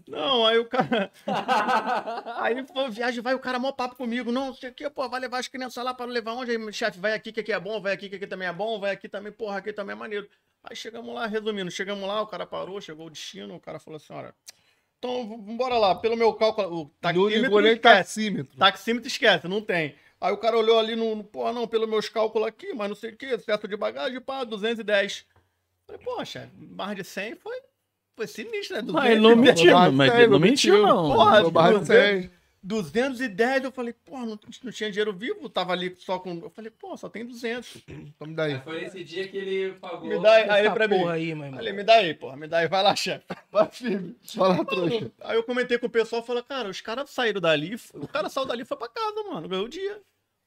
Não, aí o cara... aí, pô, viagem, vai, o cara mó papo comigo. Não, sei o que, pô, vai levar as crianças lá para levar onde? Aí, chefe, vai aqui que aqui é bom, vai aqui que aqui também é bom, vai aqui também, porra, aqui também é maneiro. Aí chegamos lá, resumindo, chegamos lá, o cara parou, chegou o destino, o cara falou assim, olha, então vambora lá, pelo meu cálculo, o Não taxímetro esquece. taxímetro. Taxímetro esquece, não tem. Aí o cara olhou ali no, no pô, não, pelos meus cálculos aqui, mas não sei o que, excesso de bagagem, pá, 210. Falei, poxa, mais de 100 foi, foi sinistro, né? Mas ele não 210. mentiu, Barra de mas 100, ele não não mentiu, não. Porra, barra de 100. 210, eu falei, pô, não, não tinha dinheiro vivo, tava ali só com. Eu falei, pô, só tem 200. Então me dá aí. Aí foi esse dia que ele pagou. Me dá aí, aí pra mim. porra aí. Falei, me dá aí, porra, me dá aí, vai lá, chefe. Vai firme. Fala, trouxa. Aí eu comentei com o pessoal, falei, cara, os caras saíram dali, o cara saiu dali e foi pra casa, mano, ganhou o dia.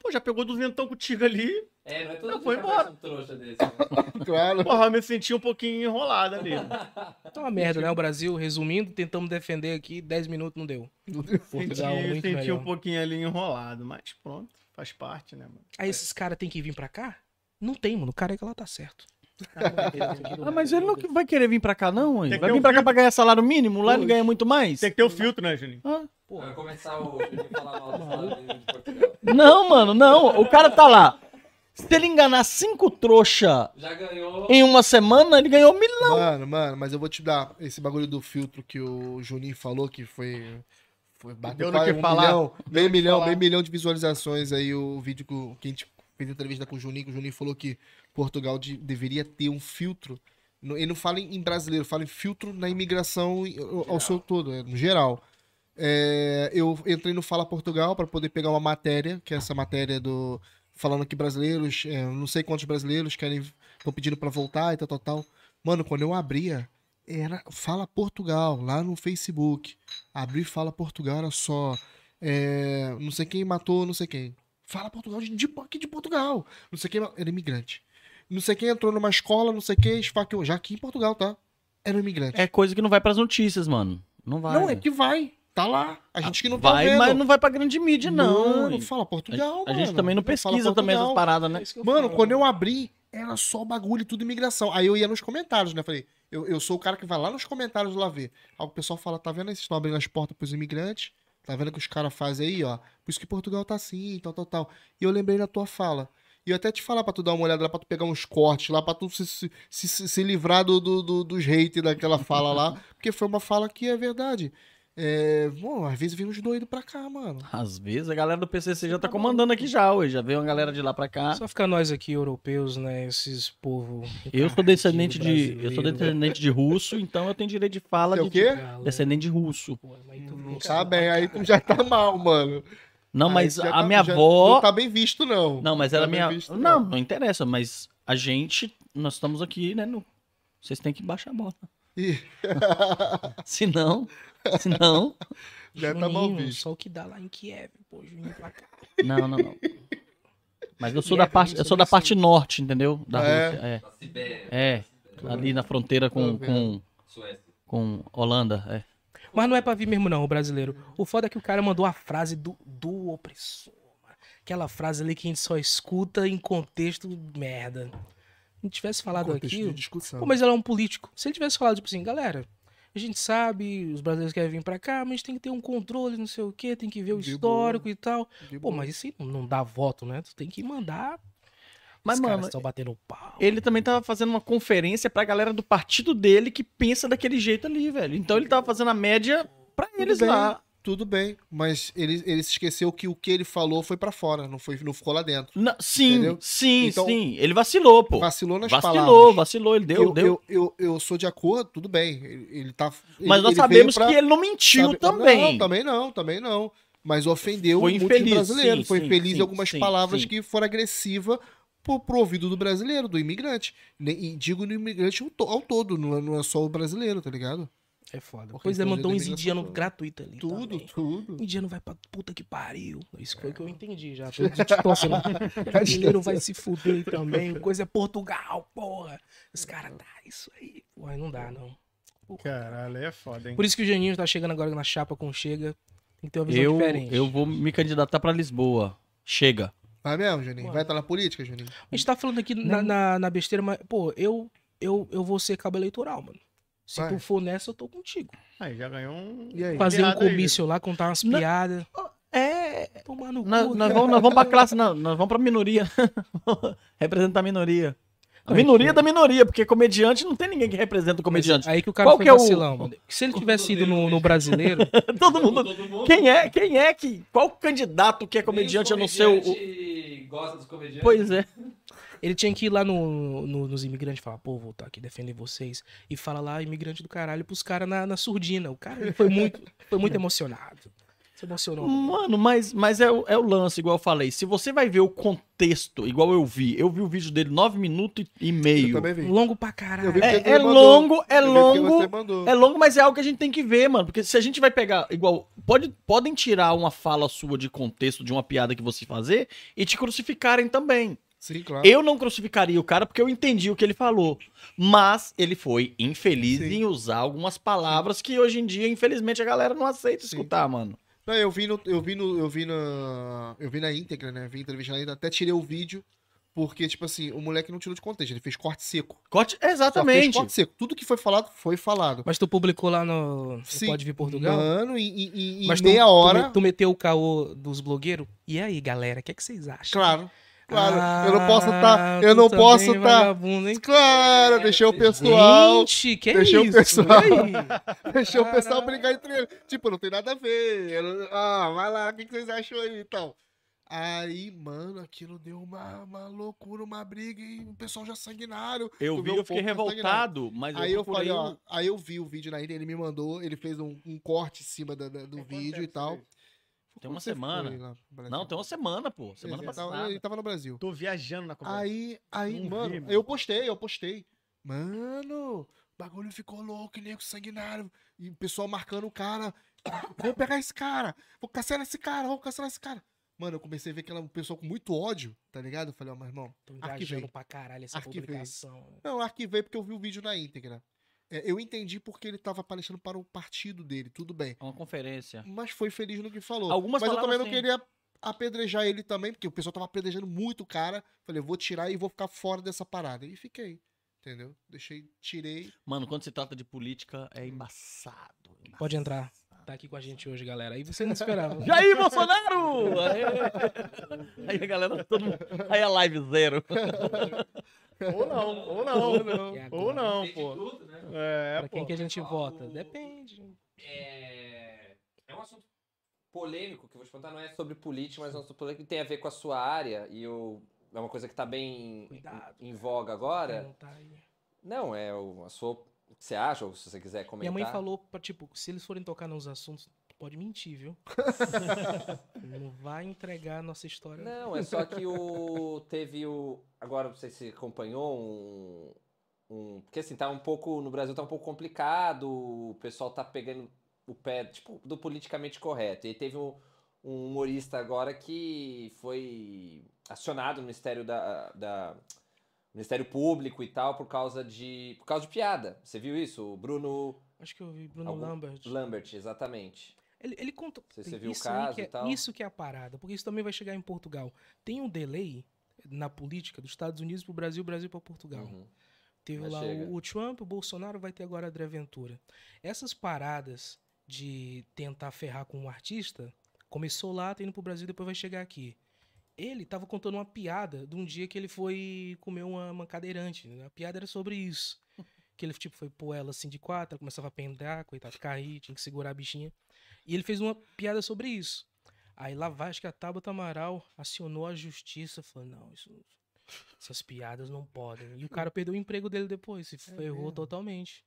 Pô, já pegou duzentão contigo ali. É, não é todo foi que embora. um trouxa desse. Né? Claro. Porra, eu me senti um pouquinho enrolado ali. Tá uma merda, né? O Brasil, resumindo, tentamos defender aqui, 10 minutos não deu. Senti, Portugal, muito senti melhor. um pouquinho ali enrolado, mas pronto, faz parte, né, mano? Aí esses caras têm que vir pra cá? Não tem, mano. O cara é que lá tá certo. Ah, mas ele não vai querer vir pra cá, não, hein? Vai vir um pra cá pra ganhar salário mínimo? Lá ele ganha muito mais? Tem que ter o filtro, né, Juninho? Ah. Vai começar o Juninho a falar mal do salário de Portugal. Não, mano, não. O cara tá lá. Se ele enganar cinco trouxa Já ganhou. em uma semana, ele ganhou mil. Mano, mano, mas eu vou te dar esse bagulho do filtro que o Juninho falou, que foi. foi bateu quase que um falar. milhão, meio que milhão, falar. meio milhão de visualizações aí, o vídeo que, o- que a gente fez entrevista com o Juninho, que o Juninho falou que Portugal de- deveria ter um filtro. No- Ele não fala em brasileiro, fala em filtro na imigração ao- ao seu todo, é, no geral. É, eu entrei no Fala Portugal para poder pegar uma matéria, que é essa matéria do. Falando que brasileiros, é, não sei quantos brasileiros querem. estão pedindo para voltar e tal, tal, tal. Mano, quando eu abria, era Fala Portugal, lá no Facebook. Abri Fala Portugal, era só. é, não sei quem matou, não sei quem. Fala Portugal de, de, aqui de Portugal. Não sei quem. Era imigrante. Não sei quem entrou numa escola, não sei quem, esfaqueou. Já aqui em Portugal, tá? Era um imigrante. É coisa que não vai pras notícias, mano. Não vai. não, é que vai. Tá lá. A gente que não tá vai, vendo. mas não vai pra grande mídia, não. Mano, fala Portugal, a, a gente também não pesquisa também essas paradas, né? É eu Mano, falo. quando eu abri, era só bagulho, tudo imigração. Aí eu ia nos comentários, né? Falei, eu, eu sou o cara que vai lá nos comentários lá ver. Aí o pessoal fala, tá vendo aí, vocês estão abrindo as portas pros imigrantes? Tá vendo o que os caras fazem aí, ó? Por isso que Portugal tá assim, tal, tal, tal. E eu lembrei da tua fala. E eu até te falar pra tu dar uma olhada lá, pra tu pegar uns cortes lá, pra tu se, se, se, se- se livrar do, do- do- dos haters daquela fala lá. Porque foi uma fala que é verdade. É, bom, às vezes vem uns doidos pra cá, mano. Às vezes a galera do PCC já tá comandando aqui já hoje. Já veio uma galera de lá pra cá. Só fica nós aqui, europeus, né? Esses povo. Eu sou descendente de. Eu sou descendente de russo, então eu tenho direito de fala Você é o de. quê? Galo. Descendente de russo. Pô, Não fica- tá bem, aí tu já tá mal, mano. Não, Aí mas a tá- minha já avó. Não tá bem visto, não. Não, mas tá era bem minha. visto, não, não interessa, mas a gente. Nós estamos aqui, né? No... Vocês têm que baixar a bola. Se não. Se não. já tá mal visto. Só o que dá lá em Kiev, pô, Juninho pra cá. Não, não, não. Mas eu sou E da é, parte, eu sou da parte norte, entendeu? Da É. Rússia. É. Sibéria, É. Ali na fronteira com, com, Suécia. com Holanda. É. Mas não é pra vir mesmo, não, o brasileiro. O foda é que o cara mandou a frase do, do opressor. mano. Aquela frase ali que a gente só escuta em contexto merda. Se não tivesse falado aqui. Pô, mas ela é um político. Se ele tivesse falado, tipo assim, galera, a gente sabe, os brasileiros querem vir pra cá, mas a gente tem que ter um controle, não sei o quê, tem que ver o De histórico e tal. De Pô, boa. mas isso aí não, não dá voto, né? Tu tem que mandar. Mas, Os mano, batendo pau. ele também tava fazendo uma conferência pra galera do partido dele que pensa daquele jeito ali, velho. Então ele tava fazendo a média pra eles bem. lá. Tudo bem, mas ele, ele se esqueceu que o que ele falou foi pra fora, não, foi, não ficou lá dentro. Não, sim, Entendeu? sim, Então, sim. Ele vacilou, pô. Vacilou nas Vacilou, palavras. vacilou. Ele deu, eu, deu. Eu, eu, eu sou de acordo, tudo bem. Ele, ele tá. Mas ele- nós ele sabemos pra- que ele não mentiu sabe- também. Não, também não, também não. Mas ofendeu Foi muito infeliz, brasileiro. sim, foi sim, infeliz sim, em algumas palavras que foram agressivas pro, pro ouvido do brasileiro, do imigrante. E digo no imigrante ao, to- ao todo, não é, não é só o brasileiro, tá ligado? É foda. Porque Pois é, mandou uns indianos gratuitos ali. Tudo, também. tudo. Indiano vai pra puta que pariu. Isso foi o que eu entendi já. Tosse, não. Brasileiro vai se fuder também. Coisa é Portugal, porra. Os caras, tá, isso aí. Porra, não dá, não. Caralho, aí é foda, hein? Por isso que o Janinho tá chegando agora na chapa com Chega. Tem que ter uma visão Eu, diferente. eu vou me candidatar pra Lisboa. Chega. Vai mesmo, Juninho? Vai estar na política, Juninho? A gente tá falando aqui na, na, na besteira, mas, pô, eu, eu, eu vou ser cabo eleitoral, mano. Se Vai. tu for nessa, eu tô contigo. Aí já ganhou um. E aí? Fazer um piada aí. comício lá, contar umas Não. piadas. É. Tomar no Nós, cu. nós cara. vamos, nós vamos pra classe, não, nós vamos pra minoria. Representar a minoria. A minoria da minoria, porque comediante não tem ninguém que representa o comediante. Aí que o cara Qual foi que é o- vacilão, mano. Se ele tivesse ido no, no brasileiro, Todo mundo. Todo mundo. Quem é, quem é que. Qual candidato que é comediante a não ser o. o- Comediante gosta dos comediantes. Pois é. Ele tinha que ir lá no, no- nos imigrantes e falar, pô, vou estar aqui defender vocês. E fala lá, imigrante do caralho, pros caras na, na surdina. O cara foi muito, foi muito emocionado. Se emocionou. Mano, mas, mas é, o- é o lance, igual eu falei. Se você vai ver o contexto, igual eu vi, eu vi o vídeo dele 9 minutos e Eu meio. também vi. Longo pra Eu caralho. É, é mandou. longo, é longo. É longo, mas é algo que a gente tem que ver, mano. Porque se a gente vai pegar, igual, pode, podem tirar uma fala sua de contexto de uma piada que você fazer e te crucificarem também. Sim, claro. Eu não crucificaria o cara porque eu entendi o que ele falou. Mas ele foi infeliz Sim. em usar algumas palavras que hoje em dia, infelizmente, a galera não aceita Sim. escutar, mano. Não, eu vi no, eu vi no, eu vi na, eu vi na íntegra, né? Vi entrevista na íntegra, até tirei o vídeo porque tipo assim, o moleque não tirou de contexto, ele fez corte seco. Corte, Só fez exatamente. corte seco. Tudo que foi falado foi falado. Mas tu publicou lá no, Sim. Pode Vir Portugal? Mano, e, e- e- Mas tu- meia tu, hora, me- Tu, meteu o caô dos blogueiros? E aí, galera, o que, é que vocês acham? claro. Claro, Ah, eu não posso estar, eu tu não também posso é estar. Claro, deixei o pessoal, Gente, que deixa o isso? pessoal- E aí? deixei o pessoal brigar entre eles. Tipo, não tem nada a ver. eu não- Ah, vai lá, o que que vocês acham aí e tal. Aí, mano, aquilo deu uma, uma loucura, uma briga e o pessoal já sanguinário. Eu vi, o eu fiquei revoltado, mas aí eu procurei falei, o- ó, aí eu vi o vídeo na internet, ele me mandou, ele fez um, um corte em cima da- da- do quanto vídeo e tal. isso? Tem uma semana. Não, tem uma semana, pô. Semana ele, passada. tava, ele tava no Brasil. Tô viajando na conversa. Aí, aí, Não mano, vi, eu postei, eu postei. Mano, o bagulho ficou louco, nego sanguinário. E o pessoal marcando o cara. Vou pegar esse cara, vou cancelar esse cara, vou cancelar esse cara. Mano, eu comecei a ver aquela pessoa com muito ódio, tá ligado? Eu falei, ó, meu irmão. Tô Arquivei. pra caralho essa Arquivei. publicação. Não, eu arquivei porque eu vi o vídeo na íntegra. É, eu entendi porque ele tava palestrando para o partido dele, tudo bem. É uma conferência. Mas foi feliz no que falou. Algumas Mas eu também não queria apedrejar ele também, porque o pessoal tava apedrejando muito o cara. Falei, eu vou tirar e vou ficar fora dessa parada. E fiquei. Entendeu? Deixei, tirei. Mano, quando se trata de política, é embaçado. embaçado. Pode entrar. Tá aqui com a gente hoje, galera. Aí você não esperava. Jair Bolsonaro! Aê! Aí a galera, todo mundo. Aí a live zero. Ou não, ou não. Ou não, Tem de pô. tudo, né? É, Pra quem pô. que a gente Ó, vota? o- Depende. É... é um assunto polêmico que eu vou te contar, não é sobre política, mas é um assunto polêmico que tem a ver com a sua área e eu... é uma coisa que tá bem em, Cuidado. em voga agora. Não tá aí. Não, é o, a sua, o que você acha, ou se você quiser comentar. Minha mãe falou pra, tipo, se eles forem tocar nos assuntos, pode mentir, viu? não vai entregar a nossa história. Não, é só que o. Teve o. Agora, não sei se acompanhou um. um porque assim, tá um pouco. No Brasil tá um pouco complicado, o pessoal tá pegando o pé, tipo, do politicamente correto. E teve um, um humorista agora que foi acionado no Ministério da. da Ministério Público e tal, por causa de. Por causa de piada. Você viu isso? O Bruno Acho que eu vi Bruno Algum- Lambert. Lambert, exatamente. Ele, ele contou. Você- você viu o isso aí caso que é, e tal? Isso que é a parada, porque isso também vai chegar em Portugal. Tem um delay na política dos Estados Unidos pro Brasil, Brasil para Portugal. Uhum. Teve Mas lá o, o Trump, o Bolsonaro, vai ter agora a André Ventura. Essas paradas de tentar ferrar com um artista, começou lá, tá indo pro Brasil, depois vai chegar aqui. Ele tava contando uma piada de um dia que ele foi comer uma, uma cadeirante. né? A piada era sobre isso. Que ele, tipo, foi pôr ela assim de quatro, ela começava a pendar, coitado, cair, tinha que segurar a bichinha. E ele fez uma piada sobre isso. Aí lá vai, acho que a Tabata Amaral acionou a justiça, falou, não, isso, essas piadas não podem. E o cara perdeu o emprego dele depois, se ferrou totalmente.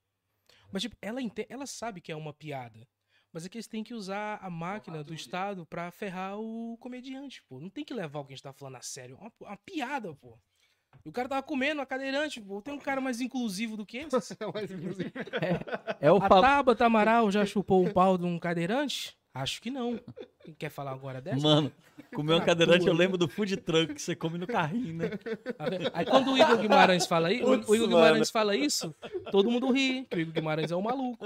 Mas, tipo, ela, ente- ela sabe que é uma piada. Mas é que eles têm que usar a máquina do Estado pra ferrar o comediante, pô. Não tem que levar o que a gente tá falando a sério. É uma, uma piada, pô. E o cara tava comendo a cadeirante, pô. Tem um cara mais inclusivo do que esse? Mas, inclusive, É o A. Tabata Amaral já chupou o pau de um cadeirante? Acho que não. Quer falar agora dessa? Mano, comer uma Ah, cadeirante, eu lembro do food truck que você come no carrinho, né? Tá? Aí quando o Igor Guimarães fala isso, Putz, o Igor mano. Guimarães fala isso, todo mundo ri, que o Igor Guimarães é um maluco.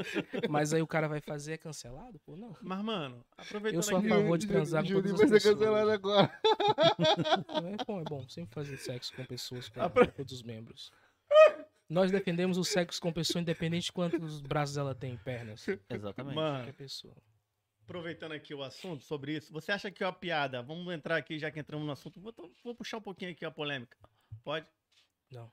Mas aí o cara vai fazer é cancelado? Pô, não. Mas, mano, aproveitando Eu sou a favor de transar com todas as vai ser pessoas. cancelado agora. É bom, é bom sempre fazer sexo com pessoas, com Apro- todos os membros. Nós defendemos o sexo com pessoa independente de quantos braços ela tem, pernas. Exatamente. Qualquer Mano, pessoa. Aproveitando aqui o assunto sobre isso, você acha que é uma piada? Vamos entrar aqui, já que entramos no assunto. Vou, vou puxar um pouquinho aqui a polêmica. Pode? Não.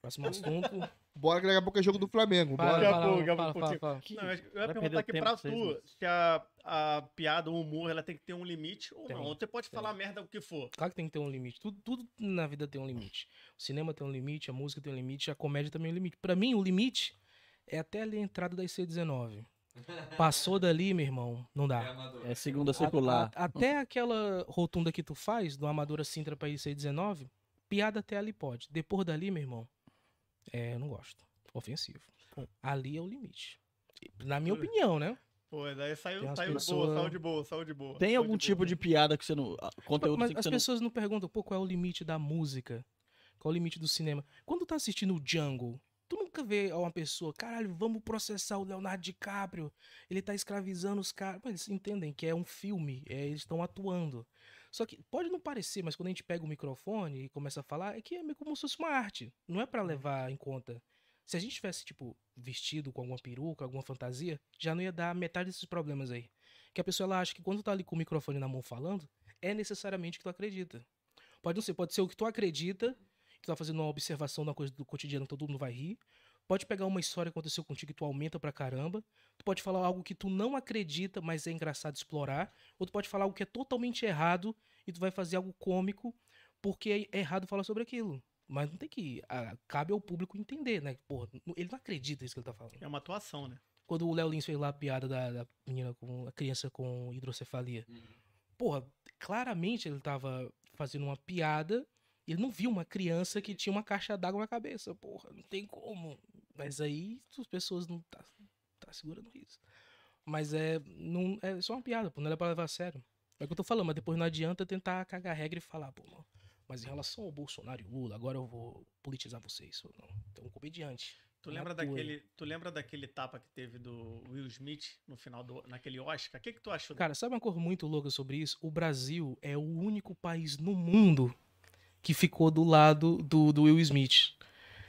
Próximo assunto. Bora que daqui a pouco é jogo do Flamengo. Fala, Bora. Daqui a fala, pouco, daqui a pouco. fala, fala. Não, eu ia Vai perguntar aqui pra tu se a, a piada, o humor, ela tem que ter um limite ou Tem, não. Você pode tem. falar merda o que for. Claro que tem que ter um limite. Tudo, tudo na vida tem um limite. O cinema tem um limite, a música tem um limite, a comédia também tem um limite. Pra mim, o limite é até ali a entrada da IC19. Passou dali, meu irmão, não dá. É segunda A- circular. a- até aquela rotunda que tu faz, do Amadora Sintra pra IC19, piada até ali pode. Depois dali, meu irmão, é, eu não gosto. Ofensivo. Ali é o limite. Na minha opinião, né? Pô, daí saiu, saiu de pessoa- boa, saiu de boa, saiu de boa. Tem algum tipo boa. de piada que você não. ah, Conteúdo Mas assim que as você não. pessoas não perguntam, pô, qual é o limite da música? Qual é o limite do cinema? Quando tá assistindo o Django, tu nunca vê uma pessoa, caralho, vamos processar o Leonardo DiCaprio, ele tá escravizando os caras. Mas eles entendem que é um filme, é, eles estão atuando. Só que pode não parecer, mas quando a gente pega o microfone e começa a falar, é que é meio como se fosse uma arte. Não é pra levar em conta. Se a gente tivesse, tipo, vestido com alguma peruca, alguma fantasia, já não ia dar metade desses problemas aí. Que a pessoa ela acha que quando tá ali com o microfone na mão falando, é necessariamente o que tu acredita. Pode não ser, pode ser o que tu acredita, tu tá fazendo uma observação da coisa do cotidiano, todo mundo vai rir. pode pegar uma história que aconteceu contigo e tu aumenta pra caramba. Tu pode falar algo que tu não acredita, mas é engraçado explorar. Ou tu pode falar algo que é totalmente errado e tu vai fazer algo cômico porque é errado falar sobre aquilo. Mas não tem que. ah, cabe ao público entender, né? Porra, ele não acredita nisso que ele tá falando. É uma atuação, né? Quando o Léo Lins fez lá a piada da, da menina com a criança com hidrocefalia. Porra, claramente ele tava fazendo uma piada. Ele não viu uma criança que tinha uma caixa d'água na cabeça. Porra, não tem como. Mas aí as pessoas não tá, tá segurando isso. Mas é, não, é só uma piada, pô, não é pra levar a sério. É o que eu tô falando, mas depois não adianta tentar cagar a regra e falar, pô, não, mas em relação ao Bolsonaro e Lula, agora eu vou politizar vocês. Não. Então, um comediante. Tu lembra, atua. daquele, tu lembra daquele tapa que teve do Will Smith no final do. naquele Oscar? O que, que tu achou? Cara, sabe uma coisa muito louca sobre isso? O Brasil é o único país no mundo que ficou do lado do, do Will Smith.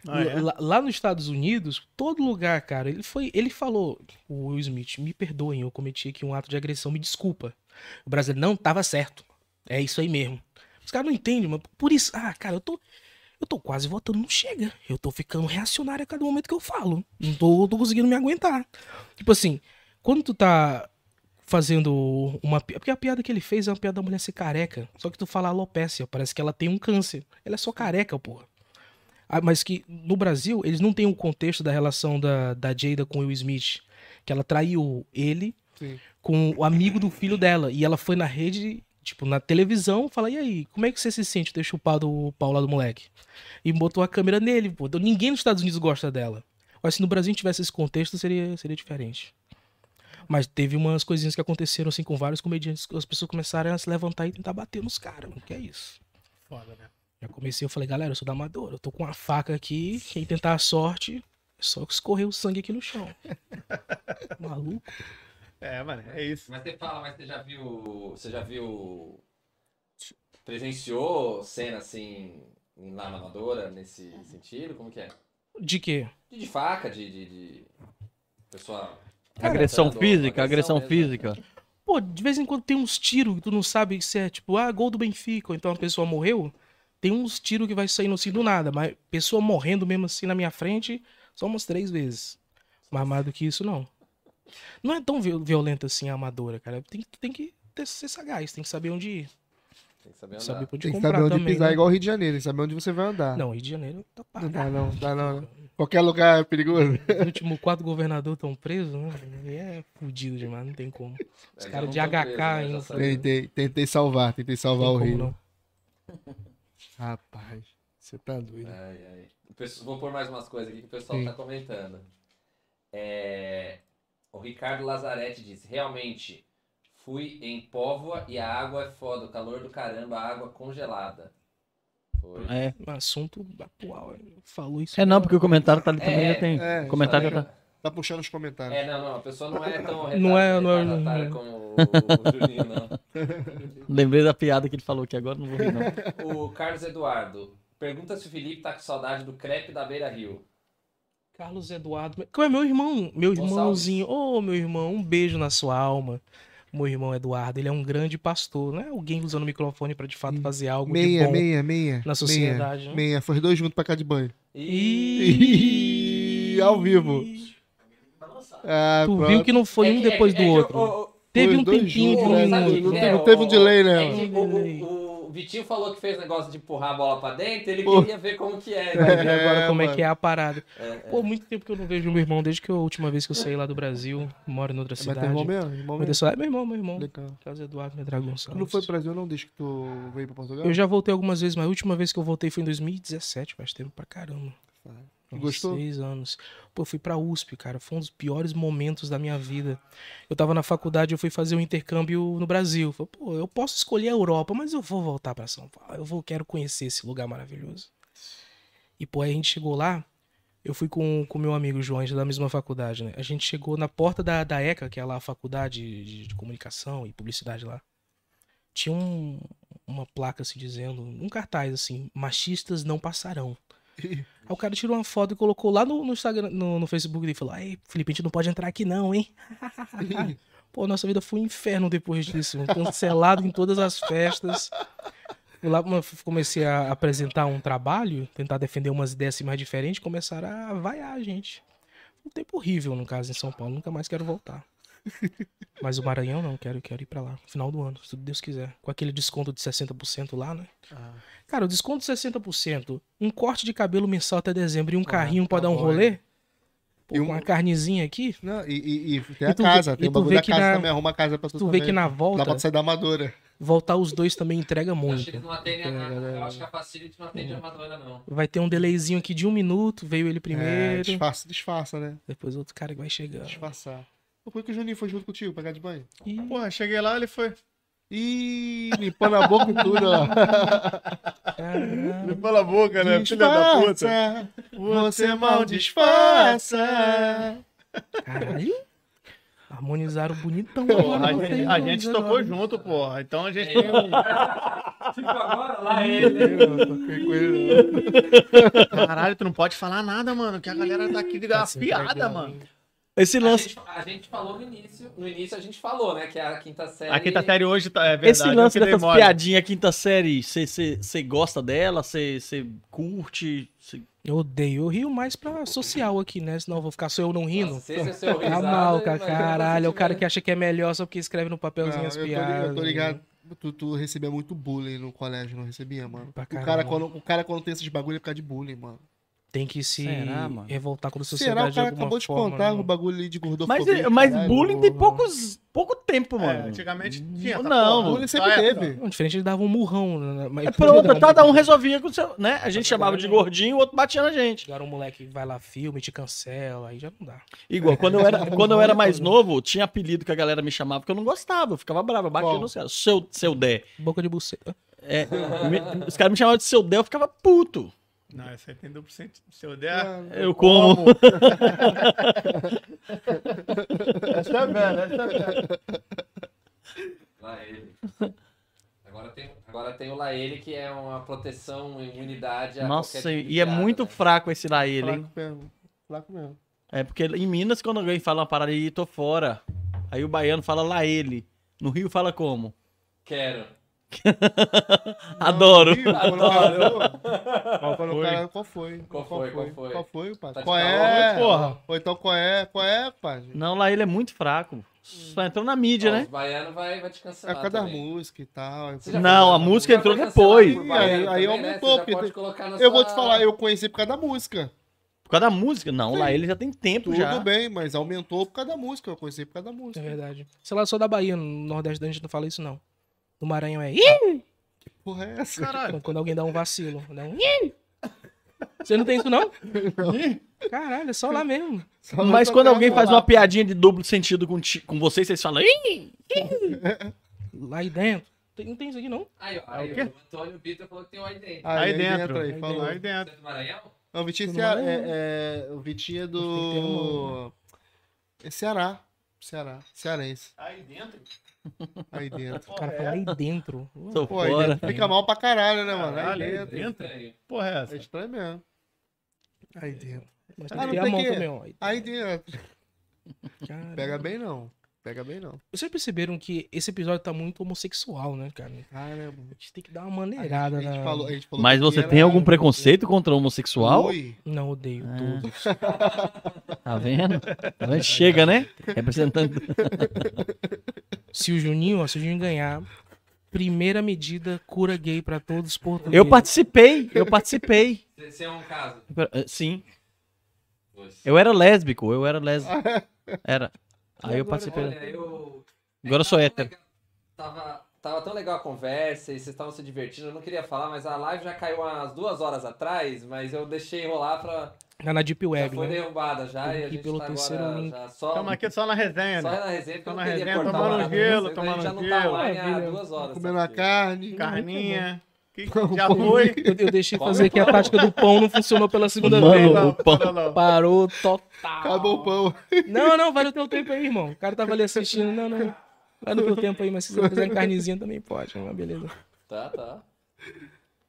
Ah, é? lá, lá nos Estados Unidos, todo lugar, cara, ele foi, ele falou, o Will Smith, me perdoem, eu cometi aqui um ato de agressão, me desculpa. O Brasil não tava certo. É isso aí mesmo. Os caras não entendem, mas por isso, ah, cara, eu tô eu tô quase votando no Chega. Eu tô ficando reacionário a cada momento que eu falo. Não tô, tô conseguindo me aguentar. Tipo assim, quando tu tá fazendo uma porque a piada que ele fez é uma piada da mulher ser careca. Só que tu fala alopécia, parece que ela tem um câncer. Ela é só careca, porra. Ah, mas que no Brasil, eles não têm o contexto da relação da, da Jada com o Will Smith. Que ela traiu ele Sim. com o amigo do filho dela. E ela foi na rede, tipo, na televisão, fala, e aí, como é que você se sente ter chupado o pau lá do moleque? E botou a câmera nele, pô. Então, ninguém nos Estados Unidos gosta dela. Mas se no Brasil tivesse esse contexto, seria, seria diferente. Mas teve umas coisinhas que aconteceram assim com vários comediantes, que as pessoas começaram a se levantar e tentar bater nos caras. O que é isso? Foda, né? Já comecei, eu falei, galera, eu sou da Amadora, eu tô com uma faca aqui, quem tentar a sorte, é só escorrer o sangue aqui no chão. Maluco. É, mano, é isso. Mas você fala, mas você já viu. Você já viu. Presenciou cena assim lá na Amadora, nesse sentido? Como que é? De quê? De, de faca, de. de, de... Pessoal. Agressão Agressão física, agressão mesmo. física. Pô, de vez em quando tem uns tiros que tu não sabe se é tipo, ah, gol do Benfica, ou então a pessoa morreu. Tem uns tiros que vai saindo assim do nada, mas pessoa morrendo mesmo assim na minha frente, só umas três vezes. Mas mais do que isso, não. Não é tão viol- violenta assim a amadora, cara. Tem, que- tem que ter, ser sagaz, tem que saber onde ir. Tem que saber andar. Saber pra onde Tem que saber onde também. pisar, né? igual o Rio de Janeiro, tem que saber onde você vai andar. Não, Rio de Janeiro tá Não parado. dá não, dá não. Qualquer lugar é perigoso. Os últimos quatro governadores estão presos, né? É fudido demais, não tem como. Os É, caras de não HK né? Ainda. sabe. Tentei, tentei salvar, tentei Não salvar tem o Rio. não. Rapaz, você tá doido. Ai, ai. Pessoal- Vou pôr mais umas coisas aqui que o pessoal Sim. tá comentando. É, O Ricardo Lazarete disse: realmente, fui em Póvoa e a água é foda, o calor do caramba, a água congelada. Foi. É. Um assunto atual. Falou isso. É não, porque o comentário tá ali também É, já tem. é, o comentário já Tá tá. Puxando os comentários. É, não, não, a pessoa não é tão Não é- não é- não é. como o, Juninho, não. Lembrei da piada que ele falou aqui agora, não vou rir não. O Carlos Eduardo pergunta se o Felipe tá com saudade do crepe da Beira Rio. Carlos Eduardo. Que é meu irmão, meu Gonçalves. irmãozinho. Ô, meu irmão, um beijo na sua alma. Meu irmão Eduardo, ele é um grande pastor, não é alguém usando o microfone pra de fato fazer algo de Meia, bom meia, meia. na sociedade. Meia, né? meia. Foi dois juntos pra cá de banho. E... Ao vivo. Ah, Tu pronto. viu que não foi É um depois é do outro. Teve um tempinho de um né? Não teve- é? um delay, é né? Vitinho falou que fez negócio de empurrar a bola pra dentro, ele Pô. queria ver como que é. Vai ver né? agora É, como é mano. que é a parada. É, é. Pô, muito tempo que eu não vejo meu irmão, desde que a última vez que eu saí lá do Brasil, moro em outra Mas cidade. teu irmão mesmo? Irmão Mas mesmo? só- É meu irmão, meu irmão. Legal. Carlos Eduardo Medrago Tu Gonçalves. não foi pro Brasil não, desde que tu veio pra Portugal? Eu já voltei algumas vezes, mas a última vez que eu voltei foi em 2017, faz tempo pra caramba. Gostou? Seis anos. Pô, eu fui pra USP, cara. Foi um dos piores momentos da minha vida. Eu tava na faculdade, eu fui fazer um intercâmbio no Brasil. Falei, pô, eu posso escolher a Europa, mas eu vou voltar pra São Paulo. Eu vou, quero conhecer esse lugar maravilhoso. E, pô, aí a gente chegou lá. Eu fui com o meu amigo João, a gente é da mesma faculdade, né? A gente chegou na porta da, da ECA, que é lá a faculdade de, de comunicação e publicidade lá. Tinha um- uma placa assim dizendo, um cartaz assim, machistas não passarão. Aí o cara tirou uma foto e colocou lá no, no Instagram, no, no Facebook dele e falou: Ai, Felipe, a gente não pode entrar aqui, não, hein? Pô, nossa vida foi um inferno depois disso. Cancelado em todas as festas. Fui lá, comecei a apresentar um trabalho, tentar defender umas ideias assim mais diferentes, começaram a vaiar a gente. Um tempo horrível, no caso, em São Paulo. Nunca mais quero voltar. Mas o Maranhão não, quero, quero ir pra lá. Final do ano, se Deus quiser. Com aquele desconto de 60% lá, né? Ah. Cara, o desconto de 60%, um corte de cabelo mensal até dezembro e um carrinho pra tá dar um rolê. Pô, E um- uma carnezinha aqui. Não, e, e, e tem E a vê- casa, e tem o tu bagulho vê da que casa na- também, arruma a casa pra tu Tu vê também. que na Dá volta, pra sair da amadora. voltar os dois também entrega acho muito. que eles não atendem a, eu acho que a Facility não atende a Amadora, não. Vai ter um delayzinho aqui de um minuto, veio ele É, primeiro. disfarça, disfarça, né? Depois outro cara que vai chegando. Disfarçar. Pô, Por que o Juninho foi junto contigo pegar de banho? Ih, Porra, cheguei lá, ele foi. Ih, limpando a boca e tudo, ó. Limpando a boca, né? Disfarça, você mal disfarça. Caralho. Harmonizaram bonitão. Porra, a gente, a gente tocou junto, porra. Então a gente. Tipo agora, lá ele. Caralho, tu não pode falar nada, mano, que a galera tá aqui de Tá entregando, mano. Esse A lance, gente, a gente falou no início. No início a gente falou, né? Que a quinta série. A quinta série hoje tá, é verdade. esse lance que dei dessas mole. piadinhas quinta série, você gosta dela? Você curte? Cê- Eu odeio. Eu rio mais pra social aqui, né? Senão eu vou ficar só eu não rindo. Nossa, esse é seu Tá risada, mal, cara. Caralho, é o cara que acha que é melhor só porque escreve no Não, papelzinho eu, as piadas. eu tô ligado. Tu, tu recebia muito bullying no colégio, não recebia, mano? Pra O cara, quando, o cara, quando tem esses bagulho, é por causa de bullying, mano. Tem que se Será, mano? revoltar contra a Será? sociedade O cara de alguma acabou de forma, contar né? o bagulho ali de Mas, gordofobia. mas caralho. bullying tem poucos, pouco tempo, É, mano. antigamente tinha. Não, porra. Bullying sempre é- teve. Não, diferente, ele dava um murrão. Né? Mas É pronto, cada um resolvia com o seu, né? A gente chamava de gordinho, o outro batia na gente. Agora um moleque vai lá, filme, te cancela, aí já não dá. Igual, quando eu era, quando eu era mais novo, tinha apelido que a galera me chamava que eu não gostava, eu ficava bravo, eu batia Qual? no céu. Seu, seu Dé. Boca de buceta. É, me- os caras me chamavam de seu Dé, eu ficava puto. Não, aí tem duplo sentido. Seu der. Eu como. Essa é velha, essa é. Lá ele. Agora tem, agora tem o Laele, que é uma proteção imunidade a Nossa, qualquer tipo de e é piada, muito né? fraco esse lá ele, hein? Flaco mesmo. Flaco mesmo. É porque em Minas, quando alguém fala uma parada aí, tô fora. Aí o baiano fala lá ele. No Rio fala como? Quero. Adoro. Qual cara- Qual foi? Qual foi, qual foi? Qual foi, pai? Tá de Qual é? porra? Ou então qual é? Qual é, pai? Não, lá ele é muito fraco. Só entrou na mídia, Ó, né? Os baianos vai, vai te É cancelar. por causa da música e tal. Você já Não, foi- a música entrou foi depois. Aí- né? aumentou, na Eu vou te sua- falar, eu conheci por causa da música. Por causa da música. Não, lá ele já tem tempo Tudo já. bem, mas aumentou por causa da música. Eu conheci por causa da É música. verdade. Sei lá, sou da Bahia, no Nordeste da gente não fala isso, não. No Maranhão é. Ih! Porra, é essa? Caralho. Quando- alguém dá um vacilo. Dá um... Ih! Você não tem isso, não? Caralho, é só lá mesmo. Só Mas não quando alguém faz uma piadinha de duplo sentido com, ti- com vocês, vocês falam. "Ih!" Lá aí dentro. Não tem isso aqui, não? Aí, ó, aí, É o quê? o Antônio Vitor falou que tem um aí dentro. Aí, Aí aí dentro. dentro, aí, Aí falou. Aí dentro. Você é do Maranhão? Não, o Vitinho é, é, é- o Vitinho é do. É Ceará. Ceará. Cearense. Aí dentro. Aí dentro. O cara fala aí dentro. Tô Pô, aí fora. dentro fica mal pra caralho, né, mano? Aí Caralho, aí dentro. dentro. Porra, é É essa? estranho mesmo. Aí dentro. Mas Ah, tem que não ter a mão que- também, ó. Aí dentro. Cara, Pega bem não. Pega bem não. Vocês perceberam que esse episódio tá muito homossexual, né, cara? Caramba. A gente tem que dar uma A gente, maneirada a gente na... falou, a gente falou Mas você tem algum preconceito contra homossexual? Oi. Não, odeio Ah. todos. Tá vendo? Tá vendo? Chega, né? Representando. Se o Juninho, ó, se o Juninho ganhar, primeira medida, cura gay pra todos os portugueses. Eu participei, eu participei. Você é um caso. Sim. Eu era lésbico, eu era lésbico. Era. Aí eu participei. Olha, eu... Agora eu sou Tava hétero. legal- Tava, tava tão legal a conversa e vocês estavam se divertindo. Eu não queria falar, mas a live já caiu umas duas horas atrás, mas eu deixei rolar pra. Tá na Deep Já Web, foi né? derrubada já e a Aqui gente pelo tá terceiro agora link. já só. Estamos aqui só na resenha, Só né? na resenha, porque eu não na queria resenha, cortar tomando gelo, tomando A gente já não gelo. tá online há duas horas. Comendo a carne. Carninha. Que já foi. Eu, eu deixei Come fazer que a tática do pão não funcionou pela segunda Mano, vez. o pão. Não, não. Parou total. Acabou o pão. Não, não, vai no teu tempo aí, irmão. O cara tava ali assistindo. Não, não. Vai no teu tempo aí, mas se você quiser carnezinha também pode, mas beleza. Tá, tá.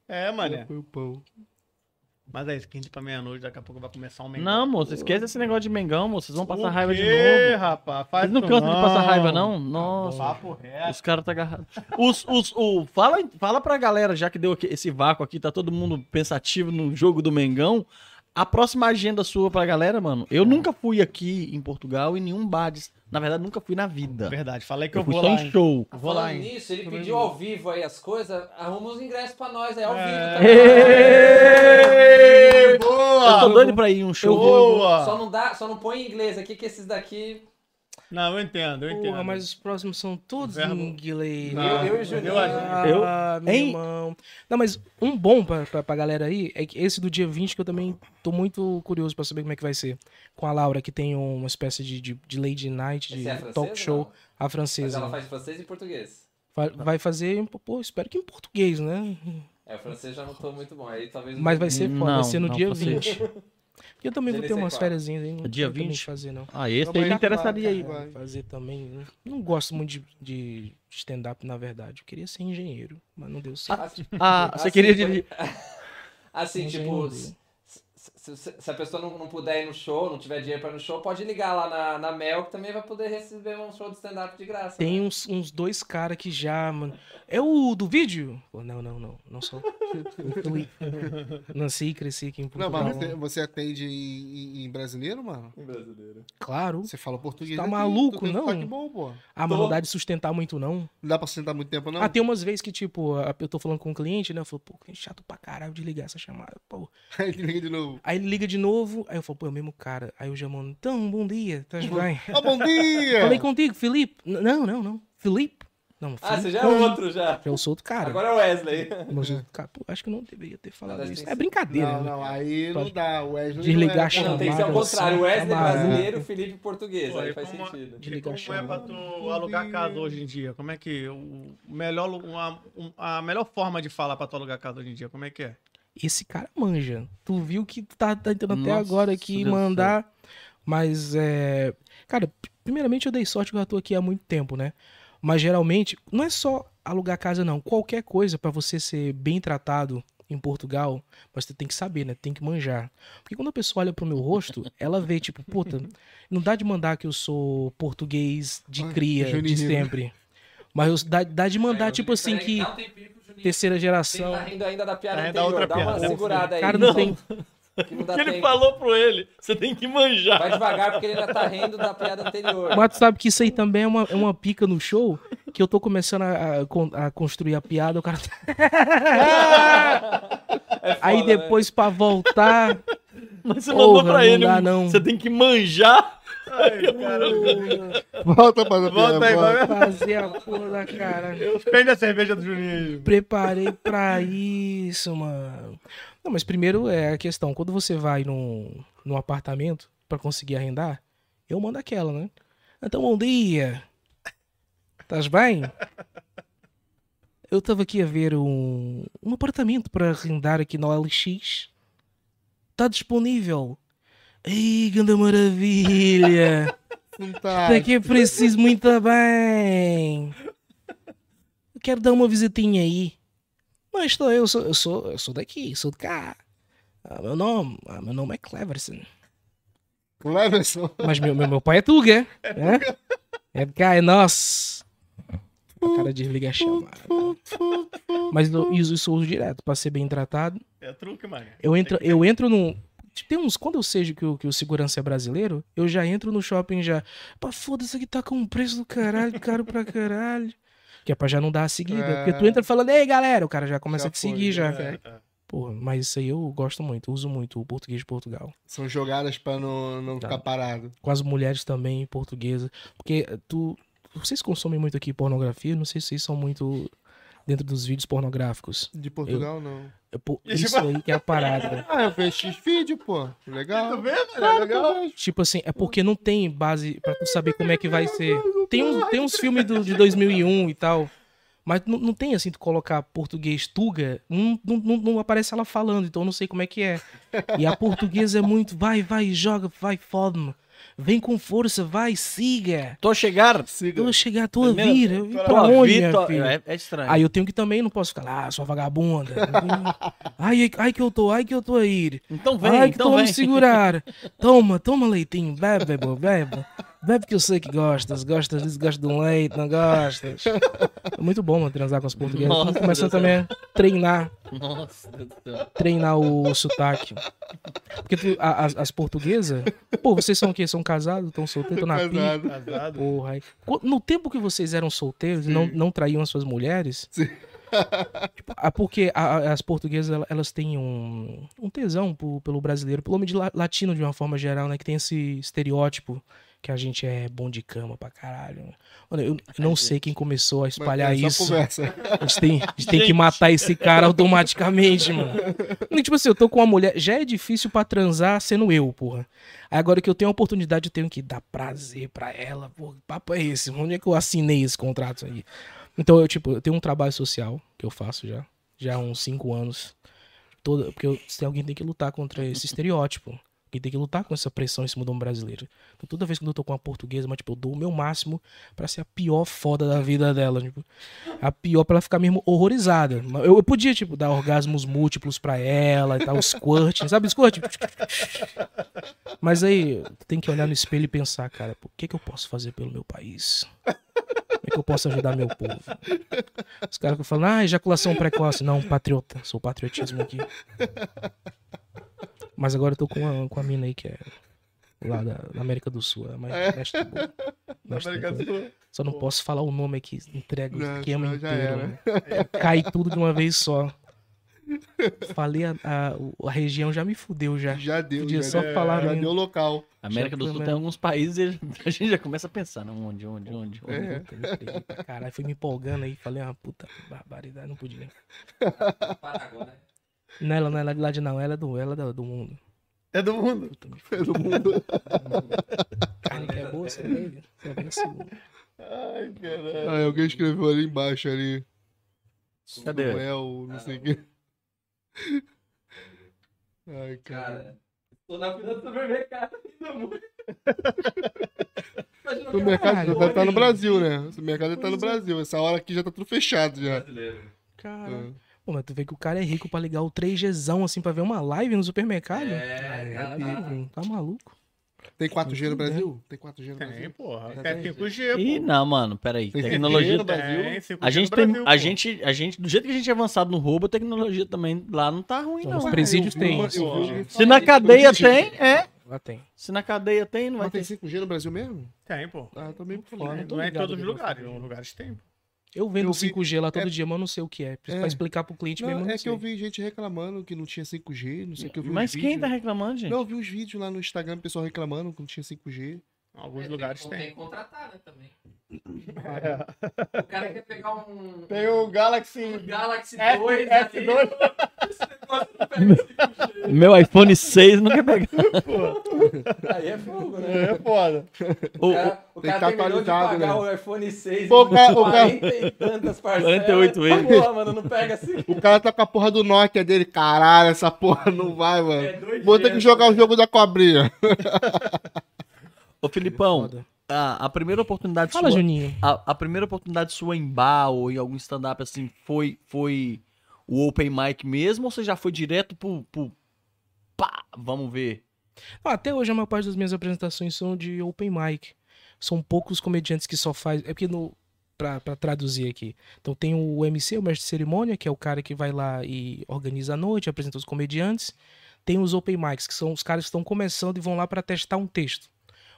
É, mané. Foi o pão. Mas é isso, 15 pra meia-noite, daqui a pouco vai começar um Mengão. Não, moço, esquece esse negócio de Mengão, moço. Vocês vão passar O raiva de quê, novo. rapaz? Faz Vocês não cansam de passar raiva, não? Nossa. Papo reto. Os caras tá agarrados. Os, os, o, fala, fala pra galera, já que deu esse vácuo aqui, tá todo mundo pensativo no jogo do Mengão. A próxima agenda sua pra galera, mano. Eu nunca fui aqui em Portugal em nenhum bar. de- Na verdade, nunca fui na vida. Verdade, falei que Eu eu, fui vou só lá. em show. Vou lá, Falando hein? nisso, ele pediu ao vivo aí as coisas, arruma os ingressos pra nós aí ao vivo É. também. Ê, Eu tô Boa! doido pra ir em um show. Boa! Só não dá, só não põe em inglês aqui que esses daqui. Não, eu entendo, eu entendo. Porra, mas os próximos são todos Verbo- em inglês. Não, eu, eu e o Juninho. eu acho- Eu- Ah, meu Hein? irmão. Não, mas um bom pra, pra, pra galera aí é que esse do dia 20 que eu também tô muito curioso pra saber como é que vai ser. Com a Laura, que tem uma espécie de, de, de lady night, de é francês talk show. não? A Mas francesa. ela faz francês e português. Vai, vai fazer, pô, espero que em português, né? É, o francês já não tô muito bom. Aí talvez. Mas vai ser vai ser no não, dia francês. 20. Porque eu também vou ter umas férias aí. Não Dia não tem 20? fazer, não. Ah, esse Não, aí me interessaria aí. vai. Fazer também. Não gosto muito de, de stand-up, na verdade. Eu queria ser engenheiro, mas não deu certo. Assim, Ah, você assim, queria dirigir. Assim, tipo. Se, se- a pessoa não, não puder ir no show, não tiver dinheiro pra ir no show, pode ligar lá na, na Mel que também vai poder receber um show de stand-up de graça. Tem né? uns, uns dois caras que já, mano. É o do vídeo? Pô, não, não, não. Não sou. Nasci e cresci aqui em Não, Portugal. mas você, você atende em, em brasileiro, mano? Brasileiro. Claro. Você fala português. Tá maluco, tem não? bom, pô. Ah, mas não dá de sustentar muito, não. Não dá pra sentar muito tempo, não? Ah, tem umas vezes que, tipo, eu tô falando com um cliente, né? Eu falo, pô, que chato pra caralho de ligar essa chamada. Pô. Aí ele liga de novo. Aí ele liga de novo, aí eu falo, pô, é o mesmo cara. Aí eu já mando, então, bom dia, tá bem? Ó, bom dia! Falei contigo, Felipe. N- Não, não, não. Felipe? Não, Ah, Felipe você já é outro já. Eu sou outro cara. Agora é o Wesley. Mas cara, pô, acho que não deveria ter falado isso. tem É brincadeira, Não, né? não, aí não dá. O Wesley desligar não é, a chamada. Não, tem que ser ao Chamada, contrário. O Wesley chamada. brasileiro, o Felipe português. Pô, aí faz como- sentido. Desligar a como é pra chamada. tu alugar casa hoje em dia? Como é que. O melhor, uma, um- a melhor forma de falar pra tu alugar casa hoje em dia, como é que é? Esse cara manja. Tu viu que tu tá, tá tentando até Nossa, agora aqui mandar. Mas é. Cara, primeiramente eu dei sorte que eu já tô aqui há muito tempo, né? Mas geralmente, não é só alugar casa, não. Qualquer coisa pra você ser bem tratado em Portugal, mas você tem que saber, né? Tem que manjar. Porque quando a pessoa olha pro meu rosto, ela vê, tipo, puta, não dá de mandar que eu sou português de cria, de sempre. Mas eu- dá, dá de mandar, Aí, tipo assim, que terceira geração. tá rindo ainda da piada Tá anterior. outra Dá uma piada. segurada aí. Cara, não tem. que não ele tempo. falou pro ele, você tem que manjar. Vai devagar porque ele ainda tá rindo da piada anterior. Mas tu sabe que isso aí também é uma, é uma pica no show, que eu tô começando a, a con- a construir a piada, o cara. É foda, aí né? depois pra voltar. Mas você Porra, mandou pra não ele, dá, não. você tem que manjar. Volta pra Volta aí, vai. Fazer a porra da cara. Prende a cerveja do Juninho. Preparei pra isso, mano. Não, mas primeiro é a questão, quando você vai num, num apartamento pra conseguir arrendar, eu mando aquela, né? Então, bom dia. Tás bem? Eu tava aqui a ver um, um apartamento para arrendar aqui no LX. Tá disponível. Ei, grande maravilha! Tá. Daqui é preciso muito bem. Eu quero dar uma visitinha aí. Não estou eu, sou, eu sou, eu sou daqui, sou de cá. Ah, meu nome, ah, meu nome é Cleverson. Cleverson. Mas meu, meu, meu pai é Tuga, né? É de cá, é nosso. O cara desliga a chamada. Mas eu uso isso eu uso direto pra ser bem tratado. É truque, mano. Eu entro, eu entro num. Tem uns. Quando eu seja que o, que o segurança é brasileiro, eu já entro no shopping já. Pá, foda-se, aqui tá com um preço do caralho, caro pra caralho. Que é pra já não dar a seguida. É. Porque tu entra falando, ei galera, o cara já começa Já a te seguir foi, já. É, é. Porra, mas isso aí eu gosto muito, uso muito o português de Portugal. São jogadas pra não, não Tá. ficar parado. Com as mulheres também portuguesas. Porque tu. Vocês consomem muito aqui pornografia? Não sei se vocês são muito dentro dos vídeos pornográficos. De Portugal, não. É, pô, Isso aí que é a parada. Ah, eu vejo X-Vídeo, pô. Legal. Tu vê, mano? É que legal. eu. Tipo assim, é porque não tem base pra tu saber como é que vai ser. Tem uns, tem uns filmes do, de 2001 e tal, mas não, não tem assim, tu colocar português tuga, não, não, não- aparece ela falando, então eu não sei como é que é. E a portuguesa é muito, vai, vai, joga, vai, fode-me. Vem com força, vai, siga. Tô a chegar. Siga. Tô a chegar, tô a vir. Eu vim pra onde, vi, tô- filha? é, é estranho. Aí eu tenho que também, não posso ficar, ah, sua vagabunda. ai, ai, ai que eu tô, ai que eu tô aí. Então vem, ai que então tô vem. me segurar. Toma, toma leitinho, bebe, bebo, bebe. Bebe que eu sei que gostas. Gostas disso, gostas de um leite, não gostas. É muito bom, mano, transar com os portugueses. Nossa, Deus também a treinar, Nossa, Deus do céu. treinar o, sotaque. Porque tu- a- as, as portuguesas, pô, vocês são o quê? São casados? Estão solteiros? Estão na? Casado. Casado. Porra, aí. No tempo que vocês eram solteiros e não, não traíam as suas mulheres. Sim. tipo, porque a- as portuguesas ela- elas têm um, um tesão po- pelo brasileiro, pelo homem de la- latino de uma forma geral, né? Que tem esse estereótipo que a gente é bom de cama pra caralho. Mano, eu, não sei quem começou a espalhar Mas é isso. conversa. A gente tem, a gente tem que matar esse cara automaticamente, mano. E, tipo assim, eu tô com uma mulher. Já é difícil pra transar sendo eu, porra. Aí agora que eu tenho a oportunidade, eu tenho que dar prazer pra ela. Porra, que papo é esse? Onde é que eu assinei esse contrato aí? Então, eu, tipo, eu tenho um trabalho social que eu faço já. Já há uns cinco anos. Toda, porque eu, se alguém tem que lutar contra esse estereótipo. Alguém tem que lutar com essa pressão em cima do homem brasileiro. Então, toda vez que eu tô com uma portuguesa, mas, tipo, eu dou o meu máximo pra ser a pior foda da vida dela. Tipo, a pior pra ela ficar mesmo horrorizada. Eu, eu podia, tipo, dar orgasmos múltiplos pra ela e tal, o squirt, sabe squirt? Mas aí, tem que olhar no espelho e pensar, cara, o que que eu posso fazer pelo meu país? Como é que eu posso ajudar meu povo? Os caras que falam, ah, ejaculação precoce. Não, patriota, sou patriotismo aqui. Mas agora eu tô com a, com a mina aí que é lá da, da América do Sul. Mas mestre boa. Na Mestre América do Sul. Só não posso falar o nome aqui, entrega o esquema inteiro. né? Cai tudo de uma vez só. Falei a, a, a região já me fudeu já. Já deu. Podia já só deu, falar Já deu local. América do Já Sul foi tem alguns países a gente já começa a pensar, não, onde, onde, onde, onde. É. Caralho, fui me empolgando aí, falei uma puta barbaridade, não podia. Paraguai. Não, ela não é lá de lá de não, ela é do, ela é do, do mundo. É do mundo. Puta, me Todo mundo. carne que é boa, segura. Ai, caralho. Ah, alguém escreveu ali embaixo ali. Cadê? Noel, não sei o quê. Ai, cara. Cara, tô na fila do supermercado ainda muito. O mercado já tá no Brasil, né? O mercado já tá no Brasil. Essa hora aqui já tá tudo fechado já. Caralho. Pô, mas tu vê que o cara é rico pra ligar o 3Gzão assim pra ver uma live no supermercado? É, cara, tá- Hum, tá maluco? Tem 4G no Brasil? Tem 4G no Tem, Brasil? porra. Já É tem? 5G, pô. Ih, não, mano, peraí. Tem Tecnologia. 5G no Brasil? Tem, 5G A gente tem. Brasil, a gente, a gente, do jeito que a gente é avançado no roubo, a tecnologia também lá não tá ruim, não. os presídios alguém Se na cadeia tem, é. Lá tem. Se na cadeia tem, não vai Mas tem ter. 5G no Brasil mesmo? Tem, pô. Ah, tô meio por Não, fora. não Não é em todos os lugares. Em lugares tem. pô. Eu vendo Eu vi- 5G lá todo é- dia, mas eu não sei o que é. É. Pra explicar pro cliente mesmo. eu Não, não é que sei. eu vi gente reclamando que não tinha 5G, não sei o que eu vi Mas quem vídeos. tá reclamando, gente? Não, eu vi uns vídeos lá no Instagram, o pessoal reclamando que não tinha 5G. Em alguns É, lugares tem. tem. Que contratar, né, também. O cara quer pegar um... Tem o Galaxy um Galaxy F- 2 S2. Meu iPhone 6 não quer pegar. Aí é fogo, né? É foda. O, O cara, o Tem que cara tá terminou de pagar né? o iPhone 6 Pô, o cara- o 40 e tantas parcelas. 48 vezes. Porra, mano, não pega assim. O cara tá com a porra do Nokia dele. Caralho, essa porra não vai, mano. É Vou ter que jogar o jogo da cobrinha. Ô, Filipão, Foda. a, a primeira oportunidade Fala, sua. Juninho. A, a primeira oportunidade sua em bar ou em algum stand-up assim foi, foi o open mic mesmo ou você já foi direto pro. pro pá, vamos ver. Ah, Até hoje a maior parte das minhas apresentações são de open mic. São poucos comediantes que só faz. É porque no. Pra, pra traduzir aqui. Então tem o MC, o mestre de cerimônia, que é o cara que vai lá e organiza a noite, apresenta os comediantes. Tem os open mics, que são os caras que estão começando e vão lá pra testar um texto.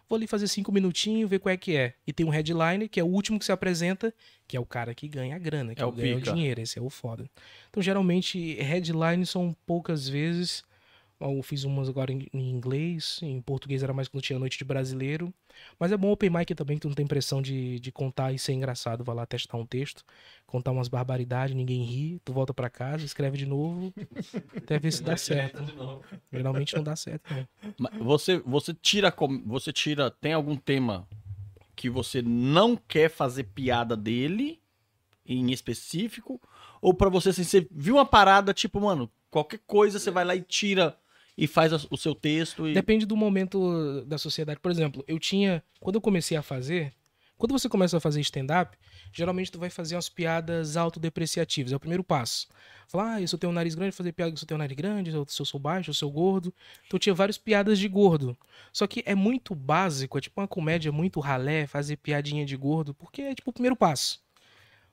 Vou ali fazer cinco minutinhos, ver qual é que é. E tem um headliner, que é o último que se apresenta, que é o cara que ganha a grana, que É o o ganha o pica. dinheiro, esse é o foda. Então, geralmente, headlines são poucas vezes. Eu fiz umas agora em, inglês, em português era mais quando tinha noite de brasileiro. Mas é bom open mic também, que tu não tem pressão de, de contar e ser engraçado. Vai lá testar um texto, contar umas barbaridades, ninguém ri, tu volta pra casa, escreve de novo, até ver se dá certo. Geralmente não dá certo, não. Você, você tira. com- Você tira. Tem algum tema que você não quer fazer piada dele, em específico? Ou pra você, assim, você viu uma parada, tipo, mano, qualquer coisa você vai lá e tira. E faz o seu texto e. Depende do momento da sociedade. Por exemplo, eu tinha. Quando eu comecei a fazer. Quando você começa a fazer stand-up, geralmente tu vai fazer umas piadas autodepreciativas. É o primeiro passo. Falar, ah, eu tenho um nariz grande, fazer piada que eu tenho um nariz grande, eu sou- sou baixo, eu sou gordo. Então tinha várias piadas de gordo. Só que é muito básico, é tipo uma comédia muito ralé, fazer piadinha de gordo, porque é tipo o primeiro passo.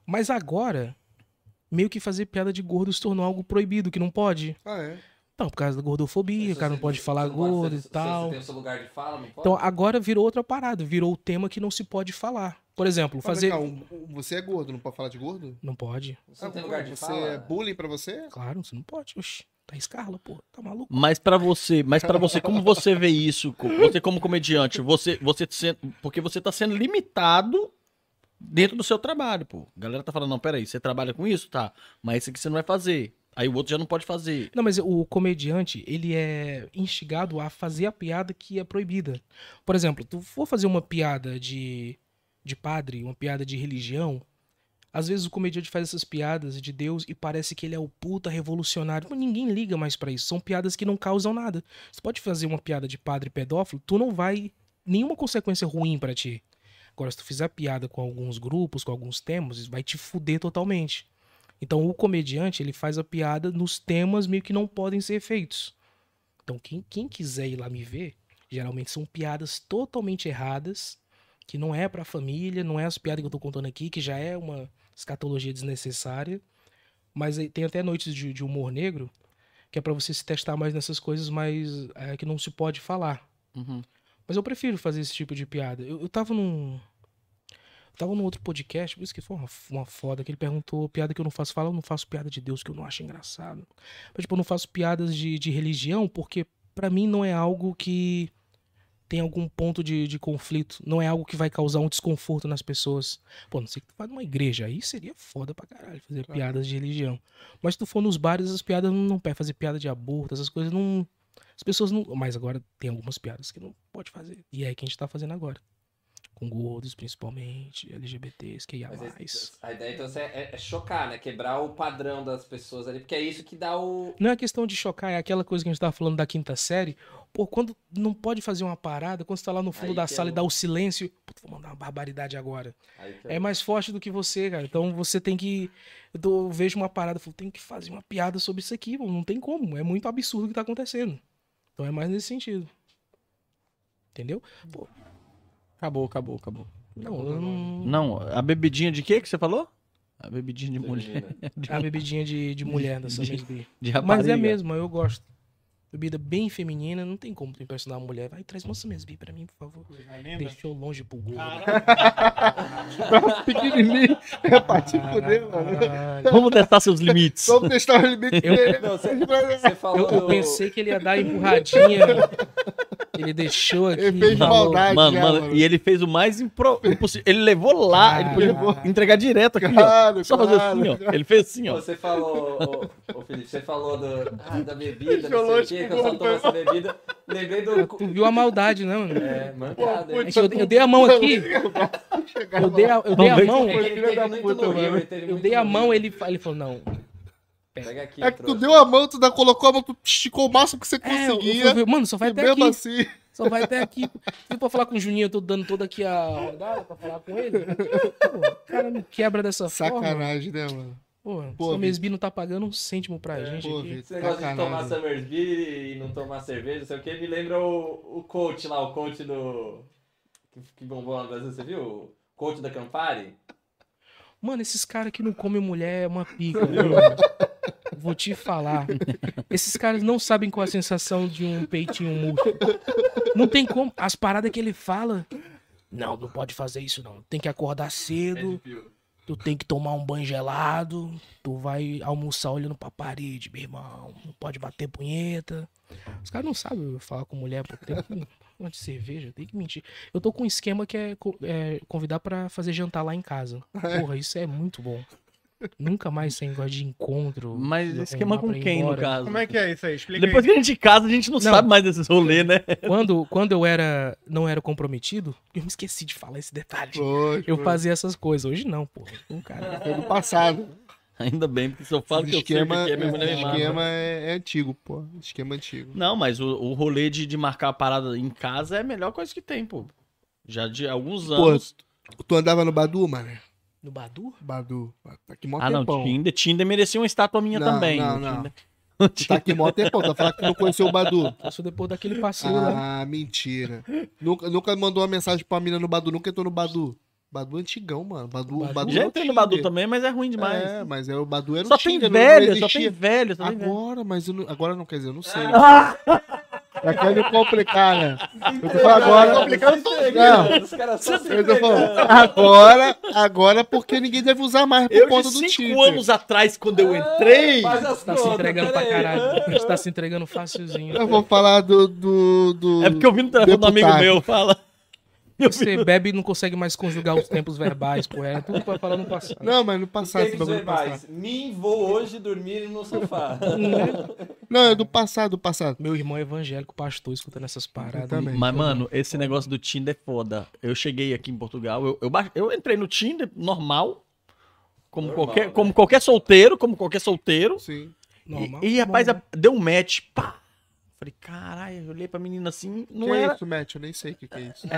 Mas agora, meio que fazer piada de gordo se tornou algo proibido, que não pode. Ah, é? Não, por causa da gordofobia, o cara não pode falar gordo e tal. Você tem o seu lugar de fala, não pode? Então agora virou outra parada, virou o tema que não se pode falar. Por exemplo, fazer. cá, você é gordo, não pode falar de gordo? Não pode. você não tem lugar de você fala? é bullying pra você? Claro, você não pode. Oxi, tá escarla, pô. Tá maluco? Mas pra você, mas para você, como você vê isso? Você como comediante, você, você sendo, porque você tá sendo limitado dentro do seu trabalho, pô. A galera tá falando, não, peraí, você trabalha com isso, tá? Mas isso aqui você não vai fazer. Aí o outro já não pode fazer. Não, mas o comediante, ele é instigado a fazer a piada que é proibida. Por exemplo, tu for fazer uma piada de, de padre, uma piada de religião, às vezes o comediante faz essas piadas de Deus e parece que ele é o puta revolucionário. Ninguém liga mais pra isso. São piadas que não causam nada. Você pode fazer uma piada de padre pedófilo, tu não vai nenhuma consequência ruim pra ti. Agora, se tu fizer piada com alguns grupos, com alguns temas, vai te fuder totalmente. Então, o comediante, ele faz a piada nos temas meio que não podem ser feitos. Então, quem, quem quiser ir lá me ver, geralmente são piadas totalmente erradas, que não é pra família, não é as piadas que eu tô contando aqui, que já é uma escatologia desnecessária. Mas tem até noites de, de humor negro, que é pra você se testar mais nessas coisas, mas é, que não se pode falar. Uhum. Mas eu prefiro fazer esse tipo de piada. Eu, eu tava num. Tava num outro podcast, por isso que foi uma, uma foda, que ele perguntou piada que eu não faço. Fala, eu não faço piada de Deus que eu não acho engraçado. Mas, tipo, eu não faço piadas de, de religião porque pra mim não é algo que tem algum ponto de, de conflito. Não é algo que vai causar um desconforto nas pessoas. Pô, não sei que tu vai numa igreja, aí seria foda pra caralho fazer piadas de religião. Mas se tu for nos bares, as piadas não, não pé fazer piada de aborto, essas coisas não. As pessoas não. Mas agora tem algumas piadas que não pode fazer. E é que a gente tá fazendo agora. Com gordos, principalmente, LGBTs, que ia Mas mais. a ideia então é, é chocar, né? Quebrar o padrão das pessoas ali, porque é isso que dá o. Não é questão de chocar, é aquela coisa que a gente tava falando da quinta série. Pô, quando não pode fazer uma parada, quando você tá lá no fundo Aí da é sala e o- dá o silêncio, vou mandar uma barbaridade agora. Que É mais forte do que você, cara. Então você tem que. Eu, vejo uma parada, eu falo, tem que fazer uma piada sobre isso aqui. Não tem como. É muito absurdo o que tá acontecendo. Então é mais nesse sentido. Entendeu? Pô, Acabou, acabou, acabou. não, eu não. Não, a bebidinha de quê que você falou? A bebidinha de mulher. Imagina. A bebidinha de, de mulher da De-. De Mas é mesmo, eu gosto. Bebida bem feminina, não tem como tu impressionar uma mulher. Vai, traz uma Samesby pra mim, por favor. Deixou longe pro gordo. Pequenininho. É pra te fuder, mano. Vamos testar seus limites. Vamos testar o limite Eu- dele. Não, você, você falou Eu, eu pensei que ele ia dar a empurradinha. Ele deixou aqui. Ele fez falou. maldade. Mano, já, mano, mano. e ele fez o mais impro... impossível. Ele levou lá, ele podia entregar direto aqui, ó. Claro, Só fazer claro. assim, ó. Ele fez assim, ó. Você falou, ô, ô, Felipe, você falou do, ah, da bebida, não sei o quê, que eu só tomo essa bebida. Lembrei do. Tu viu a maldade, né, mano? É, mancada? É eu, eu dei a mão aqui. Eu dei a, eu dei a mão. Eu dei a mão, ele falou, não. Pega aqui, É que tu deu a mão, tu ainda colocou a mão, tu esticou o máximo que você É, conseguia. eu- mano, só vai até mesmo aqui. assim, Só vai até aqui. Se pra falar com o Juninho, eu tô dando toda aqui a rodada pra falar com ele. Pô, o cara me quebra dessa forma. sacanagem, né, mano? Pô, Pô, o Mesbi não tá pagando um cêntimo pra gente Pô, Esse negócio de tomar sacanagem. Summersby e não tomar cerveja, não sei o que, me lembra o, o coach lá, o coach do. Que, que bombou lá no Brasil, você viu? O coach da Campari? Mano, esses caras que não comem mulher é uma pica, viu? Vou te falar. Esses caras não sabem qual é a sensação de um peitinho murcho. Não tem como. As paradas que ele fala. Não, não pode fazer isso, não. Tem que acordar cedo. Tu tem que tomar um banho gelado. Tu vai almoçar olhando pra parede, meu irmão. Não pode bater punheta. Os caras não sabem falar com mulher, pô. Tem Uma de cerveja, tem que mentir. Eu tô com um esquema que é, é convidar pra fazer jantar lá em casa. Porra, isso é muito bom. Nunca mais sem negócio de encontro. Mas esquema com quem, no caso? Como é que é isso aí? Explica Depois aí. que a gente casa, a gente não, Não. sabe mais desses rolês, né? Quando, quando eu era, não era comprometido, eu me esqueci de falar esse detalhe. Foi, Eu fazia essas coisas. Hoje não, pô. Um cara. Foi no passado. Ainda bem, porque se eu falo Esse que eu sei o que esquema, é, minha mulher me mata. esquema é, é antigo, pô. Esquema antigo. Não, mas o, o rolê de, de marcar a parada em casa é a melhor coisa que tem, pô. Já de alguns Pô, anos. Tu andava no Badu, mano? No Badu? Badu. Tá aqui mó ah, não, tempão. Tinder, Tinder merecia uma estátua minha Não, também. não, não. Tinder- tá aqui mó tempão. Tá falando que tu não conheceu o Badu. Passou depois daquele passeio lá. Ah, mentira. Nunca, nunca mandou uma mensagem pra mina no Badu, nunca entrou no Badu. Badu antigão, mano. Badu, Badu? Badu Já é o entrei no. Badu também, mas é ruim demais. É, mas é, o Badu era o só tem Tinder, não- não velho, só tem velho, só tem velho. Agora, mas eu não- agora não quer dizer, eu não sei. Ah! É quer me complicar, né? Eu tô falando agora. Não, Os caras só se eu tô falando agora, agora porque ninguém deve usar mais por Eu de conta do cinco Tinder. anos atrás, quando eu entrei... Faz as Tá se entregando pra caralho. A gente tá se entregando facilzinho. Eu vou falar do. do, do... É porque eu vi no telefone do amigo meu, fala. Você bebe e não consegue mais conjugar os tempos verbais, correto? Tudo vai falar no passado. Não, mas no passado, Tempos verbais. Me vou hoje dormir no sofá. Não, é do passado, do passado. Meu irmão é evangélico, pastor, escutando essas paradas. também. Mas, mano, esse negócio do Tinder é foda. Eu cheguei aqui em Portugal, eu, eu, ba- eu entrei no Tinder normal, como, Normal, qualquer, né? como qualquer solteiro, como qualquer solteiro. Sim. Normal. E, e rapaz, né? a- deu um match, pá. Falei, caralho, eu olhei pra menina assim, não que era... é isso, Matt? Eu nem sei o que, que é isso.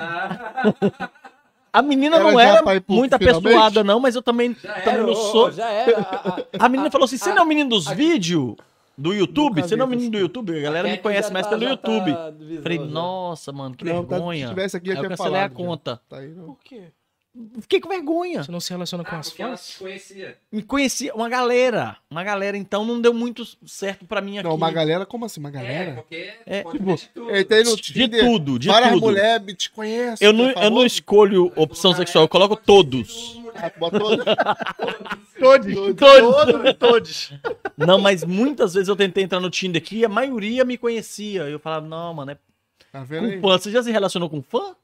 A menina Era não era muito apessoada não, mas eu também, Já também era, não sou... já era. A- a- A menina falou assim, você não é o menino dos vídeos do YouTube? Você não é o menino do YouTube? A galera me Cat conhece mais tá- pelo tá YouTube. visando, Falei, nossa, mano, que Não, tá- vergonha. se tivesse aqui, eu cancelei a conta. Tá aí, não. Por quê? Fiquei com vergonha. Você não se relaciona com Ah, as porque ela fãs? se conhecia. Me conhecia uma galera. Uma galera, então não deu muito certo pra mim aqui. Não, uma galera, como assim? Uma É, galera? porque É, pode tipo, ver de tudo. Eu entrei no De tudo, de várias tudo. mulheres me te conhecem. Eu não, é eu não escolho opção sexual, eu coloco todos. Ah, Todos, Todos. todos, todos. Não, mas muitas vezes eu tentei entrar no Tinder aqui e a maioria me conhecia. Eu falava, não, mano, é Tá vendo aí? com fã. Você já se relacionou com fã?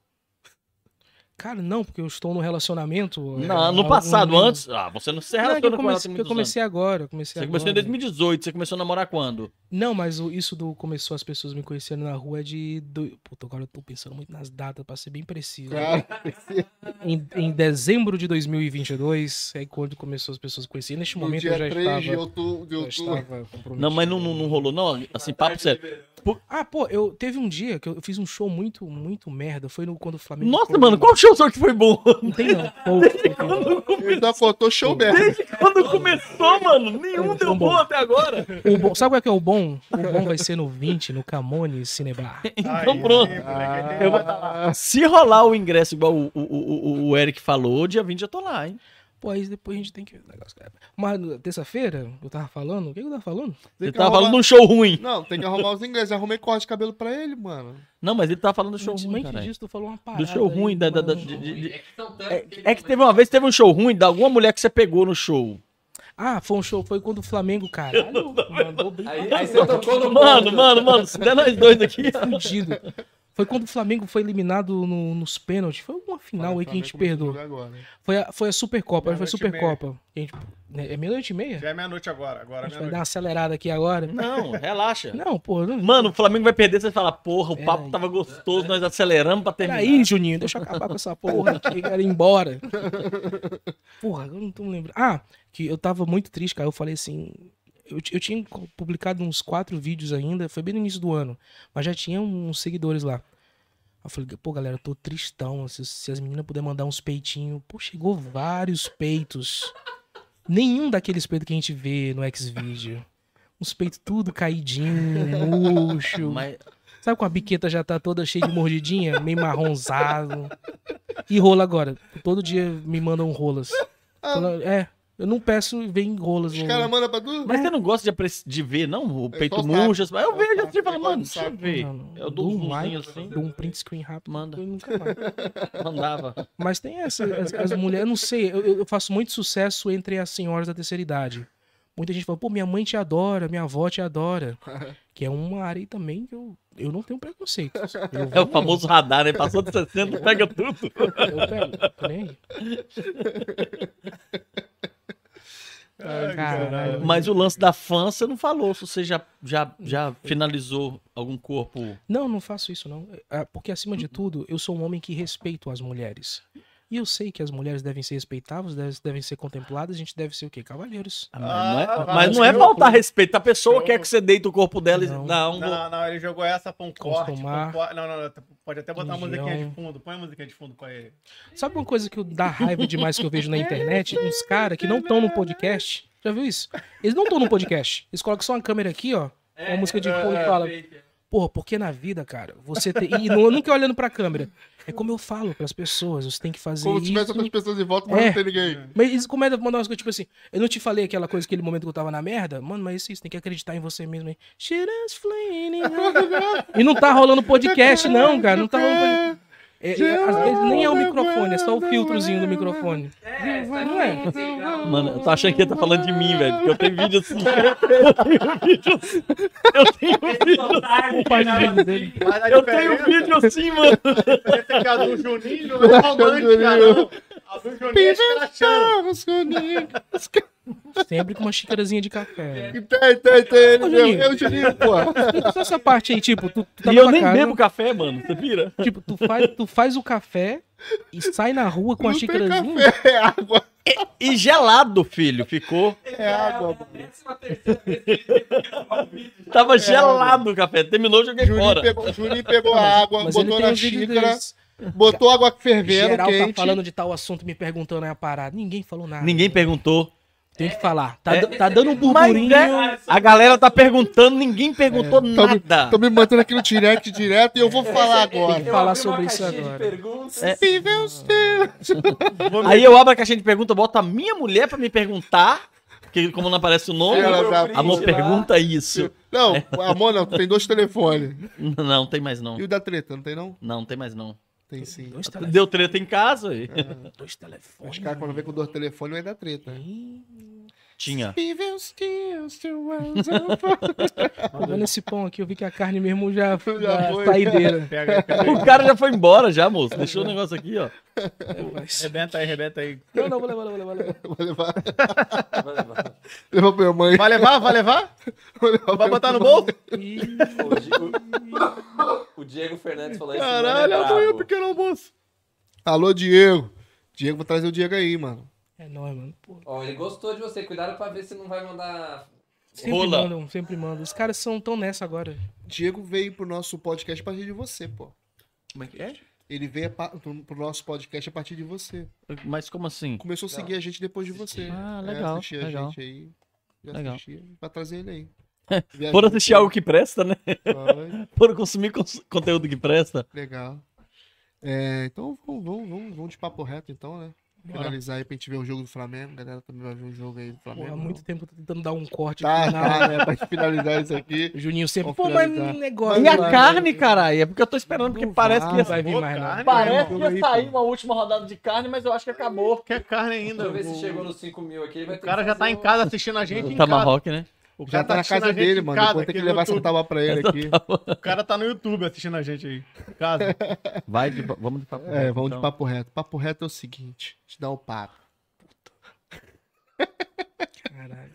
Cara, não, porque eu estou no relacionamento. Não, é, no passado, um- antes. Ah, você não se Não, é que relaciona eu com ela comecei, eu comecei agora. eu Comecei Você começou em agora. 2018, você começou a namorar quando? Não, mas isso do começou as pessoas me conhecerem na rua é de. Do... Puta, agora eu tô pensando muito nas datas, pra ser bem preciso. Cara, Em, em dezembro de 2022, é quando começou as pessoas conhecerem. Neste momento dia eu já 3 de estava. outubro. De Já outubro. estava. Não, mas não, não, não rolou, não. Assim, papo sério. Ah, pô, eu teve um dia que eu fiz um show muito, muito merda. Foi no, quando o Flamengo. Nossa, mano, qual show só que foi bom? Não tem não. Ele só contou show merda. Quando começou, mano, nenhum deu bom. bom até agora. O bom- sabe qual é que é o bom? O bom vai ser no 20, no Camone Cinebar. Então pronto. Eu vou tá lá. Se rolar o ingresso igual o, o, o, o Eric falou, dia 20 eu tô lá, hein? Pô, aí depois a gente tem que. Mas no- terça-feira, eu tava falando. O que eu tava falando? Você tava arrumar- falando de um show ruim. Não, tem que arrumar os ingressos. Arrumei corte de cabelo pra ele, mano. Não, mas ele tava falando do show Antes, ruim, antes disso, tu falou uma parada. Do show aí, ruim, da, da, da- de- de- de- É que É, que é que teve uma vez, teve um show ruim da alguma mulher que você pegou no show. Ah, foi um show, foi quando o Flamengo, caralho, mandou bem Aí, aí você tocou no Mano, ponto. mano, mano, se der nós dois aqui. fudido. Foi quando o Flamengo foi eliminado no- nos pênaltis. Foi uma final aí que a gente perdeu. a agora, hein? Foi a, foi a Supercopa, foi a. Supercopa. A gente- né, É meia-noite e meia? Já é meia-noite agora. Agora A é gente vai dar uma acelerada aqui agora. Não, relaxa. Não, pô. Não... Mano, o Flamengo vai perder, você fala, porra, o Pera papo aí. tava gostoso, nós aceleramos pra terminar. Peraí, Juninho, deixa eu acabar com essa porra aqui, quero ir embora. Porra, eu não tô me lembrando. Ah, que eu tava muito triste, cara. Eu falei assim. Eu, eu tinha publicado uns quatro vídeos ainda, foi bem no início do ano, mas já tinha uns seguidores lá. Eu falei, pô, galera, eu tô tristão. Se, se as meninas puderem mandar uns peitinhos. Pô, chegou vários peitos. Nenhum daqueles peitos que a gente vê no Xvideo. Uns peitos tudo caidinho, murcho. Mas, Sabe com a biqueta já tá toda cheia de mordidinha, meio marronzado. E rola agora. Todo dia me mandam rolas. Fala- É, eu não peço e vem rolas. Os caras mandam pra tu? mas você não gosta de, de ver, não? O É peito só murcho. saco. assim, Eu vejo É assim e falo, saco, mano, é deixa eu ver. Não, não. Eu Dou um um like, assim. dou um print screen rápido. Manda. e nunca mais. Mandava. Mas tem essa, as, as mulheres, eu não sei, eu, eu faço muito sucesso entre as senhoras da terceira idade. Muita gente fala, pô, minha mãe te adora, minha avó te adora. Que é uma área aí também que eu, eu não tenho preconceito. Eu É o famoso radar, né? Passou de 60, pega tudo. Eu pego, nem Caralho. Mas o lance da fã, você não falou se você já, já, já finalizou algum corpo. Não, não faço isso não. É, Porque acima de tudo, eu sou um homem que respeito as mulheres. E eu sei que as mulheres devem ser respeitadas, devem, ser contempladas, a gente deve ser o quê? Cavalheiros. Ah, mas não é, Ah, mas não é faltar respeito. A pessoa eu- quer que você deite o corpo dela e. Não. Não, Não, não, não, ele jogou essa pra um corte. Pra um. Não, não, não, pode até botar uma musiquinha de fundo. Põe a musiquinha de fundo pra ele. Sabe uma coisa que dá raiva demais que eu vejo na internet? Uns caras que não estão no podcast. Já viu isso? Eles não estão no podcast. Eles colocam só uma câmera aqui, ó. Uma música de fundo e fala. Porra, porque na vida, cara, você tem. E não, nunca olhando pra câmera. É como eu falo pras pessoas, você tem que fazer Como se isso. tivesse outras pessoas em volta, mas É. não tem ninguém. Mas eles começam a mandar umas coisas, tipo assim, eu não te falei aquela coisa, aquele momento que eu tava na merda? Mano, mas isso, isso tem que acreditar em você mesmo, hein? Shit is flaming hot. E não tá rolando podcast, não, cara. Não tá rolando podcast. É, é, às vezes nem é o microfone, é só o filtrozinho do microfone. Não é? Mano, eu tô achando que ele tá falando de mim, velho. Porque eu tenho vídeo assim. Eu tenho vídeo assim. Eu tenho vídeo O pai de vídeo dele. Mas a Eu tenho vídeo assim, mano. diferença é que a do Juninho não é romântica, não. A do Juninho é escrachando. Sempre com uma xícarazinha de café. Tem, tem, tem. Ele Ô. Juninho. Eu, Juninho, pô. Só essa parte aí, tipo, tu, tu tá E eu nem casa, bebo café, mano. Você vira? Tipo, tu faz, tu faz o café e sai na rua com a Não xícarazinha. café, é água. E gelado, filho, ficou. É água. Tava gelado o café. Terminou, joguei Juninho fora. pegou, Juninho pegou a água, Mas botou na xícara, botou água fervendo, Geral quente. tá falando de tal assunto, me perguntando aí a parada. Ninguém falou nada. Ninguém perguntou. Tem que falar. Tá, É. tá dando um Mas burburinho. é, a galera tá perguntando, ninguém perguntou Tô me, nada. tô me mantendo aqui no direct direto e eu vou falar agora. Tem que falar sobre isso agora. É. Viver os teus. Aí eu abro a caixinha de pergunta, boto a minha mulher pra me perguntar, porque como não aparece o nome, tá- amor, pergunta isso. Não, amor, não, tu tem dois telefones. Não, tem mais não. E o da treta, não tem não? Não, tem mais não. Tem sim. Dois, telefone, Deu treta em casa e... dois telefones. Os caras quando vem com dois telefones vai dar treta. Ih, Tinha. Olhando esse pão aqui, eu vi que a carne mesmo já, Já já foi. saideira. Pega, pega. O cara já foi embora já, moço. Deixou o negócio aqui, ó. É, mas- Rebenta aí, rebenta aí. Não, não, vou levar, vou levar, vou levar. Vou levar. Levar pra minha mãe. Vai levar? Vai levar? Vou levar Vai botar no bolso? Ih, O Diego Fernandes falou isso. é Caralho, amanhã o pequeno almoço. Alô, Diego. Diego, vou trazer o Diego aí, mano. É nóis, mano. Pô, Ó, ele gostou de você. Cuidado pra ver se não vai mandar. sempre Rola. mandam, sempre mandam. Os caras são tão nessa agora. Diego veio pro nosso podcast a partir de você, pô. Como é que é? Ele veio pa- pro pro nosso podcast a partir de você. Mas como assim? Começou a seguir a gente depois de você. Ah, É, legal, a legal. gente aí. Já Legal. assistia, pra trazer ele aí. Por assistir algo que presta, né? Foi, Por consumir cons- conteúdo que presta. legal. É, então vamos, vamos, vamos, vamos de papo reto então, né? Finalizar aí pra gente ver o jogo do Flamengo. A galera também vai ver o jogo aí do Pô, Flamengo. há muito tempo eu tô tentando dar um corte Tá, final. tá, né? Pra gente finalizar isso aqui. O Juninho sempre, pô, mas negócio. E a vai, carne, caralho? É porque eu tô esperando, porque Não parece que vai, ia, vai vir Pô, mais, carne, parece que ia sair pô. uma última rodada de carne, mas eu acho que acabou. Quer carne ainda. Deixa eu ver se O- chegou nos 5 mil aqui. O ter cara já tá em casa assistindo a gente Tá. Marroque, né? O Já cara tá na casa dele, mano. casa, Depois tem que levar essa tábua pra ele aqui. O cara tá no YouTube assistindo a gente aí. em Casa. Vai, de, vamos de papo. É, reto, vamos então. de papo reto. Papo reto é o seguinte: te dá o papo. Caralho.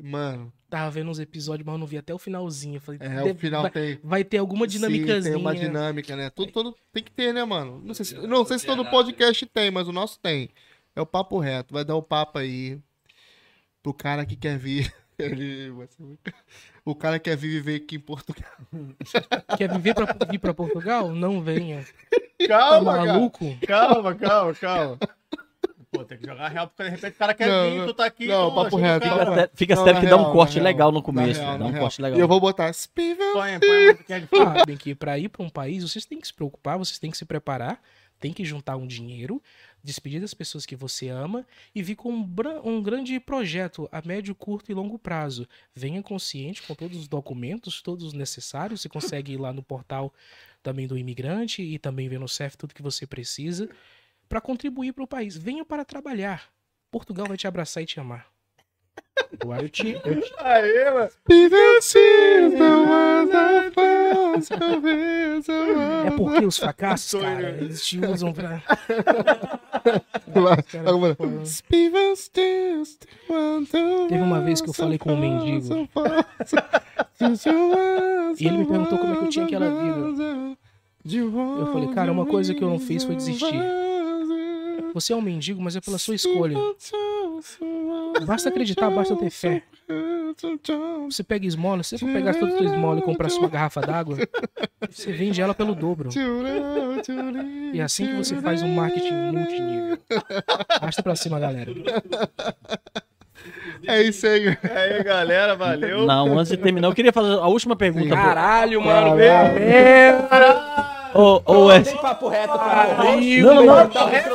Mano, Tava vendo uns episódios, mas eu não vi até o finalzinho. Eu falei, é, o final vai, tem. vai ter alguma Sim, dinâmicazinha. tem uma dinâmica, né? Tudo, todo, tem que ter, né, mano? Não sei, se, não sei se todo podcast tem, mas o nosso tem. É o papo reto. Vai dar o papo aí pro cara que quer vir. Ele vai ser muito- O cara que quer vir viver aqui em Portugal. Quer viver pra, vir pra Portugal? Não venha. Tá Calma, cara. maluco? Calma, calma, calma. Pô, tem que jogar real, porque de repente o cara quer Não, vir, tu tá aqui. Não, então, papo reto. Fica fica Não, sério que dá real, um corte legal real, no começo. real, dá um corte legal. E eu vou botar Spivel. Põe, põe a musiquinha de fundo. Sabem que pra ir pra um país, vocês têm que se preocupar, vocês têm que se preparar, tem que juntar um dinheiro, despedir das pessoas que você ama e vir com um, um grande projeto a médio, curto e longo prazo. Venha consciente com todos os documentos, todos os necessários. Você consegue ir lá no portal também do imigrante e também ver no CEF tudo que você precisa para contribuir para o país. Venha para trabalhar. Portugal vai te abraçar e te amar. Eu, eu te, eu te- Aê, mano. É porque os fracassos, cara, eles te usam pra. Teve uma vez que eu falei com um mendigo. E ele me perguntou como é que eu tinha aquela vida. Eu falei, cara, uma coisa que eu não fiz foi desistir. Você é um mendigo, mas é pela sua escolha. Basta acreditar, basta ter fé. Você pega esmola, se você for pegar toda a sua esmola e comprar sua garrafa d'água, você vende ela pelo dobro. E é assim que você faz um marketing multinível. Arrasta pra cima, galera. É isso aí. aí, galera, valeu. Não, antes de terminar, eu queria fazer a última pergunta. pô. Caralho, mano. Ô, ô, Wes. Tem papo reto pra correr. Não, não, não.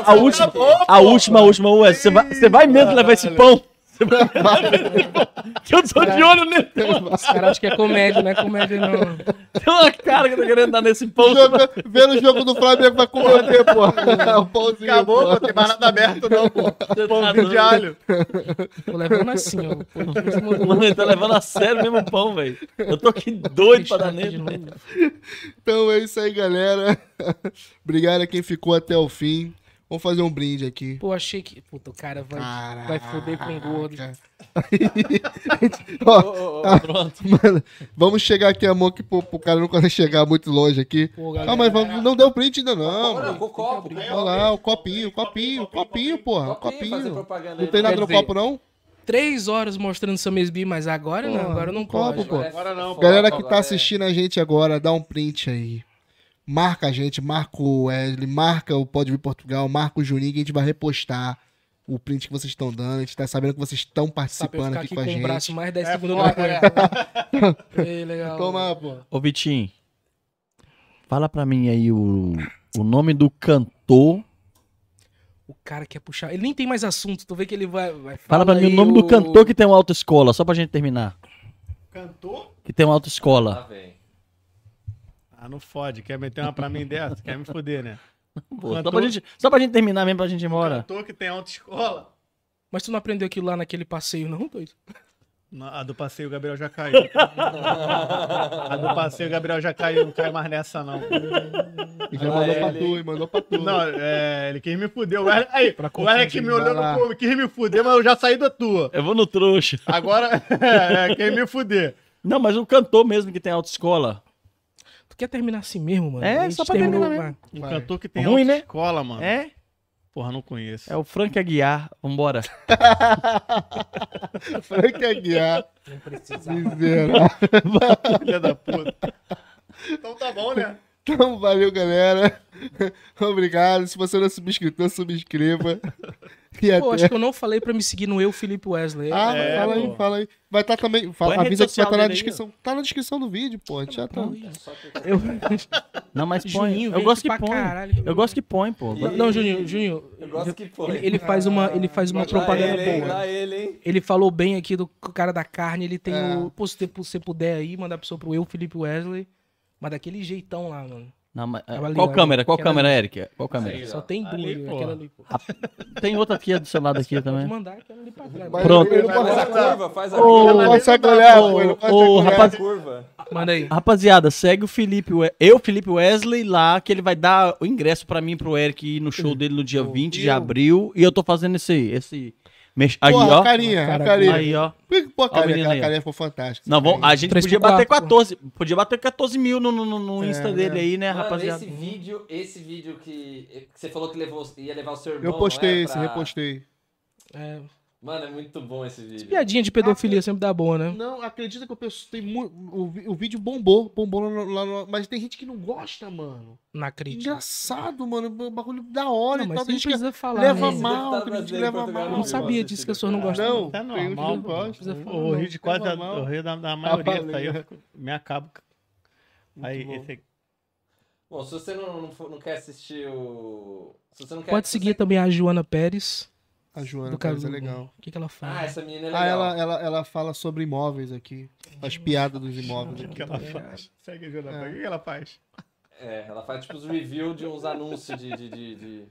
A última, a última, a última, Wes. Você vai, você vai mesmo levar esse pão? Eu tô de olho nele. Os caras acham que é comédia, não é comédia, não. Tem uma cara que tá querendo dar nesse pão. Vendo o jogo do Flamengo vai converter, pô. O pãozinho. Acabou, pô. não tem mais nada aberto, não, pô. Tá Pãozinho de alho. Tô levando assim, ó. Pô, Mano, ele tá levando a sério mesmo o pão, velho. Eu tô aqui doido pra dar nele. velho. Então é isso aí, galera. Obrigado a quem ficou até o fim. Vamos fazer um brinde aqui. Pô, achei que. Puta, o cara vai, Caraca. vai foder com o gordo. Ó, Pronto. mano, vamos chegar aqui a mão que pro, pro cara não consegue chegar muito longe aqui. Pô, galera. Calma aí, vamos, não deu print ainda não. Não, o. Olha lá, o copinho, copinho, copinho, porra. Copinho, fazer Copinho. propaganda Não tem nada no dizer, copo, não? Três horas mostrando seu mesbi, mas agora não, Pô, agora não copo, pode. pô. Agora não, pô. Galera que tá é- assistindo a gente agora, dá um print aí. Marca a gente, marca o Wesley, marca o Pode Vir Portugal, marca o Juninho, que a gente vai repostar o print que vocês estão dando. A gente tá sabendo que vocês estão participando aqui aqui com a com o gente. braço mais 10 É segundos no né? Ei, legal. Toma, pô. Ô, Vitinho. Fala pra mim aí o, o nome do cantor. O cara quer puxar. Ele nem tem mais assunto, tu vê que ele vai. vai Fala pra mim o nome do cantor que tem uma autoescola, só pra gente terminar. Cantor? Que tem uma autoescola. vem. Ah, não fode. Quer meter uma pra mim dessa? Quer me foder, né? Pô, só, pra gente, só pra gente terminar mesmo, pra gente ir embora. Cantor que tem autoescola. Mas tu não aprendeu aquilo lá naquele passeio, não, doido? Na- A do passeio o Gabriel já caiu. A do passeio o Gabriel já caiu, não cai mais nessa, não. E já Ah, mandou é, pra ele- tu, hein? Mandou pra tu. Não, é, ele quis me fuder. O Wesley, aí, Pra o Wesley que me olhou no cu, quis me fuder, mas eu já saí da tua. Eu vou no trouxa. Agora, é, quer me fuder. Não, mas o cantor mesmo que tem autoescola. Quer terminar assim mesmo, mano? É, só pra terminou, terminar vai. Um cantor que tem Ruim, né? autoescola, mano. É? Porra, não conheço. É o Frank Aguiar. Vambora. Frank Aguiar. Não precisa. Filha da puta. Então tá bom, né? Então, valeu, galera. Obrigado. Se você não é subscritor, subscreva. Pô, até... acho que eu não falei pra me seguir no Eu, Felipe Wesley. Ah, É, fala aí, pô. fala aí. Vai estar também. Fala, Põe avisa que vai estar na dele aí, descrição. Tá na descrição do vídeo, pô. Já tá. Eu... Não, mas põe. Juninho, Eu gosto que põe. caralho. Eu gosto que põe, pô. E- Não, Juninho, Juninho. Eu gosto que foi. Ele, ele faz uma, ele faz uma propaganda ele, boa. Lá ele, hein? Ele falou bem aqui do cara da carne. Ele tem É. o. Pô, se você puder aí, mandar a pessoa pro Eu, Felipe Wesley. Mas daquele jeitão lá, mano. Mas- Tava ali, qual ó, câmera? Qual câmera, ali. Eric? Qual câmera? Aí, ó. Só tem duas, Ali, pô. aquela ali, pô. Tem outra aqui do seu lado aqui também. mandar aquela ali pra trás. Mas Pronto. Faz a curva, faz a curva. Consegue olhar, pô. rapaz- curva. Manda aí. Rapaziada, segue o Felipe, eu, Felipe Wesley, lá, que ele vai dar o ingresso pra mim, pro Eric ir no show dele no dia 20 de abril. E eu tô fazendo esse. esse mex- aí, Porra, ó. a carinha, a carinha. Aí, ó. Pô, a carinha, a aí, ó. carinha ficou fantástica. Não, vamos, a gente podia bater quatro, 14. Podia bater 14 mil no, no, no- É, Insta né? dele aí, né, Mano, rapaziada? esse vídeo, esse vídeo que, que você falou que levou, ia levar o seu irmão. Eu postei é, esse, pra- repostei. É, Mano, é muito bom esse vídeo. piadinha de pedofilia sempre dá boa, né? Não, acredita que o pessoal tem muito. O, vi- o vídeo bombou, bombou lá, no- lá Mas tem gente que não gosta, mano. Na crítica. Engraçado, mano. O bagulho da hora Não, e mas tal. Tem gente gente que precisa falar. leva né? mal, tem gente que leva mal. Não não sabia disso desse que as pessoas não gostam. Não, É tem normal, que. Precisa falar, O não. rio de quase mal. o rio da, da maioria tá aí, eu me acabo. Aí, bom. esse aqui. Bom, se você não, não, não quer assistir o. Se você não quer Pode se seguir você- também a Joana Pérez. A Joana Do Pérez é legal. O que, que ela fala? Ah, essa menina é Ah, legal. ela, ela, ela fala sobre imóveis aqui. As piadas dos imóveis. O que ela faz? Segue a Jonathan. É. O que ela faz? É, ela faz tipo os reviews de uns anúncios de. de, de, de-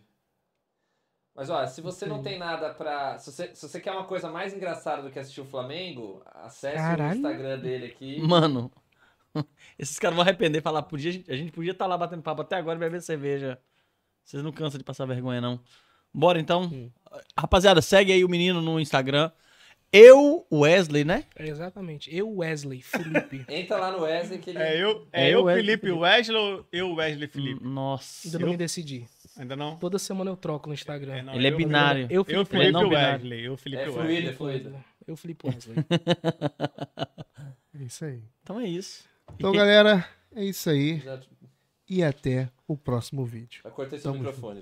Mas olha, se você não tem nada pra. Se você, se você quer uma coisa mais engraçada do que assistir o Flamengo, acesse Caralho. o Instagram dele aqui. Mano, esses caras vão arrepender e falar, podia, a gente podia estar lá batendo papo até agora e beber cerveja. Vocês não cansam de passar vergonha, não. Bora então. Rapaziada, segue aí o menino no Instagram. Eu, Wesley, né? É, exatamente. Eu, Wesley, Felipe. Entra lá no Wesley que ele. É eu, É é eu, eu, Wesley Felipe Wesley ou eu, Wesley Felipe? Nossa. Ainda não me decidi. Ainda não? Toda semana eu troco no Instagram. É, não, Ele é eu- binário. Eu, Eu, Felipe Felipe binário. Wesley. Eu, Felipe É Wesley. fluido, é fluido. Eu, Felipe Wesley. É isso aí. Então é isso. Então, galera, é isso aí. Já, E até o próximo vídeo. já cortei seu Tamo microfone.